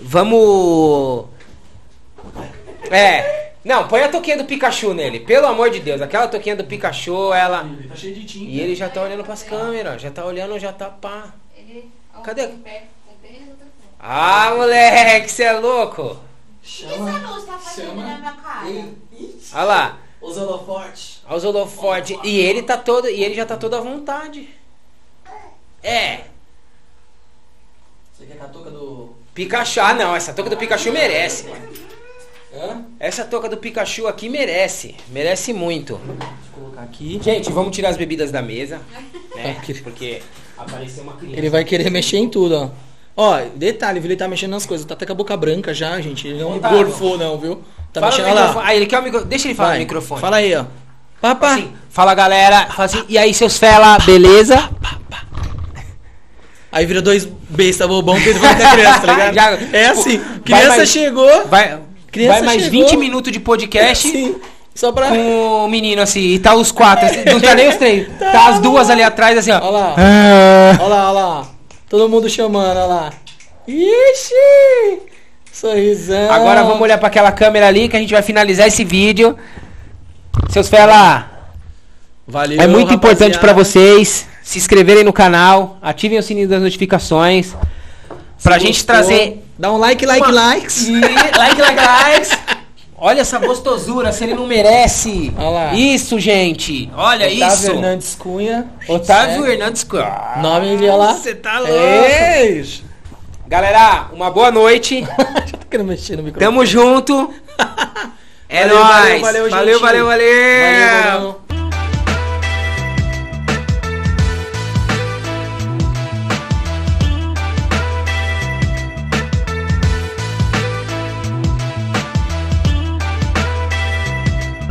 Vamos. É. Não, põe a toquinha do Pikachu nele. Pelo amor de Deus, aquela toquinha do Pikachu, ela. Tá cheio de tinta. E ele já tá olhando pras câmeras, já tá olhando, já tá pá. Cadê? Um pé outro Ah, moleque, você é louco? Essa luz tá fazendo na minha cara. Olha lá, Os holofortes. olha os holofotes. E ele tá todo, e ele já tá todo à vontade. É, Você quer com a touca do... Pikachu. Ah, não, essa touca do Pikachu merece, mano. Hã? Essa touca do Pikachu aqui merece. Merece muito. Vou colocar aqui. Gente, vamos tirar as bebidas da mesa, né? Porque apareceu uma criança. Ele vai querer mexer em tudo, ó. Ó, detalhe, viu? Ele tá mexendo nas coisas. Tá até com a boca branca já, gente. Ele não Otávio. gorfou, não, viu? Tá Fala mexendo lá. Ah, ele quer o microfone. Deixa ele falar Vai, no microfone. Fala aí, ó. Papá. Assim, fala galera, fala assim, e aí seus fela, beleza? Aí vira dois besta bobão que vai ter criança, tá ligado? Já- é tipo, assim. vai Criança mais- chegou. Vai, Criança vai mais chegou. 20 minutos de podcast Assim, só pra. com o menino assim, e tá os quatro, assim, não tá nem os três, tá as duas ali atrás assim, ó. Olha lá. Ah. Olha lá, olha lá. Todo mundo chamando, olha lá. Ixi! Sorrisão. Agora vamos olhar pra aquela câmera ali que a gente vai finalizar esse vídeo. Seus fela, Valeu, é muito importante pra rapaziada. vocês se inscreverem no canal, ativem o sininho das notificações. Pra Se gente gostou, trazer Dá um like, like, Uma- likes. E like, like, likes. Olha essa gostosura, se ele não merece. Olha lá. Isso, gente. Olha Otávio isso. Hernandes Cunha. Otávio É. Hernandes Cunha. Nome de lá. Você tá louco. Ei! Galera, uma boa noite. Já tô querendo mexer no microfone. Tamo junto. É Valeu, nóis. valeu, valeu, valeu, gente. valeu, valeu. Valeu, valeu.